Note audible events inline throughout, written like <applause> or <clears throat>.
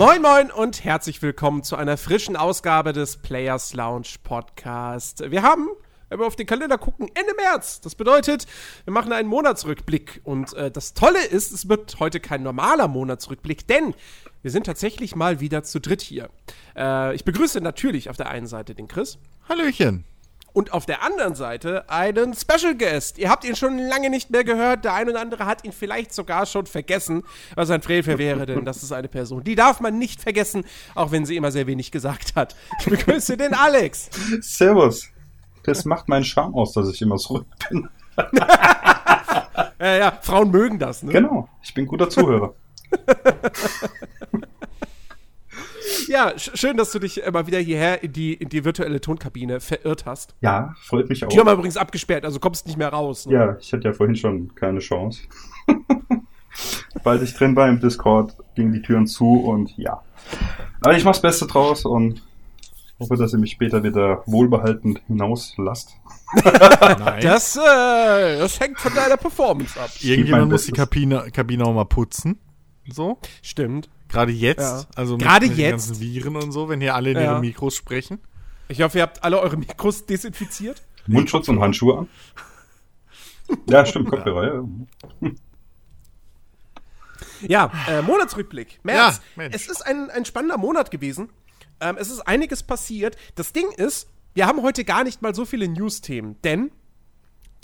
Moin Moin und herzlich willkommen zu einer frischen Ausgabe des Players Lounge Podcast. Wir haben, wenn wir auf den Kalender gucken, Ende März. Das bedeutet, wir machen einen Monatsrückblick. Und äh, das Tolle ist, es wird heute kein normaler Monatsrückblick, denn wir sind tatsächlich mal wieder zu dritt hier. Äh, ich begrüße natürlich auf der einen Seite den Chris. Hallöchen. Und auf der anderen Seite einen Special Guest. Ihr habt ihn schon lange nicht mehr gehört. Der ein oder andere hat ihn vielleicht sogar schon vergessen. Was ein Frevel wäre, denn das ist eine Person, die darf man nicht vergessen, auch wenn sie immer sehr wenig gesagt hat. Ich begrüße den Alex. Servus. Das macht meinen Charme aus, dass ich immer so bin. <laughs> ja, ja, Frauen mögen das, ne? Genau. Ich bin guter Zuhörer. <laughs> Ja, sch schön, dass du dich immer wieder hierher in die, in die virtuelle Tonkabine verirrt hast. Ja, freut mich auch. Die haben wir übrigens abgesperrt, also kommst nicht mehr raus. Ne? Ja, ich hatte ja vorhin schon keine Chance. <laughs> Weil ich drin war im Discord, gingen die Türen zu und ja. Aber ich mach's Beste draus und hoffe, dass ihr mich später wieder wohlbehalten hinauslasst. das, äh, das hängt von deiner Performance ab. Irgendjemand muss die Kabine, Kabine auch mal putzen. So. Stimmt. Gerade jetzt, ja. also mit, Gerade mit jetzt. den ganzen Viren und so, wenn hier alle in ja. ihre Mikros sprechen. Ich hoffe, ihr habt alle eure Mikros desinfiziert. Mundschutz und Handschuhe an. Ja, stimmt, Kopfhörer, ja. Ja, äh, Monatsrückblick. März. Ja, es ist ein, ein spannender Monat gewesen. Ähm, es ist einiges passiert. Das Ding ist, wir haben heute gar nicht mal so viele News-Themen, denn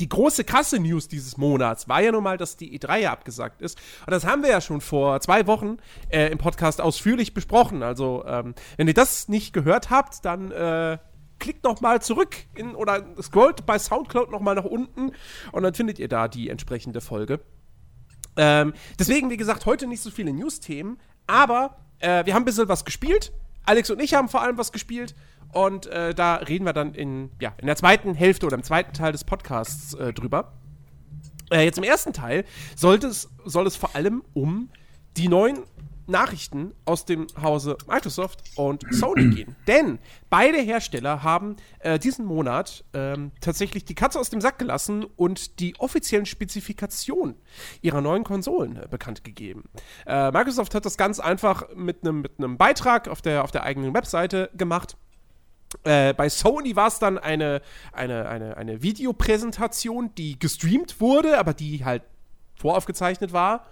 die große krasse News dieses Monats war ja nun mal, dass die E3 ja abgesagt ist. Und das haben wir ja schon vor zwei Wochen äh, im Podcast ausführlich besprochen. Also, ähm, wenn ihr das nicht gehört habt, dann äh, klickt noch mal zurück in, oder scrollt bei Soundcloud noch mal nach unten und dann findet ihr da die entsprechende Folge. Ähm, deswegen, wie gesagt, heute nicht so viele News-Themen, aber äh, wir haben ein bisschen was gespielt. Alex und ich haben vor allem was gespielt. Und äh, da reden wir dann in, ja, in der zweiten Hälfte oder im zweiten Teil des Podcasts äh, drüber. Äh, jetzt im ersten Teil sollte es, soll es vor allem um die neuen Nachrichten aus dem Hause Microsoft und Sony <clears throat> gehen. Denn beide Hersteller haben äh, diesen Monat ähm, tatsächlich die Katze aus dem Sack gelassen und die offiziellen Spezifikationen ihrer neuen Konsolen äh, bekannt gegeben. Äh, Microsoft hat das ganz einfach mit einem mit Beitrag auf der, auf der eigenen Webseite gemacht. Äh, bei Sony war es dann eine, eine, eine, eine Videopräsentation, die gestreamt wurde, aber die halt voraufgezeichnet war.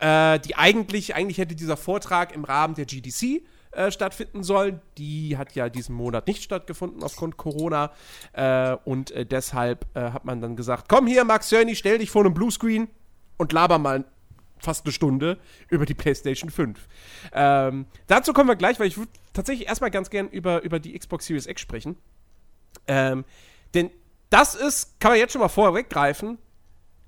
Äh, die eigentlich, eigentlich hätte dieser Vortrag im Rahmen der GDC äh, stattfinden sollen. Die hat ja diesen Monat nicht stattgefunden aufgrund Corona. Äh, und äh, deshalb äh, hat man dann gesagt: Komm hier, Max Cerny, stell dich vor einem Bluescreen und laber mal fast eine Stunde über die PlayStation 5. Ähm, dazu kommen wir gleich, weil ich würde tatsächlich erstmal ganz gern über, über die Xbox Series X sprechen. Ähm, denn das ist, kann man jetzt schon mal vorher weggreifen,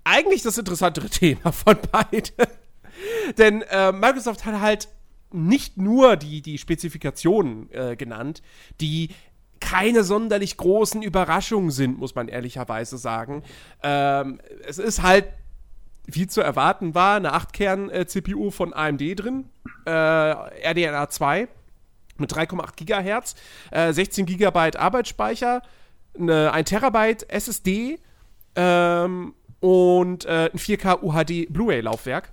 eigentlich das interessantere <laughs> Thema von beiden. <laughs> denn äh, Microsoft hat halt nicht nur die, die Spezifikationen äh, genannt, die keine sonderlich großen Überraschungen sind, muss man ehrlicherweise sagen. Ähm, es ist halt wie zu erwarten war, eine 8-Kern-CPU von AMD drin, äh, RDNA 2 mit 3,8 Gigahertz, äh, 16 Gigabyte Arbeitsspeicher, eine 1 Terabyte SSD ähm, und äh, ein 4K UHD Blu-ray-Laufwerk.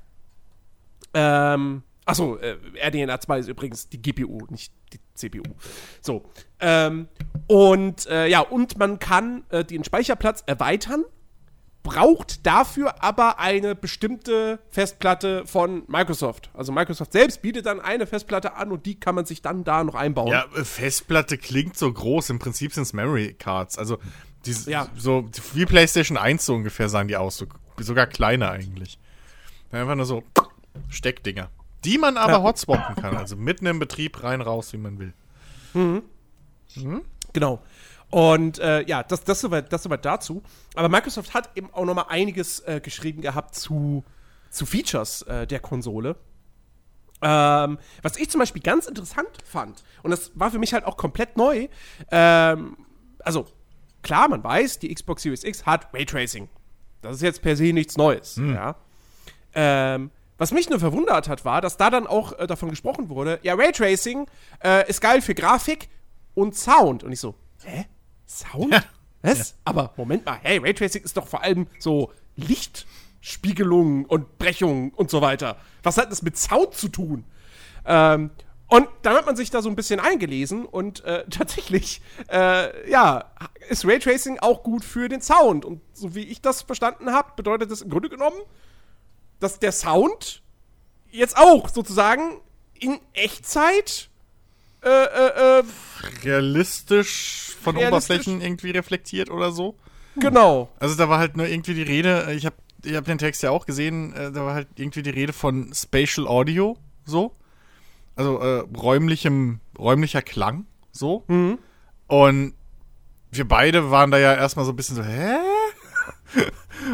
Ähm, achso, äh, RDNA 2 ist übrigens die GPU, nicht die CPU. So. Ähm, und äh, ja, und man kann äh, den Speicherplatz erweitern braucht dafür aber eine bestimmte Festplatte von Microsoft. Also Microsoft selbst bietet dann eine Festplatte an und die kann man sich dann da noch einbauen. Ja, Festplatte klingt so groß. Im Prinzip sind es Memory Cards. Also die, ja. so wie PlayStation 1 so ungefähr sahen die aus. So, sogar kleiner eigentlich. Einfach nur so Steckdinger. Die man aber ja. hotspotten kann. Also mitten im Betrieb rein, raus, wie man will. Mhm. Mhm. Genau. Und äh, ja, das, das, soweit, das soweit dazu. Aber Microsoft hat eben auch noch mal einiges äh, geschrieben gehabt zu, zu Features äh, der Konsole. Ähm, was ich zum Beispiel ganz interessant fand, und das war für mich halt auch komplett neu, ähm, also klar, man weiß, die Xbox Series X hat Raytracing. Das ist jetzt per se nichts Neues, hm. ja. Ähm, was mich nur verwundert hat, war, dass da dann auch äh, davon gesprochen wurde, ja, Raytracing äh, ist geil für Grafik und Sound. Und ich so, hä? Sound? Ja. Was? Ja. Aber Moment mal, hey, Raytracing ist doch vor allem so Lichtspiegelungen und Brechungen und so weiter. Was hat das mit Sound zu tun? Ähm, Und dann hat man sich da so ein bisschen eingelesen und äh, <laughs> tatsächlich, äh, ja, ist Raytracing auch gut für den Sound. Und so wie ich das verstanden habe, bedeutet das im Grunde genommen, dass der Sound jetzt auch sozusagen in Echtzeit äh, äh, äh realistisch von realistisch. Oberflächen irgendwie reflektiert oder so. Genau. Also da war halt nur irgendwie die Rede, ich habe ich hab den Text ja auch gesehen, äh, da war halt irgendwie die Rede von Spatial Audio, so also äh, räumlichem, räumlicher Klang, so. Mhm. Und wir beide waren da ja erstmal so ein bisschen so, hä? <laughs>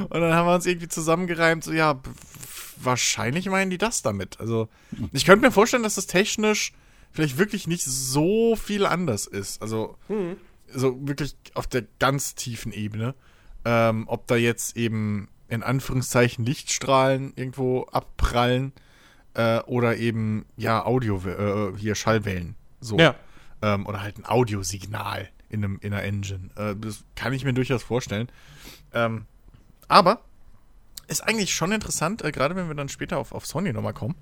Und dann haben wir uns irgendwie zusammengereimt, so, ja, wahrscheinlich meinen die das damit. Also, ich könnte mir vorstellen, dass das technisch vielleicht wirklich nicht so viel anders ist. Also, mhm. so wirklich auf der ganz tiefen Ebene. Ähm, ob da jetzt eben in Anführungszeichen Lichtstrahlen irgendwo abprallen äh, oder eben, ja, Audio, äh, hier Schallwellen. So. Ja. Ähm, oder halt ein Audiosignal in, einem, in einer Engine. Äh, das kann ich mir durchaus vorstellen. Ähm, aber ist eigentlich schon interessant, äh, gerade wenn wir dann später auf, auf Sony nochmal kommen,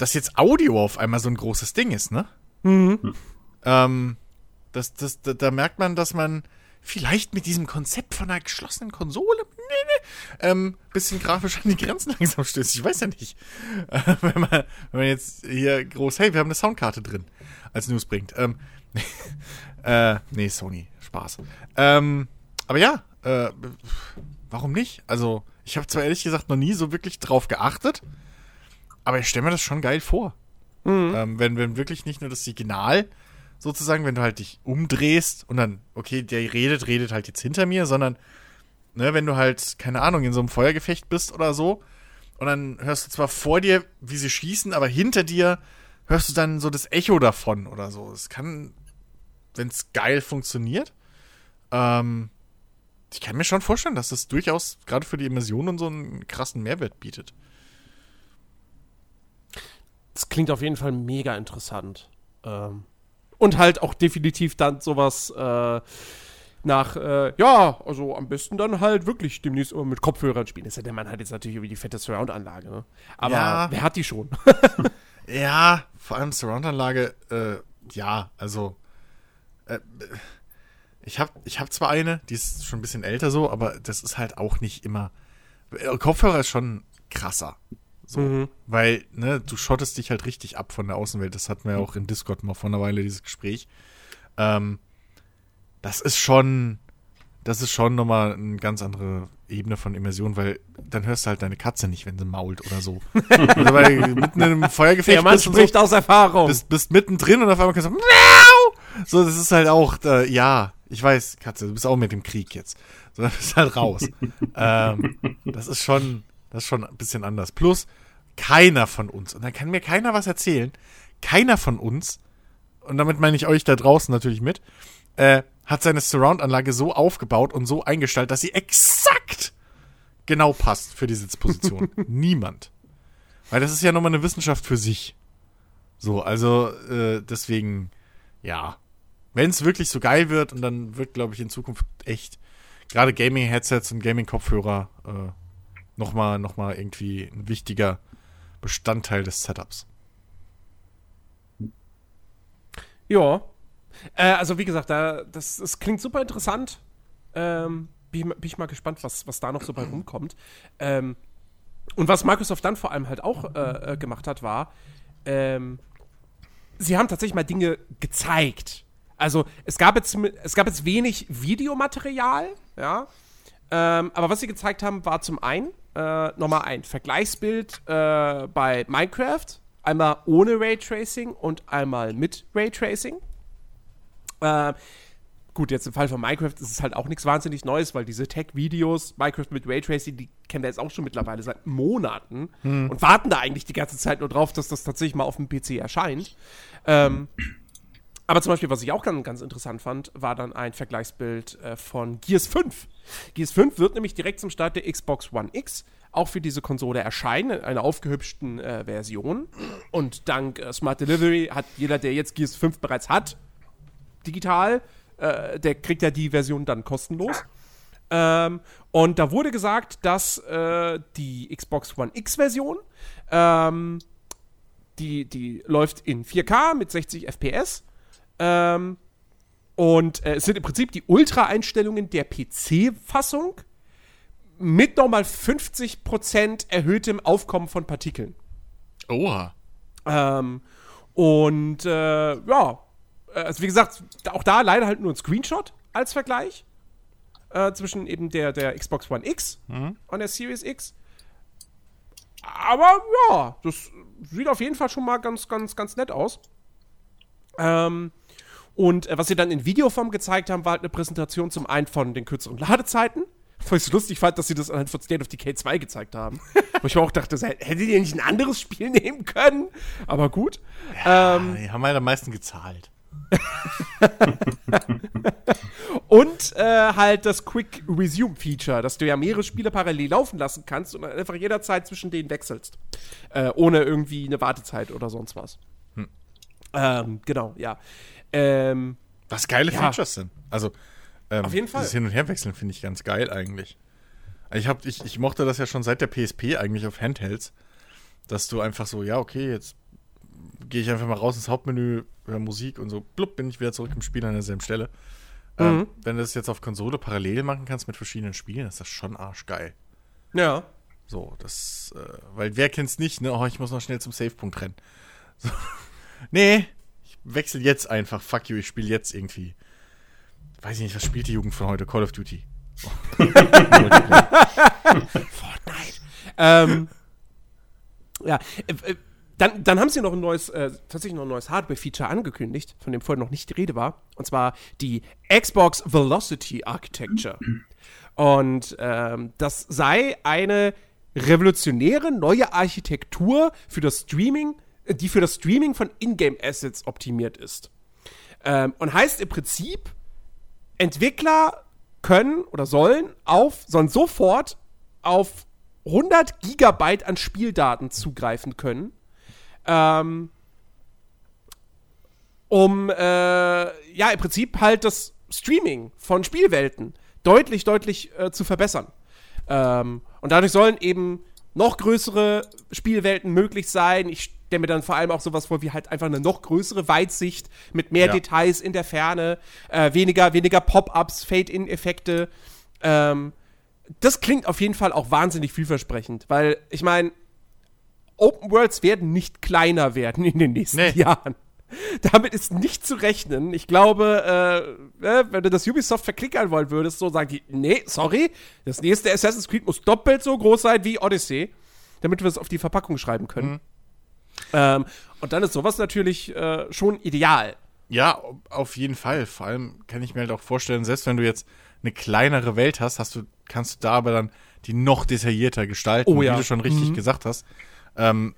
dass jetzt Audio auf einmal so ein großes Ding ist, ne? Mhm. Ähm, das, das, da, da merkt man, dass man vielleicht mit diesem Konzept von einer geschlossenen Konsole ähm, bisschen grafisch an die Grenzen <laughs> langsam stößt. Ich weiß ja nicht. Äh, <laughs> wenn, man, wenn man jetzt hier groß, hey, wir haben eine Soundkarte drin, als News bringt. Ähm, <laughs> äh, nee, Sony, Spaß. Ähm, aber ja, äh, warum nicht? Also, ich habe zwar ehrlich gesagt noch nie so wirklich drauf geachtet, aber ich stelle mir das schon geil vor. Mhm. Ähm, wenn, wenn wirklich nicht nur das Signal sozusagen, wenn du halt dich umdrehst und dann, okay, der redet, redet halt jetzt hinter mir, sondern, ne, wenn du halt, keine Ahnung, in so einem Feuergefecht bist oder so, und dann hörst du zwar vor dir, wie sie schießen, aber hinter dir hörst du dann so das Echo davon oder so. Es kann, wenn es geil funktioniert, ähm, ich kann mir schon vorstellen, dass das durchaus gerade für die Immersion und so einen krassen Mehrwert bietet. Das klingt auf jeden Fall mega interessant. Ähm, und halt auch definitiv dann sowas äh, nach, äh, ja, also am besten dann halt wirklich demnächst immer mit Kopfhörern spielen. Das hätte man halt jetzt natürlich über die fette Surround-Anlage, ne? Aber ja. wer hat die schon? <laughs> ja, vor allem Surround-Anlage, äh, ja, also äh, ich habe ich hab zwar eine, die ist schon ein bisschen älter so, aber das ist halt auch nicht immer. Äh, Kopfhörer ist schon krasser. So, mhm. Weil, ne, du schottest dich halt richtig ab von der Außenwelt. Das hatten wir ja auch in Discord mal vor einer Weile, dieses Gespräch. Ähm, das ist schon, das ist schon nochmal eine ganz andere Ebene von Immersion, weil dann hörst du halt deine Katze nicht, wenn sie mault oder so. <laughs> also, weil mitten in einem Feuergefecht ja, man bist spricht so, aus Erfahrung. Bist, bist mittendrin und auf einmal kannst du Miau! So, das ist halt auch, äh, ja, ich weiß, Katze, du bist auch mit dem Krieg jetzt. So, dann bist halt raus. <laughs> ähm, das ist schon, das ist schon ein bisschen anders. Plus, keiner von uns, und dann kann mir keiner was erzählen, keiner von uns, und damit meine ich euch da draußen natürlich mit, äh, hat seine Surround-Anlage so aufgebaut und so eingestellt, dass sie exakt genau passt für die Sitzposition. <laughs> Niemand. Weil das ist ja nochmal eine Wissenschaft für sich. So, also äh, deswegen, ja. Wenn es wirklich so geil wird und dann wird, glaube ich, in Zukunft echt gerade Gaming-Headsets und Gaming-Kopfhörer äh, nochmal noch mal irgendwie ein wichtiger Bestandteil des Setups. Ja. Äh, also wie gesagt, da, das, das klingt super interessant. Ähm, bin, bin, ich mal gespannt, was, was da noch so bei rumkommt. Ähm, und was Microsoft dann vor allem halt auch äh, äh, gemacht hat, war, ähm, sie haben tatsächlich mal Dinge gezeigt. Also es gab jetzt, es gab jetzt wenig Videomaterial, ja. Ähm, aber was sie gezeigt haben, war zum einen äh, nochmal ein Vergleichsbild äh, bei Minecraft. Einmal ohne Raytracing und einmal mit Raytracing. Äh, gut, jetzt im Fall von Minecraft ist es halt auch nichts wahnsinnig Neues, weil diese Tech-Videos, Minecraft mit Raytracing, die kennen wir jetzt auch schon mittlerweile seit Monaten hm. und warten da eigentlich die ganze Zeit nur drauf, dass das tatsächlich mal auf dem PC erscheint. Ähm, aber zum Beispiel, was ich auch ganz, ganz interessant fand, war dann ein Vergleichsbild äh, von Gears 5. Gears 5 wird nämlich direkt zum Start der Xbox One X auch für diese Konsole erscheinen, in einer aufgehübschten äh, Version. Und dank äh, Smart Delivery hat jeder, der jetzt Gears 5 bereits hat, digital, äh, der kriegt ja die Version dann kostenlos. Ähm, und da wurde gesagt, dass äh, die Xbox One X-Version ähm, die, die läuft in 4K mit 60 FPS. Ähm, und äh, es sind im Prinzip die Ultra-Einstellungen der PC-Fassung mit nochmal 50% erhöhtem Aufkommen von Partikeln. Oha. Ähm, und äh, ja, also wie gesagt, auch da leider halt nur ein Screenshot als Vergleich äh, zwischen eben der, der Xbox One X mhm. und der Series X. Aber ja, das sieht auf jeden Fall schon mal ganz, ganz, ganz nett aus. Ähm, und äh, was sie dann in Videoform gezeigt haben, war halt eine Präsentation zum einen von den kürzeren Ladezeiten. Weil ich es lustig fand, dass sie das anhand von State of Decay 2 gezeigt haben. Wo ich mir auch dachte, hättet ihr nicht ein anderes Spiel <laughs> nehmen können? Aber gut. Ja, ähm, die haben halt am meisten gezahlt. <laughs> und äh, halt das Quick Resume Feature, dass du ja mehrere Spiele parallel laufen lassen kannst und einfach jederzeit zwischen denen wechselst. Äh, ohne irgendwie eine Wartezeit oder sonst was. Hm. Ähm, genau, ja. Ähm, was geile ja. Features sind. Also, ähm, auf jeden Fall. Das Hin- und Herwechseln finde ich ganz geil eigentlich. Ich, hab, ich, ich mochte das ja schon seit der PSP eigentlich auf Handhelds, dass du einfach so, ja, okay, jetzt gehe ich einfach mal raus ins Hauptmenü, höre Musik und so, blub, bin ich wieder zurück im Spiel an derselben Stelle. Ähm, mhm. Ähm, wenn du das jetzt auf Konsole parallel machen kannst mit verschiedenen Spielen, ist das schon arschgeil. Ja. So, das, äh, weil wer kennt's nicht, ne? Oh, ich muss noch schnell zum Savepunkt rennen. So. <laughs> nee, wechsle jetzt einfach. Fuck you, ich spiele jetzt irgendwie. Weiß ich nicht, was spielt die Jugend von heute? Call of Duty. Fortnite. <laughs> Ähm, ja, äh, äh dann, dann haben sie noch ein neues, äh, tatsächlich noch ein neues Hardware-Feature angekündigt, von dem vorher noch nicht die Rede war. Und zwar die Xbox Velocity Architecture. Und ähm, das sei eine revolutionäre neue Architektur für das Streaming, die für das Streaming von Ingame-Assets optimiert ist. Ähm, und heißt im Prinzip, Entwickler können oder sollen auf, sollen sofort auf 100 Gigabyte an Spieldaten zugreifen können ähm, um äh, ja im Prinzip halt das Streaming von Spielwelten deutlich, deutlich äh, zu verbessern. Ähm, und dadurch sollen eben noch größere Spielwelten möglich sein. Ich stelle mir dann vor allem auch sowas vor wie halt einfach eine noch größere Weitsicht mit mehr ja. Details in der Ferne, äh, weniger, weniger Pop-ups, Fade-in-Effekte. Ähm, das klingt auf jeden Fall auch wahnsinnig vielversprechend, weil ich meine, Open Worlds werden nicht kleiner werden in den nächsten nee. Jahren. <laughs> Damit ist nicht zu rechnen. Ich glaube, äh, äh, wenn du das Ubisoft verklickern wollen würdest, so sagen die, nee, sorry, das nächste Assassin's Creed muss doppelt so groß sein wie Odyssey, damit wir es auf die Verpackung schreiben können. Mhm. Ähm, und dann ist sowas natürlich äh, schon ideal. Ja, auf jeden Fall. Vor allem kann ich mir halt auch vorstellen, selbst wenn du jetzt eine kleinere Welt hast, hast du, kannst du da aber dann die noch detaillierter gestalten, oh, ja. wie du schon richtig mhm. gesagt hast. Ähm,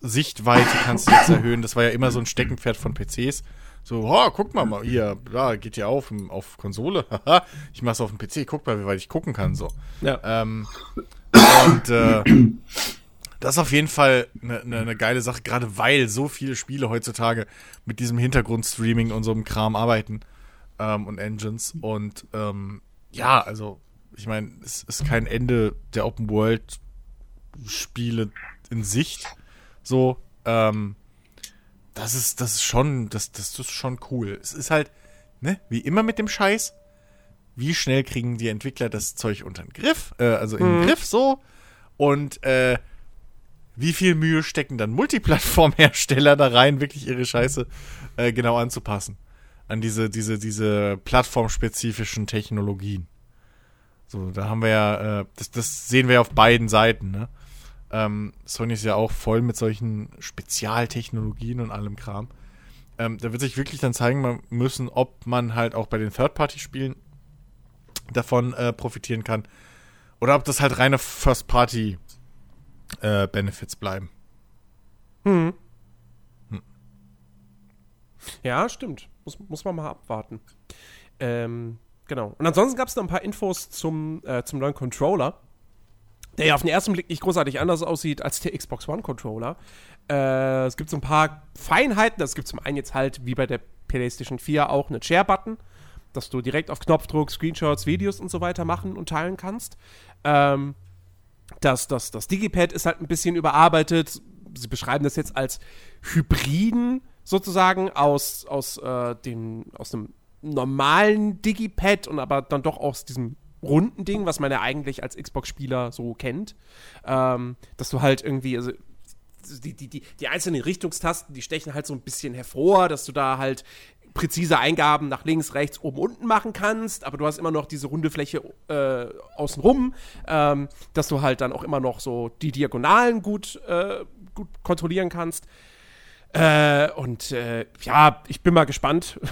Sichtweite kannst du jetzt <coughs> erhöhen. Das war ja immer so ein Steckenpferd von PCs. So, oh, guck mal mal, hier, da geht ja auf auf Konsole. <laughs> ich mach's auf dem PC, guck mal, wie weit ich gucken kann. So. Ja. Ähm, und äh, das ist auf jeden Fall eine ne, ne geile Sache, gerade weil so viele Spiele heutzutage mit diesem Hintergrundstreaming und so einem Kram arbeiten ähm, und Engines. Und ähm, ja, also, ich meine, es ist kein Ende der Open World Spiele in Sicht. So, ähm, das ist, das ist schon, das, das ist schon cool. Es ist halt, ne, wie immer mit dem Scheiß. Wie schnell kriegen die Entwickler das Zeug unter den Griff, äh, also in den mhm. Griff so? Und, äh, wie viel Mühe stecken dann Multiplattformhersteller da rein, wirklich ihre Scheiße äh, genau anzupassen? An diese, diese, diese plattformspezifischen Technologien. So, da haben wir ja, äh, das, das sehen wir ja auf beiden Seiten, ne? Ähm, Sony ist ja auch voll mit solchen Spezialtechnologien und allem Kram. Ähm, da wird sich wirklich dann zeigen müssen, ob man halt auch bei den Third-Party-Spielen davon äh, profitieren kann. Oder ob das halt reine First-Party-Benefits äh, bleiben. Hm. hm. Ja, stimmt. Muss, muss man mal abwarten. Ähm, genau. Und ansonsten gab es noch ein paar Infos zum, äh, zum neuen Controller der ja auf den ersten Blick nicht großartig anders aussieht als der Xbox One Controller. Äh, es gibt so ein paar Feinheiten. Es gibt zum einen jetzt halt, wie bei der PlayStation 4, auch einen Share-Button, dass du direkt auf Knopfdruck Screenshots, Videos und so weiter machen und teilen kannst. Ähm, das, das, das Digipad ist halt ein bisschen überarbeitet, sie beschreiben das jetzt als Hybriden sozusagen aus, aus, äh, dem, aus einem normalen Digipad und aber dann doch aus diesem runden Ding, was man ja eigentlich als Xbox-Spieler so kennt. Ähm, dass du halt irgendwie, also die, die, die, die einzelnen Richtungstasten, die stechen halt so ein bisschen hervor, dass du da halt präzise Eingaben nach links, rechts, oben, unten machen kannst, aber du hast immer noch diese runde Fläche äh, außenrum, ähm, dass du halt dann auch immer noch so die Diagonalen gut, äh, gut kontrollieren kannst. Äh, und äh, ja, ich bin mal gespannt. <laughs>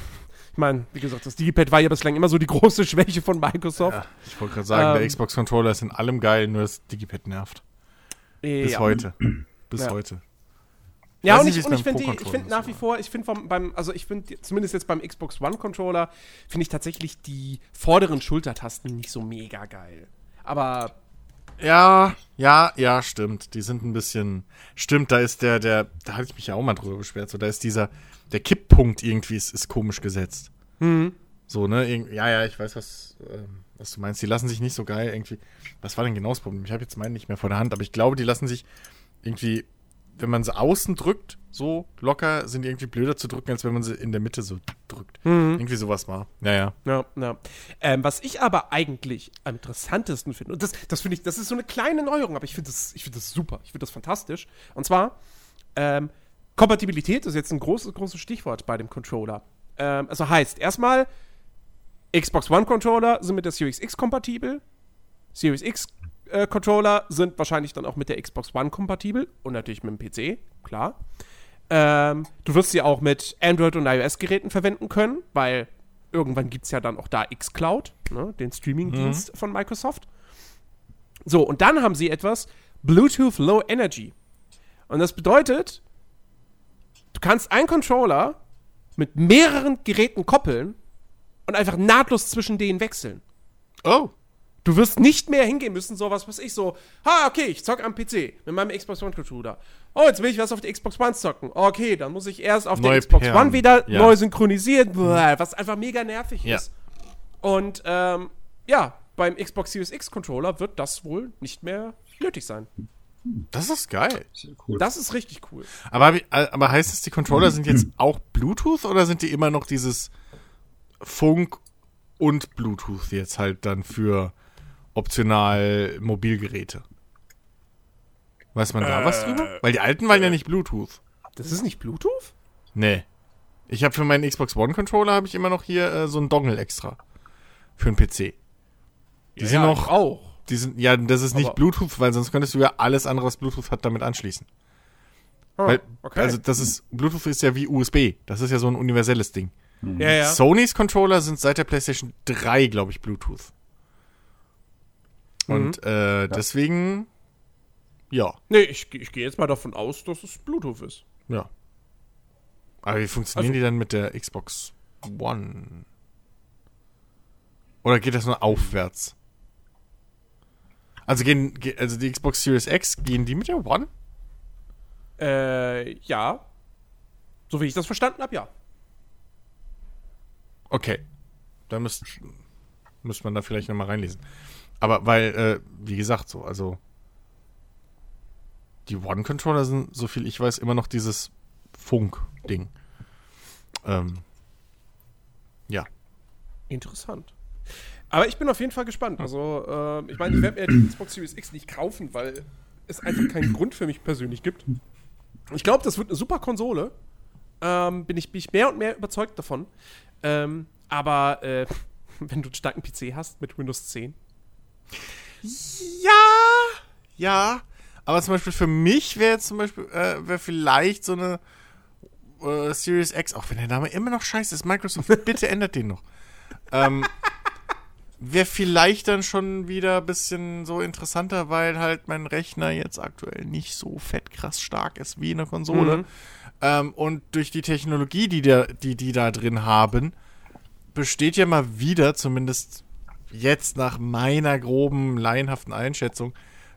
Ich meine, wie gesagt, das Digipad war ja bislang immer so die <laughs> große Schwäche von Microsoft. Ja, ich wollte gerade sagen, ähm, der Xbox-Controller ist in allem geil, nur das Digipad nervt. Bis ja. heute. <clears throat> Bis ja. heute. Ja, und ich, und ich finde ich finde nach wie vor, ich finde beim, also ich finde zumindest jetzt beim Xbox One Controller, finde ich tatsächlich die vorderen Schultertasten nicht so mega geil. Aber. Ja, ja, ja, stimmt. Die sind ein bisschen. Stimmt, da ist der, der, da hatte ich mich ja auch mal drüber beschwert, so, da ist dieser, der Kipppunkt irgendwie ist, ist komisch gesetzt. Mhm. So, ne? Ja, ja, ich weiß, was, ähm, was du meinst. Die lassen sich nicht so geil irgendwie. Was war denn genau das Problem? Ich habe jetzt meinen nicht mehr vor der Hand, aber ich glaube, die lassen sich irgendwie wenn man sie außen drückt, so locker, sind die irgendwie blöder zu drücken, als wenn man sie in der Mitte so drückt. Mhm. Irgendwie sowas war. Ja, ja. Ja, ja. Ähm, was ich aber eigentlich am interessantesten finde, und das, das finde ich, das ist so eine kleine Neuerung, aber ich finde das, find das super, ich finde das fantastisch. Und zwar, ähm, Kompatibilität ist jetzt ein großes, großes Stichwort bei dem Controller. Ähm, also heißt, erstmal, Xbox One Controller sind mit der Series X kompatibel. Series X äh, Controller sind wahrscheinlich dann auch mit der Xbox One kompatibel und natürlich mit dem PC, klar. Ähm, du wirst sie auch mit Android- und iOS-Geräten verwenden können, weil irgendwann gibt es ja dann auch da xCloud, ne, den Streaming-Dienst mhm. von Microsoft. So, und dann haben sie etwas Bluetooth Low Energy. Und das bedeutet, du kannst einen Controller mit mehreren Geräten koppeln und einfach nahtlos zwischen denen wechseln. Oh. Du wirst nicht mehr hingehen müssen, so was weiß ich, so, ha, okay, ich zock am PC mit meinem Xbox One Controller. Oh, jetzt will ich was auf der Xbox One zocken. Okay, dann muss ich erst auf der Xbox. One wieder ja. neu synchronisieren, was einfach mega nervig ja. ist. Und ähm, ja, beim Xbox Series X Controller wird das wohl nicht mehr nötig sein. Das ist geil. Cool. Das ist richtig cool. Aber, aber heißt es, die Controller sind jetzt auch Bluetooth oder sind die immer noch dieses Funk und Bluetooth jetzt halt dann für optional Mobilgeräte. Weiß man da äh, was drüber? Weil die alten waren äh, ja nicht Bluetooth. Das ist nicht Bluetooth? Nee. Ich habe für meinen Xbox One Controller habe ich immer noch hier äh, so einen Dongle extra für einen PC. Die ja, sind noch auch. Die sind ja, das ist nicht Aber Bluetooth, weil sonst könntest du ja alles andere, was Bluetooth hat, damit anschließen. Oh, weil, okay. Also das ist Bluetooth ist ja wie USB. Das ist ja so ein universelles Ding. Mhm. Ja, ja. Sonys Controller sind seit der PlayStation 3, glaube ich, Bluetooth. Und mhm. äh, ja. deswegen, ja. Nee, ich, ich gehe jetzt mal davon aus, dass es Bluetooth ist. Ja. Aber wie funktionieren also, die dann mit der Xbox One? Oder geht das nur aufwärts? Also gehen, also die Xbox Series X, gehen die mit der One? Äh, ja. So wie ich das verstanden habe, ja. Okay. Da müsste müsst man da vielleicht nochmal reinlesen. Aber weil, äh, wie gesagt, so, also die One-Controller sind, so viel ich weiß, immer noch dieses Funk-Ding. Ähm, ja. Interessant. Aber ich bin auf jeden Fall gespannt. Also, äh, ich meine, ich werde mir die Xbox Series X nicht kaufen, weil es einfach keinen Grund für mich persönlich gibt. Ich glaube, das wird eine super Konsole. Ähm, bin, ich, bin ich mehr und mehr überzeugt davon. Ähm, aber äh, <laughs> wenn du einen starken PC hast mit Windows 10, ja, ja. Aber zum Beispiel für mich wäre zum Beispiel, äh, wäre vielleicht so eine äh, Series X, auch wenn der Name immer noch scheiße ist, Microsoft, <laughs> bitte ändert den noch. Ähm, wäre vielleicht dann schon wieder ein bisschen so interessanter, weil halt mein Rechner jetzt aktuell nicht so fett krass stark ist wie eine Konsole. Mhm. Ähm, und durch die Technologie, die, der, die die da drin haben, besteht ja mal wieder, zumindest jetzt nach meiner groben, laienhaften Einschätzung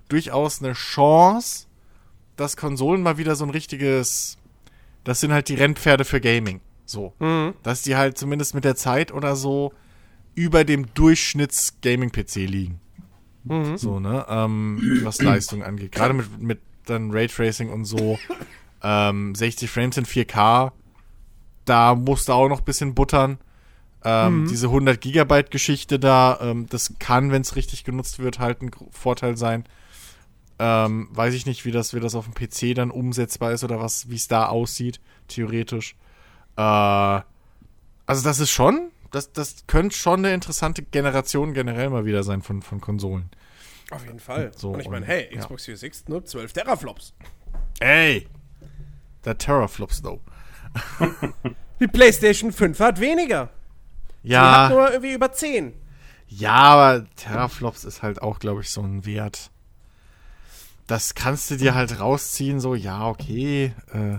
durchaus eine Chance, dass Konsolen mal wieder so ein richtiges, das sind halt die Rennpferde für Gaming. So. Mhm. Dass die halt zumindest mit der Zeit oder so über dem Durchschnitts-Gaming-PC liegen. Mhm. So, ne? Ähm, was Leistung angeht. Gerade mit, mit dann Raytracing und so. <laughs> ähm, 60 Frames in 4K. Da musst du auch noch ein bisschen buttern. Ähm, mhm. Diese 100 Gigabyte Geschichte da, ähm, das kann, wenn es richtig genutzt wird, halt ein Vorteil sein. Ähm, weiß ich nicht, wie das, wie das auf dem PC dann umsetzbar ist oder was, wie es da aussieht, theoretisch. Äh, also das ist schon, das, das könnte schon eine interessante Generation generell mal wieder sein von, von Konsolen. Auf jeden Fall. So, und ich meine, hey, Xbox Series X nur 12 Teraflops. Ey! Der Teraflops, though. Die PlayStation 5 hat weniger. Ja. Die hat nur irgendwie über 10. Ja, aber Teraflops ist halt auch, glaube ich, so ein Wert. Das kannst du dir halt rausziehen, so, ja, okay. Äh,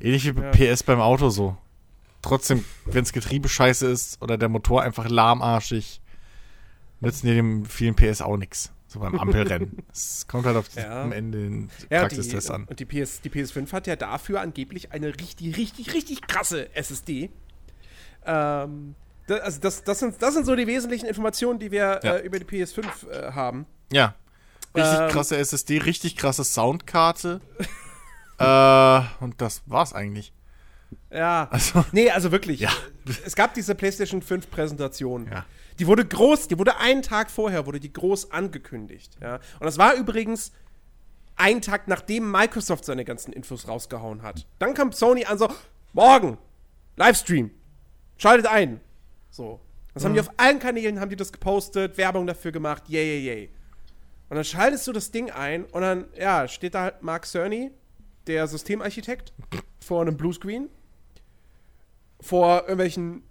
ähnlich wie ja. PS beim Auto so. Trotzdem, wenn das Getriebe scheiße ist oder der Motor einfach lahmarschig, nützen dir dem vielen PS auch nichts. So beim Ampelrennen. <laughs> Es kommt halt auf ja. am Ende den ja, Praxistest an. Und die, PS, die PS5 hat ja dafür angeblich eine richtig, richtig, richtig krasse SSD. Ähm, das, also das, das, sind, das sind so die wesentlichen Informationen, die wir ja. äh, über die PS5 äh, haben. Ja. Richtig ähm, krasse SSD, richtig krasse Soundkarte. <laughs> äh, und das war's eigentlich. Ja. Also, <laughs> nee, also wirklich. Ja. Es gab diese PlayStation 5 Präsentation. Ja. Die wurde groß, die wurde einen Tag vorher, wurde die groß angekündigt. Ja. Und das war übrigens einen Tag, nachdem Microsoft seine ganzen Infos rausgehauen hat. Dann kam Sony an so, morgen, Livestream, schaltet ein. So. Das mhm. haben die auf allen Kanälen, haben die das gepostet, Werbung dafür gemacht, yay, yay, yay. Und dann schaltest du das Ding ein und dann, ja, steht da halt Mark Cerny, der Systemarchitekt, <laughs> vor einem Bluescreen, vor irgendwelchen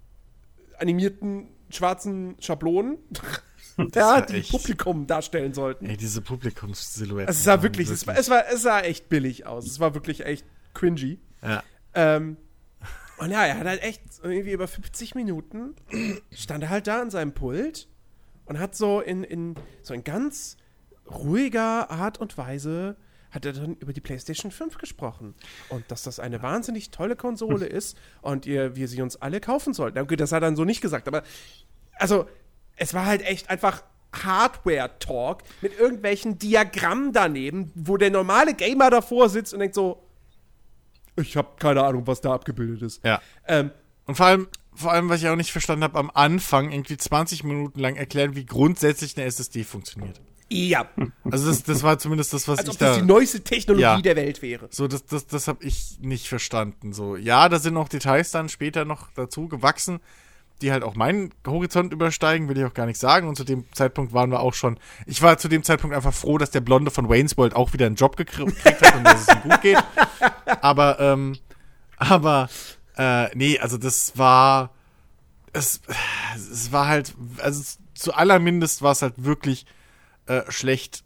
animierten schwarzen Schablonen. <laughs> ja, die echt, Publikum darstellen sollten. Ey, diese Publikumssilhouetten. Es sah wirklich, wirklich. Es, war, es, war, es sah echt billig aus. Es war wirklich echt cringy. Ja. Ähm, und ja, er hat halt echt irgendwie über 50 Minuten stand er halt da an seinem Pult und hat so in, in so in ganz ruhiger Art und Weise hat er dann über die PlayStation 5 gesprochen. Und dass das eine wahnsinnig tolle Konsole <laughs> ist und ihr, wir sie uns alle kaufen sollten. Okay, das hat er dann so nicht gesagt, aber also, es war halt echt einfach Hardware-Talk mit irgendwelchen Diagrammen daneben, wo der normale Gamer davor sitzt und denkt so, ich habe keine Ahnung, was da abgebildet ist. Ja. Ähm, und vor allem, vor allem, was ich auch nicht verstanden habe, am Anfang irgendwie 20 Minuten lang erklären, wie grundsätzlich eine SSD funktioniert. Ja. Also das, das war zumindest das, was Als ich ob das die neueste Technologie ja. der Welt wäre. So, das, das, das habe ich nicht verstanden. So, ja, da sind noch Details dann später noch dazu gewachsen, die halt auch meinen Horizont übersteigen, will ich auch gar nicht sagen. Und zu dem Zeitpunkt waren wir auch schon. Ich war zu dem Zeitpunkt einfach froh, dass der Blonde von Wayne's World auch wieder einen Job <laughs> gekriegt hat und dass es ihm gut geht. Aber, ähm, aber, äh, nee, also das war. Es, es war halt, also zu allermindest war es halt wirklich äh, schlecht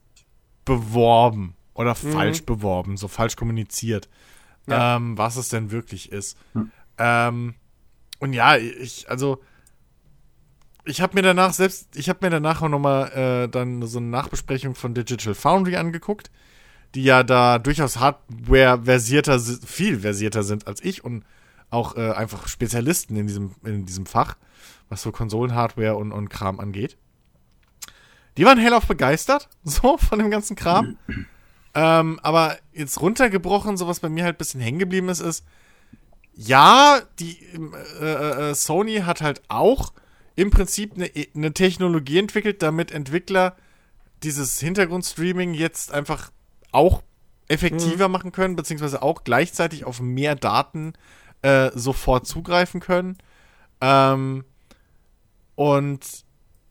beworben oder mhm. falsch beworben, so falsch kommuniziert, ja. ähm, was es denn wirklich ist. Mhm. Ähm, und ja, ich, also, ich habe mir danach selbst, ich habe mir danach auch nochmal äh, dann so eine Nachbesprechung von Digital Foundry angeguckt, die ja da durchaus Hardware-versierter, viel versierter sind als ich und auch äh, einfach Spezialisten in diesem, in diesem Fach, was so Konsolen-Hardware und, und Kram angeht. Die waren hellauf begeistert, <laughs> so von dem ganzen Kram. <clears throat> ähm, aber jetzt runtergebrochen, so was bei mir halt ein bisschen hängen geblieben ist, ist, ja, die äh, äh, äh, Sony hat halt auch im Prinzip eine, eine Technologie entwickelt, damit Entwickler dieses Hintergrundstreaming jetzt einfach auch effektiver mhm. machen können, beziehungsweise auch gleichzeitig auf mehr Daten äh, sofort zugreifen können. Ähm, und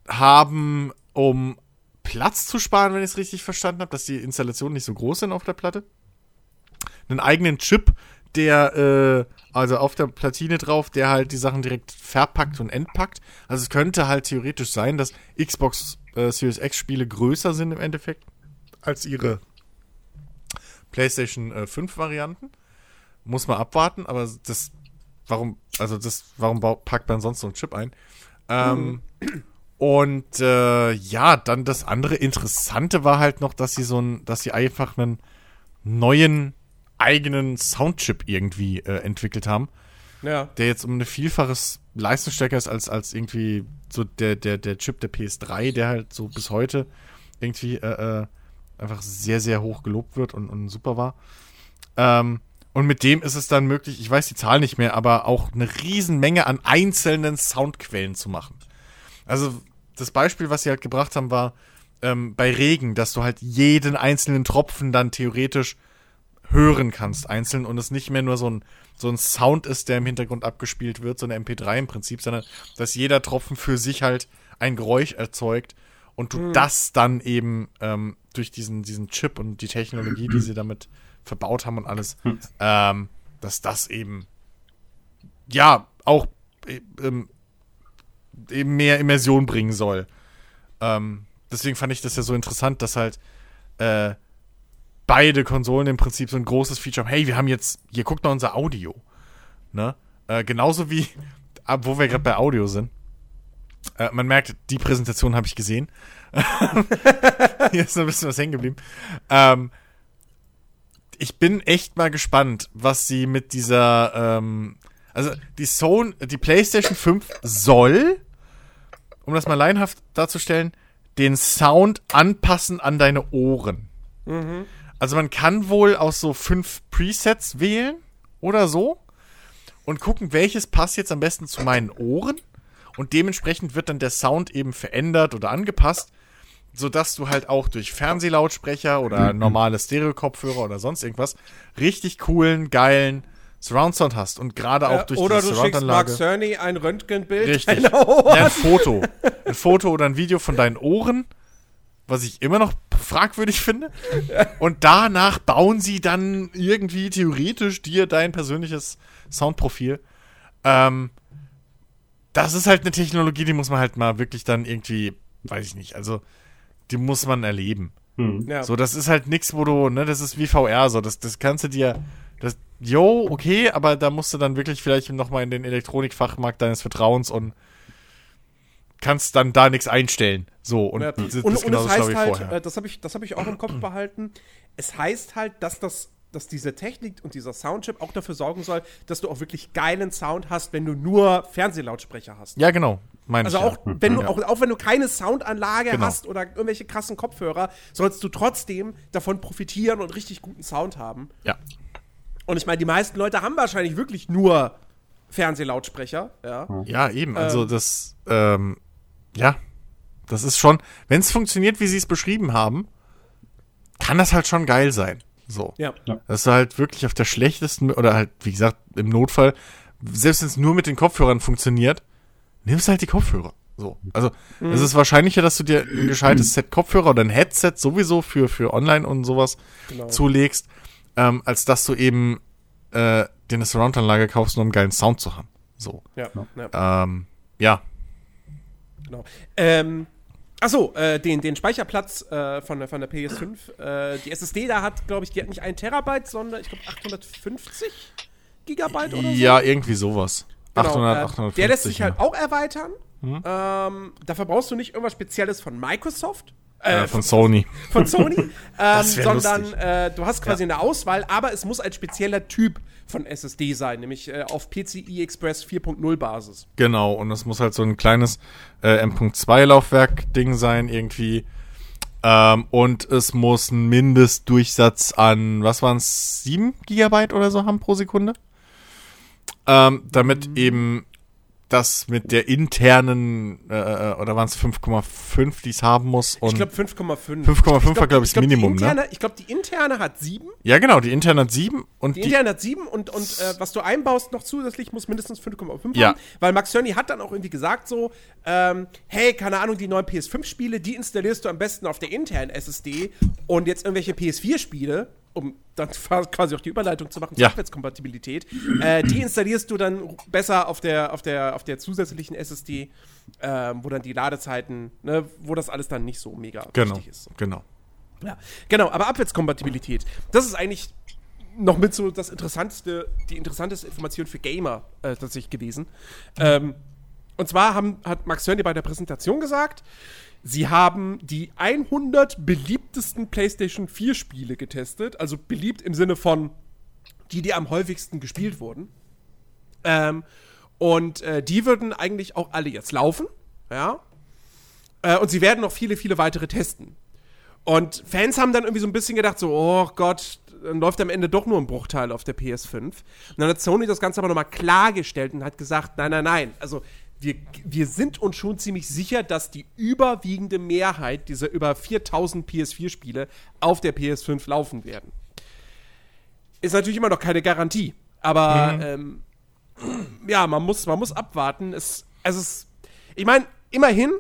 haben um Platz zu sparen, wenn ich es richtig verstanden habe, dass die Installationen nicht so groß sind auf der Platte. Einen eigenen Chip, der, äh, also auf der Platine drauf, der halt die Sachen direkt verpackt und entpackt. Also es könnte halt theoretisch sein, dass Xbox äh, Series X Spiele größer sind im Endeffekt als ihre PlayStation äh, 5 Varianten. Muss man abwarten, aber das, warum, also das, warum packt man sonst so einen Chip ein? Ähm, mhm. Und äh, ja, dann das andere Interessante war halt noch, dass sie so ein, dass sie einfach einen neuen eigenen Soundchip irgendwie äh, entwickelt haben. Ja. Der jetzt um eine Vielfaches leistungsstärker ist als, als irgendwie so der, der, der Chip der PS3, der halt so bis heute irgendwie äh, äh, einfach sehr, sehr hoch gelobt wird und, und super war. Ähm, und mit dem ist es dann möglich, ich weiß die Zahl nicht mehr, aber auch eine Riesenmenge an einzelnen Soundquellen zu machen. Also das Beispiel, was sie halt gebracht haben, war ähm, bei Regen, dass du halt jeden einzelnen Tropfen dann theoretisch hören kannst, einzeln, und es nicht mehr nur so ein, so ein Sound ist, der im Hintergrund abgespielt wird, so eine MP3 im Prinzip, sondern dass jeder Tropfen für sich halt ein Geräusch erzeugt und du mhm. das dann eben ähm, durch diesen, diesen Chip und die Technologie, die sie damit verbaut haben und alles, mhm. ähm, dass das eben ja auch äh, ähm, eben mehr Immersion bringen soll. Ähm, deswegen fand ich das ja so interessant, dass halt äh, beide Konsolen im Prinzip so ein großes Feature haben. Hey, wir haben jetzt, hier guckt mal unser Audio. Ne? Äh, genauso wie, <laughs> wo wir gerade bei Audio sind. Äh, man merkt, die Präsentation habe ich gesehen. <laughs> hier ist noch ein bisschen was hängen geblieben. Ähm, ich bin echt mal gespannt, was sie mit dieser, ähm, also die Sony, die PlayStation 5 soll um das mal leinhaft darzustellen, den Sound anpassen an deine Ohren. Mhm. Also man kann wohl aus so fünf Presets wählen oder so und gucken, welches passt jetzt am besten zu meinen Ohren. Und dementsprechend wird dann der Sound eben verändert oder angepasst, sodass du halt auch durch Fernsehlautsprecher oder mhm. normale Stereo-Kopfhörer oder sonst irgendwas richtig coolen, geilen Surround Sound hast und gerade auch durch oder die Surround-Anlage. Oder du schickst Mark Cerny ein Röntgenbild Richtig. <laughs> Ja, ein Foto. Ein Foto oder ein Video von deinen Ohren, was ich immer noch fragwürdig finde. Und danach bauen sie dann irgendwie theoretisch dir dein persönliches Soundprofil. Ähm, das ist halt eine Technologie, die muss man halt mal wirklich dann irgendwie, weiß ich nicht, also die muss man erleben. Hm. Ja. So, das ist halt nichts, wo du, ne, das ist wie VR, so, das, das kannst du dir, das, jo, okay, aber da musst du dann wirklich vielleicht nochmal in den Elektronikfachmarkt deines Vertrauens und kannst dann da nichts einstellen. So, und, ja. das, und, und es heißt halt, äh, das habe ich, hab ich auch im Kopf behalten, es heißt halt, dass das dass diese Technik und dieser Soundchip auch dafür sorgen soll, dass du auch wirklich geilen Sound hast, wenn du nur Fernsehlautsprecher hast. Ja, genau. also auch ja. wenn du ja. auch, auch wenn du keine Soundanlage genau. hast oder irgendwelche krassen Kopfhörer, sollst du trotzdem davon profitieren und richtig guten Sound haben. Ja. Und ich meine, die meisten Leute haben wahrscheinlich wirklich nur Fernsehlautsprecher. Ja, ja eben. Also ähm, das, ähm, ja, das ist schon, wenn es funktioniert, wie sie es beschrieben haben, kann das halt schon geil sein. So. Ja. Das ist halt wirklich auf der schlechtesten, oder halt, wie gesagt, im Notfall, selbst wenn es nur mit den Kopfhörern funktioniert, nimmst halt die Kopfhörer. So. Also, mhm. es ist wahrscheinlicher, dass du dir ein gescheites Set Kopfhörer oder ein Headset sowieso für, für online und sowas genau. zulegst, ähm, als dass du eben äh, dir eine Surround-Anlage kaufst, nur um einen geilen Sound zu haben. So. Ja. Ja. Ähm, ja. Genau. Ähm, Achso, äh, den, den Speicherplatz äh, von, der, von der PS5. Äh, die SSD da hat, glaube ich, die hat nicht ein Terabyte, sondern ich glaube 850 Gigabyte oder so. Ja, irgendwie sowas. Genau, 800, 850, der lässt sich ja. halt auch erweitern. Hm? Ähm, dafür brauchst du nicht irgendwas Spezielles von Microsoft, äh, von Sony. Von Sony. <laughs> ähm, sondern äh, du hast quasi ja. eine Auswahl, aber es muss ein spezieller Typ von SSD sein, nämlich äh, auf PCI Express 4.0 Basis. Genau, und es muss halt so ein kleines äh, M.2-Laufwerk-Ding sein, irgendwie. Ähm, und es muss einen Mindestdurchsatz an, was waren es, 7 Gigabyte oder so haben pro Sekunde. Ähm, damit mhm. eben das mit der internen, äh, äh oder waren es 5,5, die es haben muss? Und ich glaube 5,5. 5,5 war, glaube ich, das Minimum, interne, ne? Ich glaube, die interne hat 7. Ja, genau, die interne hat 7. Und die, die interne hat 7 und, und äh, was du einbaust noch zusätzlich, muss mindestens 5,5 ja. haben. Weil Max Cerny hat dann auch irgendwie gesagt so, ähm, hey, keine Ahnung, die neuen PS5-Spiele, die installierst du am besten auf der internen SSD und jetzt irgendwelche PS4-Spiele um dann quasi auch die Überleitung zu machen zur ja. Abwärtskompatibilität, äh, die installierst du dann besser auf der, auf der, auf der zusätzlichen SSD, äh, wo dann die Ladezeiten, ne, wo das alles dann nicht so mega genau, wichtig ist. Genau. Ja, genau, aber Abwärtskompatibilität, das ist eigentlich noch mit so das interessanteste, die interessanteste Information für Gamer äh, tatsächlich gewesen. Ähm, und zwar haben, hat Max Cerny bei der Präsentation gesagt, Sie haben die 100 beliebtesten PlayStation 4 Spiele getestet, also beliebt im Sinne von die, die am häufigsten gespielt wurden. Ähm, und äh, die würden eigentlich auch alle jetzt laufen, ja. Äh, und sie werden noch viele, viele weitere testen. Und Fans haben dann irgendwie so ein bisschen gedacht, so, oh Gott, dann läuft am Ende doch nur ein Bruchteil auf der PS5. Und dann hat Sony das Ganze aber nochmal klargestellt und hat gesagt, nein, nein, nein, also wir, wir sind uns schon ziemlich sicher, dass die überwiegende Mehrheit dieser über 4000 PS4-Spiele auf der PS5 laufen werden. Ist natürlich immer noch keine Garantie, aber mhm. ähm, ja, man muss, man muss abwarten. Es, also es, ich meine, immerhin,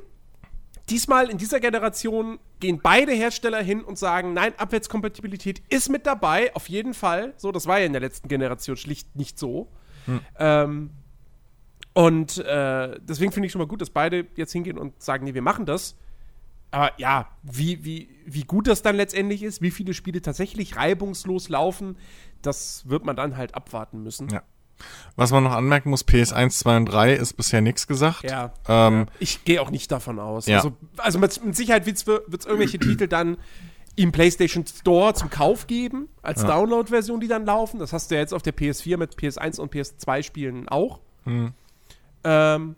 diesmal in dieser Generation gehen beide Hersteller hin und sagen, nein, Abwärtskompatibilität ist mit dabei, auf jeden Fall. So, das war ja in der letzten Generation schlicht nicht so. Hm. Ähm, und äh, deswegen finde ich schon mal gut, dass beide jetzt hingehen und sagen, nee, wir machen das. Aber ja, wie, wie, wie gut das dann letztendlich ist, wie viele Spiele tatsächlich reibungslos laufen, das wird man dann halt abwarten müssen. Ja. Was man noch anmerken muss, PS1, 2 und 3 ist bisher nichts gesagt. Ja. Ähm. Ich gehe auch nicht davon aus. Ja. Also, also mit, mit Sicherheit wird es irgendwelche Titel dann im PlayStation Store zum Kauf geben, als ja. Download-Version, die dann laufen. Das hast du ja jetzt auf der PS4 mit PS1 und PS2 Spielen auch. Mhm. Ähm,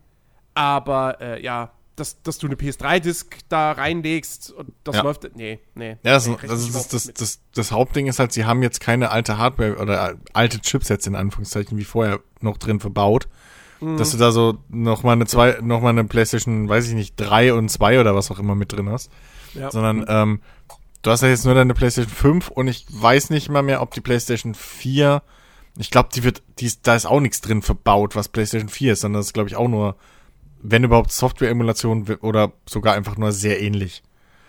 aber äh, ja, dass, dass du eine PS3-Disc da reinlegst und das ja. läuft. Nee, nee. Ja, das, das, ist, das, das, das, das, Hauptding ist halt, sie haben jetzt keine alte Hardware oder alte Chipsets in Anführungszeichen wie vorher noch drin verbaut. Mhm. Dass du da so nochmal eine zwei, noch mal eine PlayStation, weiß ich nicht, 3 und 2 oder was auch immer mit drin hast. Ja. Sondern, ähm, du hast ja jetzt nur deine PlayStation 5 und ich weiß nicht mal mehr, ob die PlayStation 4, ich glaube, die wird, die, da ist auch nichts drin verbaut, was PlayStation 4 ist, sondern das ist, glaube ich, auch nur wenn überhaupt Software-Emulation oder sogar einfach nur sehr ähnlich.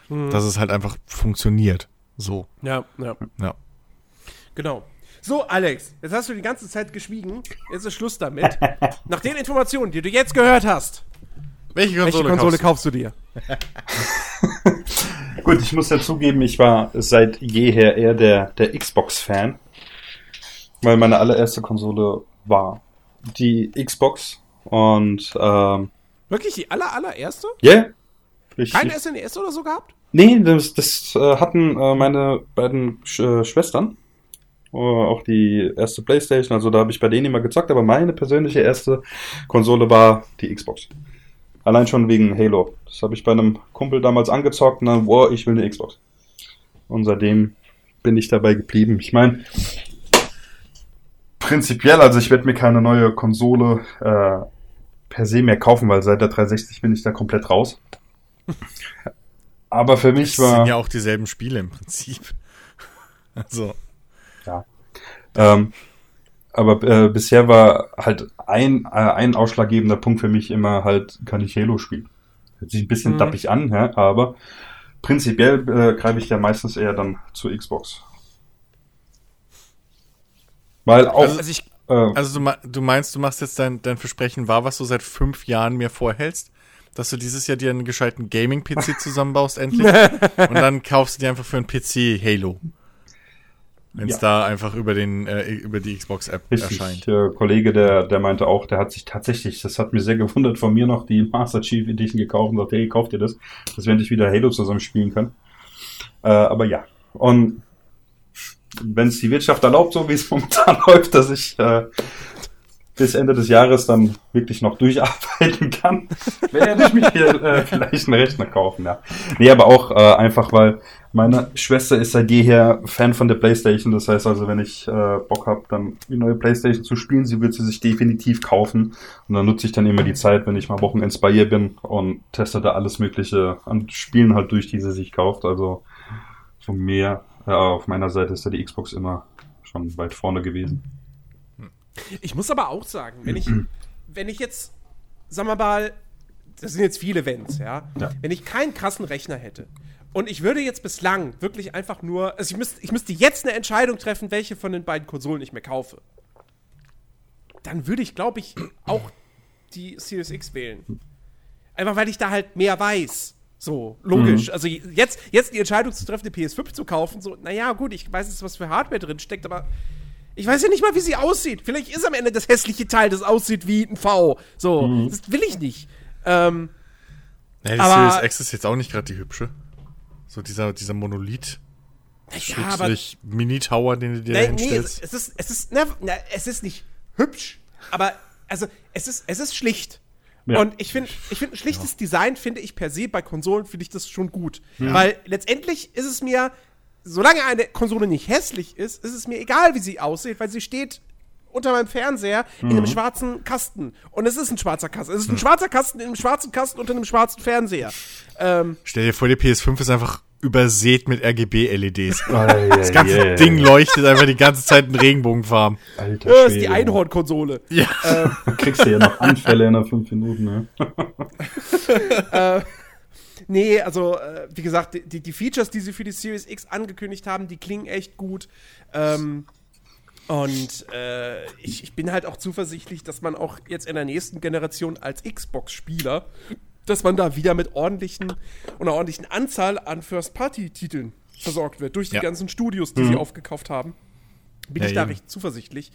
Mhm. Dass es halt einfach funktioniert. So. Ja, ja. Ja. Genau. So, Alex, jetzt hast du die ganze Zeit geschwiegen. Jetzt ist Schluss damit. <laughs> Nach den Informationen, die du jetzt gehört hast, welche Konsole, welche Konsole kaufst, du dir? <laughs> Gut, ich muss ja zugeben, ich war seit jeher eher der, der Xbox-Fan. Weil meine allererste Konsole war die Xbox. Und ähm, Wirklich die aller, allererste? Ja. Yeah. Keine SNES oder so gehabt? Nee, das, das äh, hatten äh, meine beiden Sch äh, Schwestern. Äh, auch die erste Playstation, also da habe ich bei denen immer gezockt, aber meine persönliche erste Konsole war die Xbox. Allein schon wegen Halo. Das habe ich bei einem Kumpel damals angezockt und dann, wow, ich will eine Xbox. Und seitdem bin ich dabei geblieben. Ich meine, prinzipiell, also ich werde mir keine neue Konsole äh, per se mehr kaufen, weil seit der 360 bin ich da komplett raus. Aber für mich war. Das sind ja auch dieselben Spiele im Prinzip. <laughs> Also. Ja. Ähm, aber äh, bisher war halt ein, äh, ein ausschlaggebender Punkt für mich immer halt, kann ich Halo spielen. Hört sich ein bisschen mhm. dappig an, ja, aber prinzipiell äh, greife ich ja meistens eher dann zur Xbox. Weil auch. Also, also ich, äh, also du, du, meinst, du machst jetzt dein, dein Versprechen wahr, was du seit fünf Jahren mir vorhältst? Dass du dieses Jahr dir einen gescheiten Gaming-PC <laughs> zusammenbaust, endlich. und dann kaufst du dir einfach für einen PC Halo. Wenn es ja. da einfach über den äh, über die Xbox-App erscheint. Der Kollege, der, der meinte auch, der hat sich tatsächlich, das hat mir sehr gewundert, von mir noch die Master Chief Edition gekauft und sagt, hey, kauft dir das, dass wir endlich wieder Halo zusammen spielen können. Äh, aber ja. Und wenn es die Wirtschaft erlaubt, so wie es <laughs> momentan läuft, dass ich äh, bis Ende des Jahres dann wirklich noch durcharbeiten kann, werde ich mir äh, <laughs> vielleicht einen Rechner kaufen, ja. Nee, aber auch äh, einfach, weil meine Schwester ist seit jeher Fan von der Playstation. Das heißt also, wenn ich äh, Bock habe, dann die neue Playstation zu spielen, sie wird sie sich definitiv kaufen. Und dann nutze ich dann immer die Zeit, wenn ich mal Wochenends bei ihr bin und teste da alles Mögliche an Spielen halt durch, die sie sich kauft. Also von mir ja, auf meiner Seite ist ja die Xbox immer schon weit vorne gewesen. Ich muss aber auch sagen, wenn ich, <clears throat> wenn ich jetzt, sagen wir mal, das sind jetzt viele Events, ja? ja. Wenn ich keinen krassen Rechner hätte und ich würde jetzt bislang wirklich einfach nur, also ich müsste, ich müsste jetzt eine Entscheidung treffen, welche von den beiden Konsolen ich mir kaufe. Dann würde ich, glaube ich, auch die Series X wählen. Einfach weil ich da halt mehr weiß. So, logisch. Mhm. Also jetzt, jetzt die Entscheidung zu treffen, die PS5 zu kaufen, so, naja, gut, ich weiß jetzt, was für Hardware drin steckt, aber ich weiß ja nicht mal, wie sie aussieht. Vielleicht ist am Ende das hässliche Teil, das aussieht wie ein V. So, mhm. das will ich nicht. Ähm, ja, die aber, Series X ist jetzt auch nicht gerade die hübsche. So dieser, dieser Monolith. Ja, aber, Mini-Tower, den du dir nee, hinstellst. Nee, es ist, es ist, na, na, es ist nicht hübsch, aber also es ist, es ist schlicht. Ja. Und ich finde, ich finde ein schlichtes ja. Design finde ich per se bei Konsolen finde ich das schon gut, ja. weil letztendlich ist es mir solange eine Konsole nicht hässlich ist, ist es mir egal, wie sie aussieht, weil sie steht unter meinem Fernseher mhm. in einem mhm. schwarzen Kasten. Und es ist ein schwarzer Kasten. Es ist ein mhm. schwarzer Kasten in einem schwarzen Kasten unter einem schwarzen Fernseher. Ähm, Stell dir vor, die PS5 ist einfach übersät mit RGB-LEDs. <laughs> Das ganze yeah. Ding leuchtet einfach die ganze Zeit in Regenbogenfarben. Alter das ist die Einhorn-Konsole. Ja. Ähm. <laughs> Du kriegst ja noch Anfälle in 5 Minuten, ne? <laughs> äh, nee, also, äh, wie gesagt, die, die Features, die sie für die Series X angekündigt haben, die klingen echt gut. Ähm, und äh, ich, ich, bin halt auch zuversichtlich, dass man auch jetzt in der nächsten Generation als Xbox-Spieler dass man da wieder mit ordentlichen einer ordentlichen Anzahl an First-Party-Titeln versorgt wird, durch die ja. ganzen Studios, die mhm. sie aufgekauft haben. Bin ja, ich da eben. recht zuversichtlich.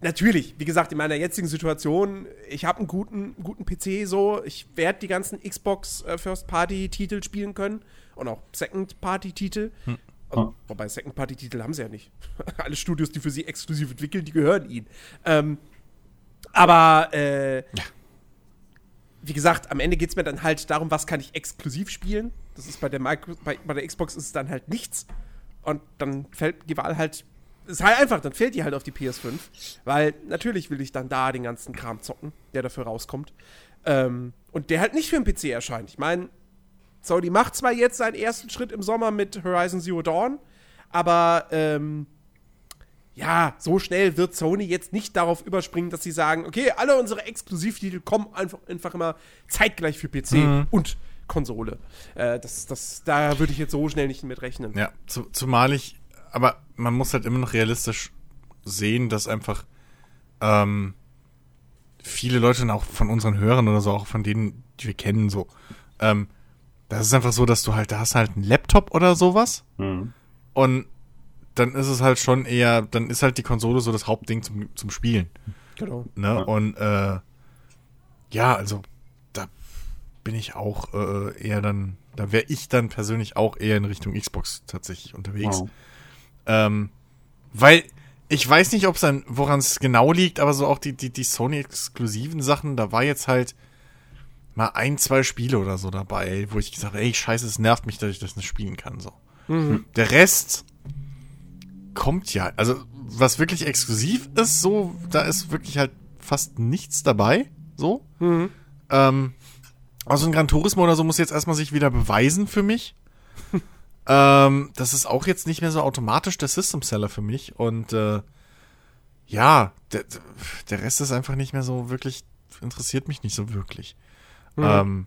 Natürlich, wie gesagt, in meiner jetzigen Situation, ich habe einen guten, guten PC so, ich werde die ganzen Xbox äh, First-Party-Titel spielen können und auch Second-Party-Titel. Hm. Also, wobei Second-Party-Titel haben sie ja nicht. <laughs> Alle Studios, die für sie exklusiv entwickeln, die gehören ihnen. Ähm, aber äh, ja wie gesagt, am Ende geht es mir dann halt darum, was kann ich exklusiv spielen. Das ist bei der, Micro, bei, bei der Xbox ist es dann halt nichts. Und dann fällt die Wahl halt. Ist halt einfach, dann fällt die halt auf die PS5. Weil natürlich will ich dann da den ganzen Kram zocken, der dafür rauskommt. Ähm, und der halt nicht für den PC erscheint. Ich meine, Sony macht zwar jetzt seinen ersten Schritt im Sommer mit Horizon Zero Dawn, aber ähm, ja, so schnell wird Sony jetzt nicht darauf überspringen, dass sie sagen, okay, alle unsere Exklusivtitel kommen einfach, einfach immer zeitgleich für PC mhm. und Konsole. Äh, das, das, da würde ich jetzt so schnell nicht mit rechnen. Ja, zu, zumal ich, aber man muss halt immer noch realistisch sehen, dass einfach ähm, viele Leute und auch von unseren Hörern oder so, auch von denen, die wir kennen, so, ähm, das ist einfach so, dass du halt, da hast halt einen Laptop oder sowas mhm. und dann ist es halt schon eher, dann ist halt die Konsole so das Hauptding zum, zum Spielen. Genau. Ne? Ja. Und äh, ja, also da bin ich auch äh, eher dann, da wäre ich dann persönlich auch eher in Richtung Xbox tatsächlich unterwegs. Wow. Ähm, weil ich weiß nicht, ob es dann, woran es genau liegt, aber so auch die, die, die Sony-exklusiven Sachen, da war jetzt halt mal ein, zwei Spiele oder so dabei, wo ich gesagt habe, ey, scheiße, es nervt mich, dass ich das nicht spielen kann. So. Mhm. Der Rest kommt ja. Also, was wirklich exklusiv ist, so, da ist wirklich halt fast nichts dabei. So. Mhm. Ähm, also ein Gran Turismo oder so muss jetzt erstmal sich wieder beweisen für mich. <laughs> ähm, das ist auch jetzt nicht mehr so automatisch der System Seller für mich. Und äh, ja, der, der Rest ist einfach nicht mehr so wirklich, interessiert mich nicht so wirklich. Mhm. Ähm,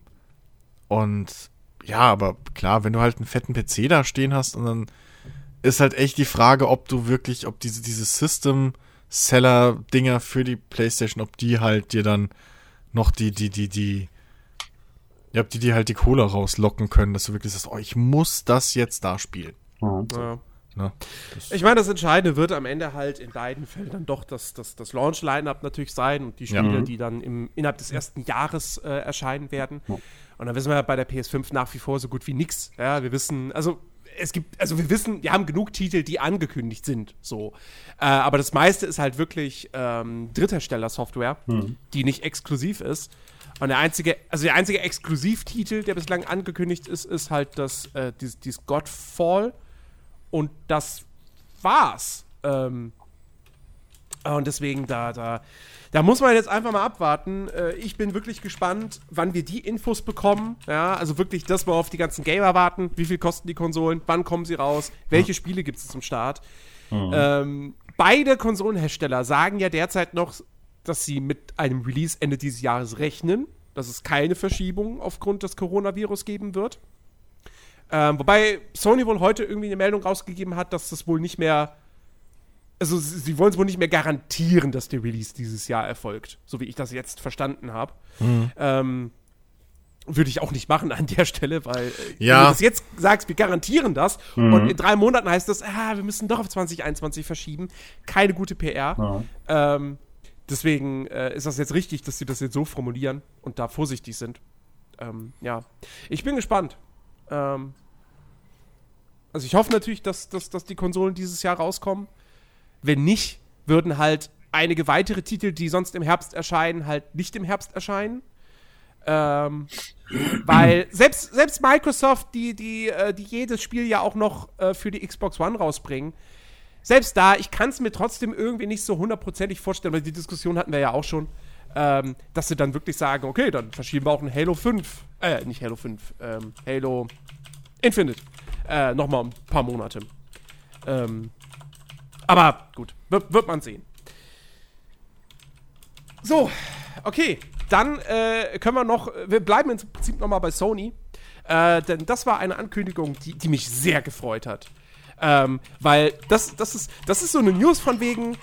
und ja, aber klar, wenn du halt einen fetten PC da stehen hast und dann ist halt echt die Frage, ob du wirklich, ob diese, diese System-Seller-Dinger für die PlayStation, ob die halt dir dann noch die, die, die, die, ja, ob die dir halt die Kohle rauslocken können, dass du wirklich sagst, oh, ich muss das jetzt da spielen. Mhm. Ja. Na, ich meine, das Entscheidende wird am Ende halt in beiden Fällen dann doch das, das, das Launch-Line-Up natürlich sein und die Spiele, ja. Mhm. die dann im, innerhalb des ersten Jahres äh, erscheinen werden. Ja. Und da wissen wir bei der PS5 nach wie vor so gut wie nichts. Ja, wir wissen, also es gibt, also wir wissen, wir haben genug Titel, die angekündigt sind, so. Äh, aber das meiste ist halt wirklich ähm, Dritthersteller-Software, hm. die nicht exklusiv ist. Und der einzige, also der einzige Exklusivtitel, der bislang angekündigt ist, ist halt das, äh, dieses, dieses Godfall. Und das war's. Ähm, und deswegen, da, da, da muss man jetzt einfach mal abwarten. Äh, ich bin wirklich gespannt, wann wir die Infos bekommen. Ja, also wirklich das, worauf die ganzen Gamer warten. Wie viel kosten die Konsolen? Wann kommen sie raus? Welche Spiele gibt es zum Start? Mhm. Ähm, beide Konsolenhersteller sagen ja derzeit noch, dass sie mit einem Release Ende dieses Jahres rechnen, dass es keine Verschiebung aufgrund des Coronavirus geben wird. Ähm, wobei Sony wohl heute irgendwie eine Meldung rausgegeben hat, dass das wohl nicht mehr also sie, wollen es wohl nicht mehr garantieren, dass der Release dieses Jahr erfolgt, so wie ich das jetzt verstanden habe. Mhm. Ähm, würde ich auch nicht machen an der Stelle, weil äh, ja. wenn du das jetzt sagst, wir garantieren das mhm. und in drei Monaten heißt das, ah, wir müssen doch auf 2021 verschieben. Keine gute PR. Ja. Ähm, deswegen äh, ist das jetzt richtig, dass sie das jetzt so formulieren und da vorsichtig sind. Ähm, ja, ich bin gespannt. Ähm, also ich hoffe natürlich, dass, dass, dass die Konsolen dieses Jahr rauskommen. Wenn nicht, würden halt einige weitere Titel, die sonst im Herbst erscheinen, halt nicht im Herbst erscheinen. Ähm, weil selbst, selbst Microsoft, die, die, äh, die jedes Spiel ja auch noch äh, für die Xbox One rausbringen, selbst da, ich kann es mir trotzdem irgendwie nicht so hundertprozentig vorstellen, weil die Diskussion hatten wir ja auch schon, ähm, dass sie dann wirklich sagen, okay, dann verschieben wir auch ein Halo 5, äh, nicht Halo 5, ähm, Halo Infinite, äh, nochmal ein paar Monate. Ähm, aber gut, wird, wird man sehen. So, okay, dann äh, können wir noch, wir bleiben im Prinzip nochmal bei Sony, äh, denn das war eine Ankündigung, die, die mich sehr gefreut hat. Ähm, weil das, das, ist, das ist so eine News von wegen,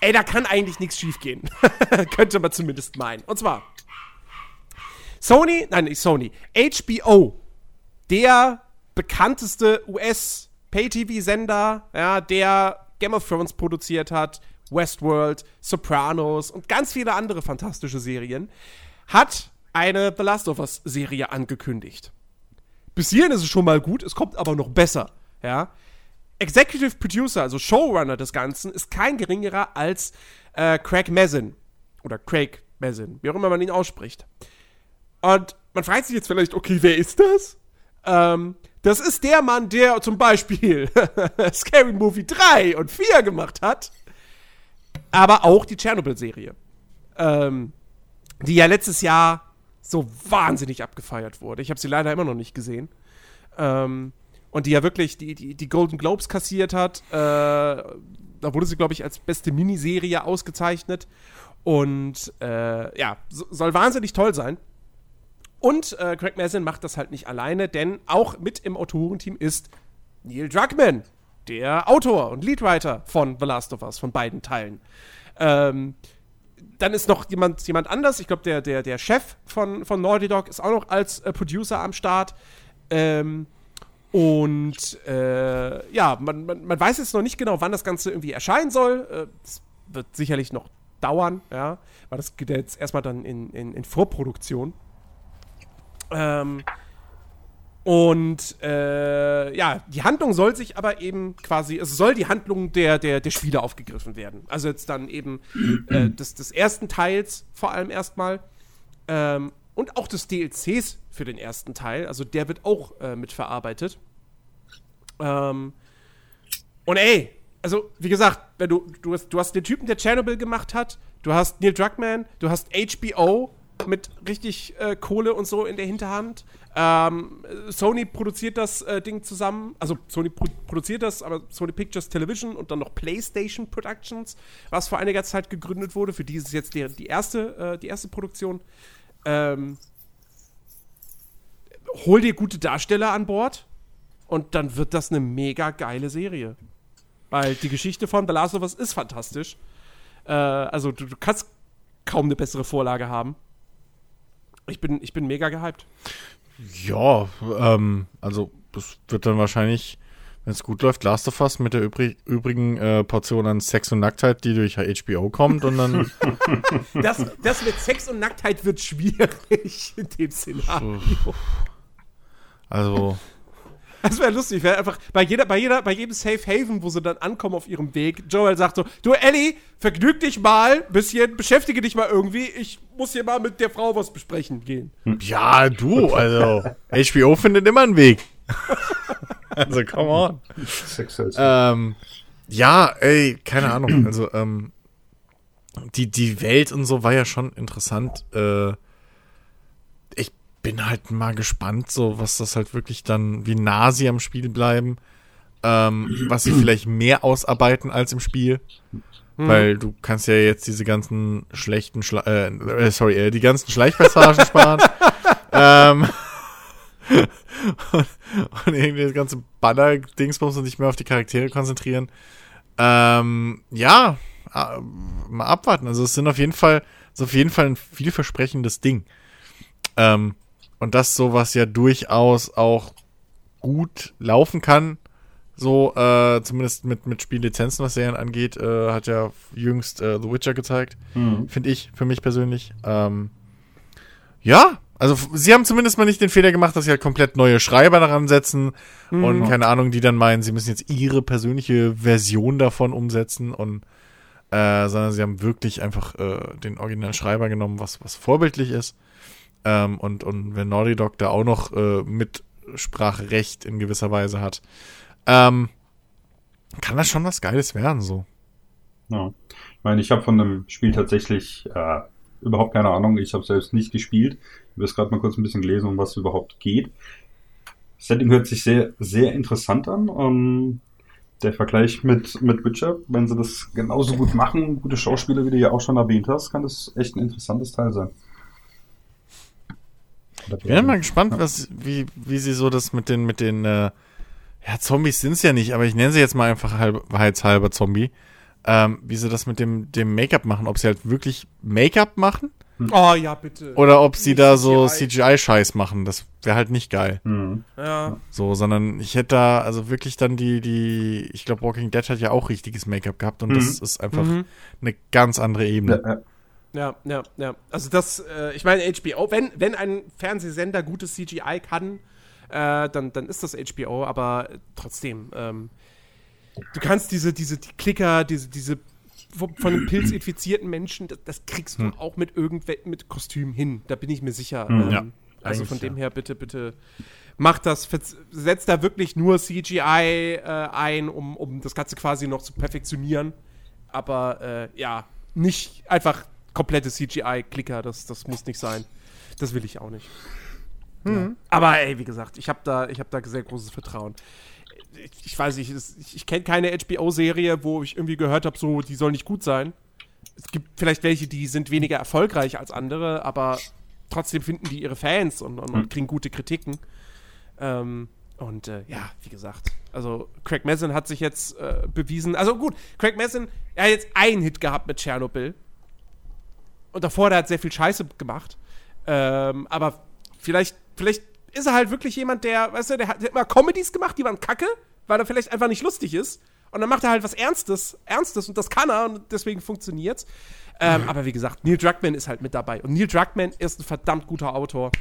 ey, da kann eigentlich nichts schiefgehen. <laughs> Könnte man zumindest meinen. Und zwar, Sony, nein, nicht Sony, HBO, der bekannteste US-Pay-TV-Sender, ja, der Game of Thrones produziert hat, Westworld, Sopranos und ganz viele andere fantastische Serien, hat eine The Last of Us Serie angekündigt. Bis hierhin ist es schon mal gut, es kommt aber noch besser, ja. Executive Producer, also Showrunner des Ganzen, ist kein geringerer als äh, Craig Mazin. Oder Craig Mazin, wie auch immer man ihn ausspricht. Und man fragt sich jetzt vielleicht, okay, wer ist das? Ähm, das ist der Mann, der zum Beispiel <laughs> Scary Movie 3 und 4 gemacht hat. Aber auch die Tschernobyl-Serie. Ähm, die ja letztes Jahr so wahnsinnig abgefeiert wurde. Ich habe sie leider immer noch nicht gesehen. Ähm, und die ja wirklich die, die, die Golden Globes kassiert hat. Äh, da wurde sie, glaube ich, als beste Miniserie ausgezeichnet. Und äh, ja, so, soll wahnsinnig toll sein. Und äh, Craig Mazin macht das halt nicht alleine, denn auch mit im Autorenteam ist Neil Druckmann, der Autor und Leadwriter von The Last of Us, von beiden Teilen. Ähm, dann ist noch jemand, jemand anders, ich glaube, der, der, der Chef von, von Naughty Dog ist auch noch als äh, Producer am Start. Ähm, und äh, ja, man, man, man, weiß jetzt noch nicht genau, wann das Ganze irgendwie erscheinen soll. Es äh, wird sicherlich noch dauern, ja, weil das geht jetzt erstmal dann in, in, in Vorproduktion. Ähm, und äh, ja, die Handlung soll sich aber eben quasi, es soll die Handlung der, der, der Spiele aufgegriffen werden. Also jetzt dann eben äh, des, des ersten Teils vor allem erstmal. Ähm, und auch des DLCs für den ersten Teil. Also der wird auch äh, mitverarbeitet. Ähm, und ey, also wie gesagt, wenn du, du, hast, du hast den Typen, der Chernobyl gemacht hat, du hast Neil Druckmann, du hast HBO, mit richtig äh, Kohle und so in der Hinterhand. Ähm, Sony produziert das äh, Ding zusammen, also Sony pro produziert das, aber Sony Pictures Television und dann noch PlayStation Productions, was vor einiger Zeit gegründet wurde. Für die ist jetzt die, die erste, äh, die erste Produktion. Ähm, hol dir gute Darsteller an Bord und dann wird das eine mega geile Serie. Weil die Geschichte von The Last of Us ist fantastisch. Äh, also du, du kannst kaum eine bessere Vorlage haben. Ich bin, ich bin mega gehypt. Ja, ähm, also das wird dann wahrscheinlich, wenn es gut läuft, Last of Us mit der übrig, übrigen äh, Portion an Sex und Nacktheit, die durch HBO kommt und dann. <laughs> das, das mit Sex und Nacktheit wird schwierig in dem Szenario. Also. Das wäre lustig, wäre einfach bei jeder, bei jeder, bei jedem Safe Haven, wo sie dann ankommen auf ihrem Weg, Joel sagt so: Du Ellie, vergnüg dich mal, bisschen, beschäftige dich mal irgendwie. Ich muss hier mal mit der Frau was besprechen gehen. Ja, du, also <laughs> HBO findet immer einen Weg. also come on. ähm, ja, ey, keine Ahnung. Also ähm, die die Welt und so war ja schon interessant. Äh, bin halt mal gespannt, so was das halt wirklich dann, wie nah sie am Spiel bleiben, ähm, was sie vielleicht mehr ausarbeiten als im Spiel. Hm. Weil du kannst ja jetzt diese ganzen schlechten, Schle äh, äh, sorry, äh, die ganzen Schleichpassagen sparen. <laughs> ähm, und, <laughs> und irgendwie das ganze Banner-Dingsbums und nicht mehr auf die Charaktere konzentrieren. Ähm, ja, äh, mal abwarten. Also es sind auf jeden Fall, ist auf jeden Fall ein vielversprechendes Ding. Ähm, und das sowas ja durchaus auch gut laufen kann. So, äh, zumindest mit, mit Spiellizenzen, was Serien angeht, äh, hat ja jüngst äh, The Witcher gezeigt. Mhm. Finde ich, für mich persönlich. Ähm, ja, also sie haben zumindest mal nicht den Fehler gemacht, dass sie halt komplett neue Schreiber daran setzen mhm. und keine Ahnung, die dann meinen, sie müssen jetzt ihre persönliche Version davon umsetzen und äh, sondern sie haben wirklich einfach äh, den originalen Schreiber genommen, was, was vorbildlich ist. Ähm, und, und wenn Naughty Dog da auch noch äh, Mitspracherecht in gewisser Weise hat, ähm, kann das schon was Geiles werden, so. Ja. Ich meine, ich habe von dem Spiel tatsächlich äh, überhaupt keine Ahnung. Ich habe selbst nicht gespielt. Ich habe jetzt gerade mal kurz ein bisschen gelesen, um was es überhaupt geht. Setting hört sich sehr, sehr interessant an. Um, der Vergleich mit, mit Witcher, wenn sie das genauso gut machen, gute Schauspieler, wie du ja auch schon erwähnt hast, kann das echt ein interessantes Teil sein. Ich bin mal gespannt, ja. was, wie, wie sie so das mit den, mit den, äh, ja, Zombies sind es ja nicht, aber ich nenne sie jetzt mal einfach halb, Zombie. Ähm, wie sie das mit dem, dem Make-up machen, ob sie halt wirklich Make-up machen hm. Oh ja, bitte. Oder ob sie da so CGI-Scheiß machen. Das wäre halt nicht geil. Mhm. Ja. So, sondern ich hätte da also wirklich dann die, die, ich glaube, Walking Dead hat ja auch richtiges Make-up gehabt und mhm. das ist einfach mhm. eine ganz andere Ebene. Ja, ja, ja. Also das, äh, ich meine, HBO, wenn, wenn ein Fernsehsender gutes CGI kann, äh, dann, dann ist das HBO, aber trotzdem, ähm, du kannst diese, diese die Klicker, diese, diese von <clears throat> einem Pilz infizierten Menschen, das, das kriegst du hm. auch mit irgendwelchen mit Kostüm hin. Da bin ich mir sicher. Hm, ähm, ja, also von dem her, bitte, bitte macht das, setzt da wirklich nur CGI äh, ein, um, um das Ganze quasi noch zu perfektionieren. Aber äh, ja, nicht einfach komplette CGI-Klicker, das, das muss nicht sein. Das will ich auch nicht. Mhm. Ja. Aber ey, wie gesagt, ich habe da, hab da sehr großes Vertrauen ich weiß nicht, ich, ich kenne keine HBO-Serie, wo ich irgendwie gehört habe, so, die soll nicht gut sein. Es gibt vielleicht welche, die sind weniger erfolgreich als andere, aber trotzdem finden die ihre Fans und, und, und hm. kriegen gute Kritiken. Ähm, und äh, ja, wie gesagt, also Craig Mazin hat sich jetzt äh, bewiesen. Also gut, Craig Mazin, er hat jetzt einen Hit gehabt mit Tschernobyl. Und davor, der hat sehr viel Scheiße gemacht. Ähm, aber vielleicht, vielleicht ist er halt wirklich jemand, der, weißt du, der hat, der hat immer Comedies gemacht, die waren kacke, weil er vielleicht einfach nicht lustig ist. Und dann macht er halt was Ernstes, Ernstes und das kann er und deswegen funktioniert's. Ähm, mhm. Aber wie gesagt, Neil Druckmann ist halt mit dabei. Und Neil Druckmann ist ein verdammt guter Autor.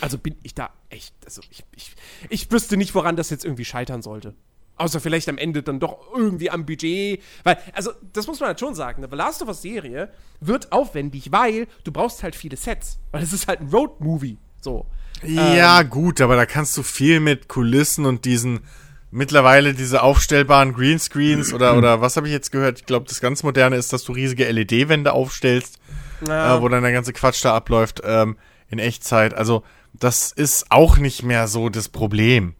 Also bin ich da echt, also ich, ich, ich wüsste nicht, woran das jetzt irgendwie scheitern sollte. Außer vielleicht am Ende dann doch irgendwie am Budget. Weil, also, das muss man halt schon sagen. Eine Last of Us Serie wird aufwendig, weil du brauchst halt viele Sets. Weil es ist halt ein Road-Movie. So. Ja, ähm, gut, aber da kannst du viel mit Kulissen und diesen mittlerweile diese aufstellbaren Greenscreens oder, oder <clears throat> was habe ich jetzt gehört? Ich glaube, das ganz Moderne ist, dass du riesige LED-Wände aufstellst, ja. äh, wo dann der ganze Quatsch da abläuft ähm, in Echtzeit. Also, das ist auch nicht mehr so das Problem.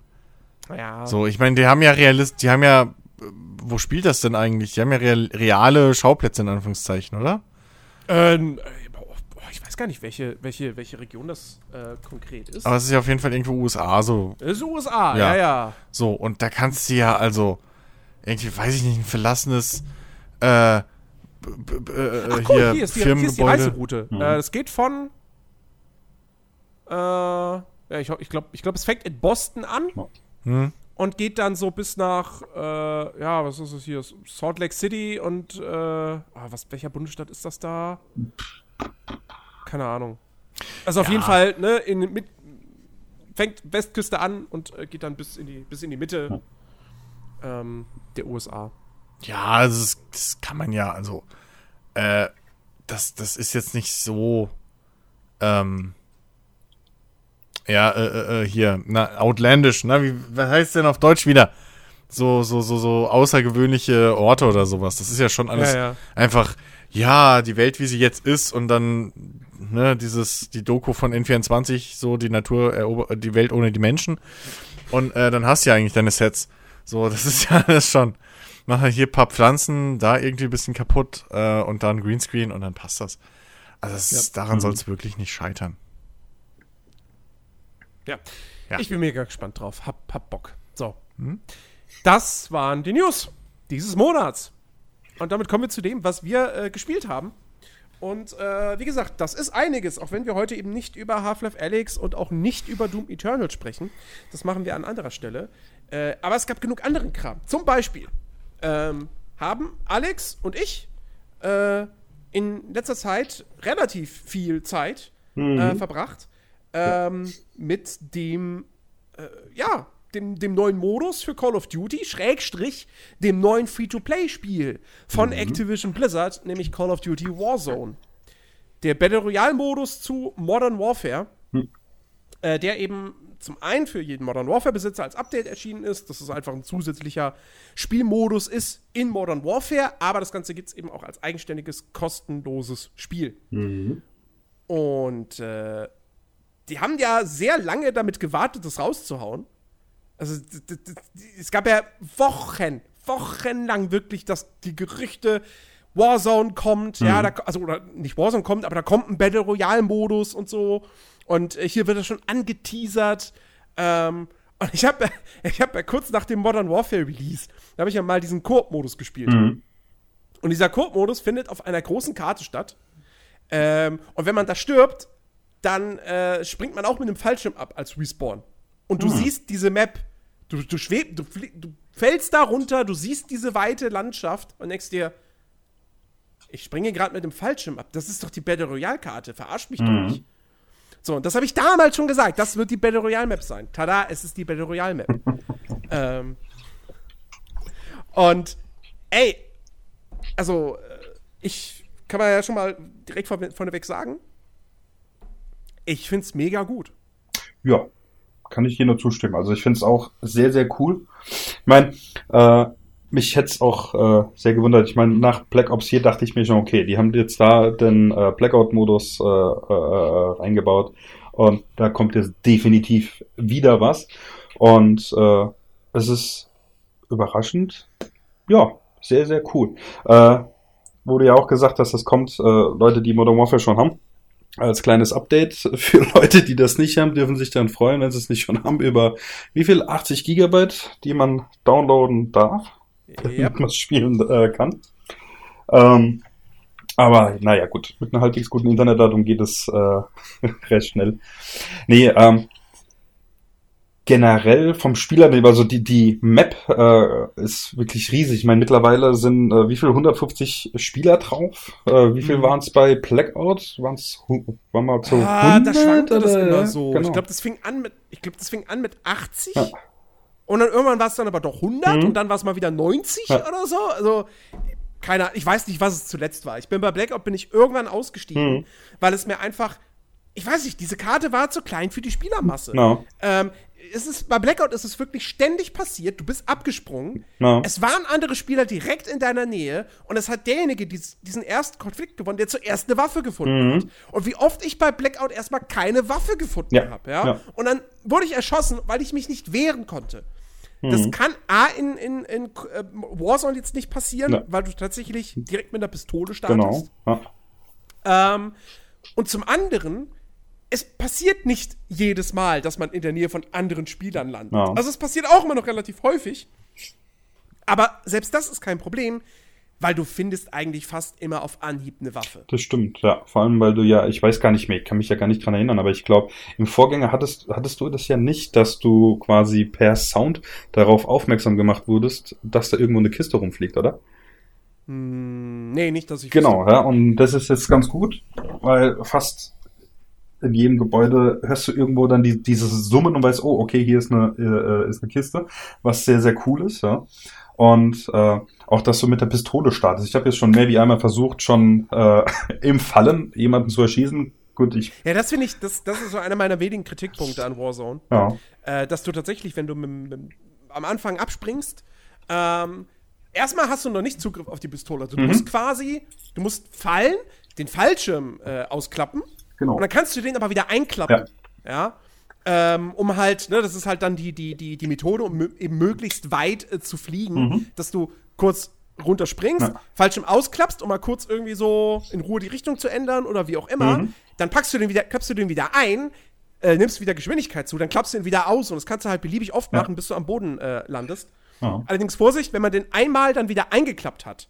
Ja. So, ich meine, die haben ja Realist, die haben ja, wo spielt das denn eigentlich? Die haben ja real, reale Schauplätze in Anführungszeichen, oder? Ähm, weiß gar nicht, welche, welche, welche Region das äh, konkret ist. Aber es ist ja auf jeden Fall irgendwo USA so. Es ist USA, ja, ja. ja. So, und da kannst du ja also irgendwie, weiß ich nicht, ein verlassenes äh, äh, Ach, cool, hier, hier, ist die, hier ist die Reiseroute. Mhm. Äh, das geht von äh, ja, ich, ich glaube, ich glaub, es fängt in Boston an mhm. und geht dann so bis nach, äh, ja, was ist das hier? Salt Lake City und, äh, ah, was, welcher Bundesstaat ist das da? keine Ahnung. Also auf ja. jeden Fall, ne, in, mit, fängt Westküste an und äh, geht dann bis in die, bis in die Mitte ähm, der USA. Ja, also das, das, kann man ja, also äh, das, das ist jetzt nicht so ähm, ja, äh, äh, äh hier, na, outlandish, ne? Wie, was heißt denn auf Deutsch wieder? So, so, so, so außergewöhnliche Orte oder sowas. Das ist ja schon alles ja, ja. einfach, ja, die Welt, wie sie jetzt ist und dann ne, dieses, die Doku von N24, so die Natur erobert die Welt ohne die Menschen. Und äh, dann hast du ja eigentlich deine Sets. So, <laughs> das ist ja alles schon. Mach hier ein paar Pflanzen, da irgendwie ein bisschen kaputt äh, und dann Greenscreen und dann passt das. Also das, ja. daran mhm. soll es wirklich nicht scheitern. Ja. ja. Ich bin mega gespannt drauf. Hab, hab Bock. So. Mhm. Das waren die News dieses Monats. Und damit kommen wir zu dem, was wir äh, gespielt haben. Und äh, wie gesagt, das ist einiges, auch wenn wir heute eben nicht über Half-Life Alyx und auch nicht über Doom Eternal sprechen. Das machen wir an anderer Stelle. Äh, aber es gab genug anderen Kram. Zum Beispiel ähm, haben Alex und ich äh, in letzter Zeit relativ viel Zeit mhm. Äh, verbracht ähm, mit dem, äh, ja, dem, dem neuen Modus für Call of Duty, Schrägstrich, dem neuen Free-to-Play-Spiel von mhm. Activision Blizzard, nämlich Call of Duty Warzone. der Battle Royale-Modus zu Modern Warfare, hm. äh, der eben zum einen für jeden Modern Warfare-Besitzer als Update erschienen ist, dass es einfach ein zusätzlicher Spielmodus ist in Modern Warfare, aber das Ganze gibt es eben auch als eigenständiges, kostenloses Spiel. Mhm. Und äh, die haben ja sehr lange damit gewartet, das rauszuhauen. Also es gab ja Wochen, wochenlang wirklich, dass die Gerüchte Warzone kommt, mhm. ja, da, also oder nicht Warzone kommt, aber da kommt ein Battle Royale Modus und so. Und äh, hier wird das schon angeteasert. Ähm, und ich habe <laughs> ich hab ja kurz nach dem Modern Warfare Release, da habe ich ja mal diesen Koop-Modus gespielt. Mhm. Und dieser Koop-Modus findet auf einer großen Karte statt. Ähm, und wenn man da stirbt, dann äh, springt man auch mit einem Fallschirm ab als Respawn. Und du mhm. siehst diese Map. Du, du schwebst, du, du fällst da runter, du siehst diese weite Landschaft und denkst dir, ich springe gerade mit dem Fallschirm ab. Das ist doch die Battle Royale-Karte. Verarscht mich mhm. doch nicht. So, und das habe ich damals schon gesagt. Das wird die Battle Royale Map sein. Tada, es ist die Battle Royale Map. <laughs> ähm, und, ey, also, äh, ich kann man ja schon mal direkt vorneweg sagen, ich finde es mega gut. Ja, kann ich dir nur zustimmen. Also ich finde es auch sehr, sehr cool. Ich meine, äh, mich hätte es auch äh, sehr gewundert. Ich meine, nach Black Ops 4 dachte ich mir schon, okay, die haben jetzt da den äh, Blackout-Modus äh, äh, eingebaut und da kommt jetzt definitiv wieder was. Und äh, es ist überraschend, ja, sehr, sehr cool. Äh, wurde ja auch gesagt, dass das kommt, äh, Leute, die Modern Warfare schon haben als kleines Update für <laughs> Leute, die das nicht haben, dürfen sich dann freuen, wenn sie es nicht schon haben, über wie viel 80 Gigabyte, die man downloaden darf, yep. damit man es spielen äh, kann. Ähm, aber naja, gut, mit einer halbwegs guten Internetleitung geht es äh, <laughs> recht schnell. Nee, ähm, generell vom Spieler, also die, die Map äh, ist wirklich riesig. Ich meine, mittlerweile sind äh, wie viel 150 Spieler drauf? Äh, wie viel mhm. waren es bei Blackout? Waren es waren wir so ah, 100? da schwankte das immer so. Genau. Ich glaube, das fing an mit ich glaube, das fing an mit 80. Ja. Und dann irgendwann war es dann aber doch 100 mhm. und dann war es mal wieder 90 ja. oder so. Also keine ich weiß nicht, was es zuletzt war. Ich bin bei Blackout bin ich irgendwann ausgestiegen, mhm. weil es mir einfach ich weiß nicht, diese Karte war zu klein für die Spielermasse. No. Ähm, es ist, bei Blackout ist es wirklich ständig passiert. Du bist abgesprungen. No. Es waren andere Spieler direkt in deiner Nähe und es hat derjenige dies, diesen ersten Konflikt gewonnen, der zuerst eine Waffe gefunden mhm. hat. Und wie oft ich bei Blackout erstmal keine Waffe gefunden ja. habe, ja? ja? Und dann wurde ich erschossen, weil ich mich nicht wehren konnte. Mhm. Das kann A in, in, in äh, Warzone jetzt nicht passieren, ja. weil du tatsächlich direkt mit einer Pistole startest. Genau. Ähm, und zum anderen es passiert nicht jedes Mal, dass man in der Nähe von anderen Spielern landet. Ja. Also es passiert auch immer noch relativ häufig. Aber selbst das ist kein Problem, weil du findest eigentlich fast immer auf Anhieb eine Waffe. Das stimmt, ja. Vor allem, weil du ja, ich weiß gar nicht mehr, ich kann mich ja gar nicht dran erinnern, aber ich glaube, im Vorgänger hattest, hattest du das ja nicht, dass du quasi per Sound darauf aufmerksam gemacht wurdest, dass da irgendwo eine Kiste rumfliegt, oder? Hm, nee, nicht, dass ich. Genau, ja, und das ist jetzt ganz gut, weil fast in jedem Gebäude hörst du irgendwo dann die, dieses Summen und weißt, oh, okay, hier ist eine, äh, ist eine Kiste, was sehr, sehr cool ist, ja. Und äh, auch, dass du mit der Pistole startest. Ich habe jetzt schon mehr wie einmal versucht, schon äh, <laughs> im Fallen jemanden zu erschießen. Gut, ich. Ja, das finde ich, das, das ist so einer meiner wenigen Kritikpunkte an Warzone. Ja. Äh, dass du tatsächlich, wenn du mit, mit, am Anfang abspringst, ähm, erstmal hast du noch nicht Zugriff auf die Pistole. Also, du mhm. musst quasi, du musst fallen, den Fallschirm äh, ausklappen Genau. Und dann kannst du den aber wieder einklappen. Ja. ja? Ähm, um halt, ne, das ist halt dann die, die, die, die Methode, um eben möglichst weit äh, zu fliegen, mhm. dass du kurz runterspringst, ja. Fallschirm ausklappst, um mal kurz irgendwie so in Ruhe die Richtung zu ändern oder wie auch immer. Mhm. Dann packst du den wieder, klappst du den wieder ein, äh, nimmst wieder Geschwindigkeit zu, dann klappst du den wieder aus und das kannst du halt beliebig oft ja. machen, bis du am Boden äh, landest. Ja. Allerdings Vorsicht, wenn man den einmal dann wieder eingeklappt hat,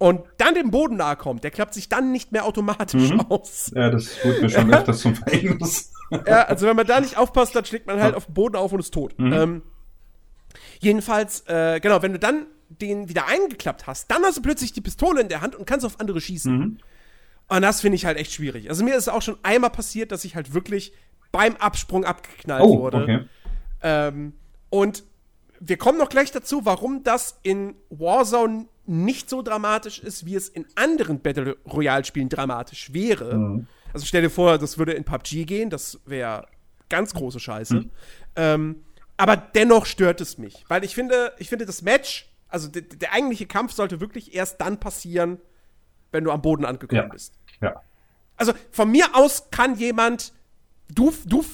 und dann dem Boden nahe kommt, der klappt sich dann nicht mehr automatisch mhm. aus. Ja, das wird mir schon öfters zum Verhängnis. ja, also wenn man da nicht aufpasst, dann schlägt man halt ja. auf den Boden auf und ist tot. Mhm. Ähm, jedenfalls, äh, genau, wenn du dann den wieder eingeklappt hast, dann hast du plötzlich die Pistole in der Hand und kannst auf andere schießen. Mhm. Und das finde ich halt echt schwierig. Also mir ist es auch schon einmal passiert, dass ich halt wirklich beim Absprung abgeknallt oh, wurde. Okay. Ähm, und wir kommen noch gleich dazu, warum das in Warzone nicht so dramatisch ist, wie es in anderen Battle Royale-Spielen dramatisch wäre. Mhm. Also stell dir vor, das würde in PUBG gehen, das wäre ganz große Scheiße. Mhm. Ähm, aber dennoch stört es mich, weil ich finde, ich finde das Match, also der eigentliche Kampf sollte wirklich erst dann passieren, wenn du am Boden angekommen ja. bist. Ja. Also von mir aus kann jemand, du, du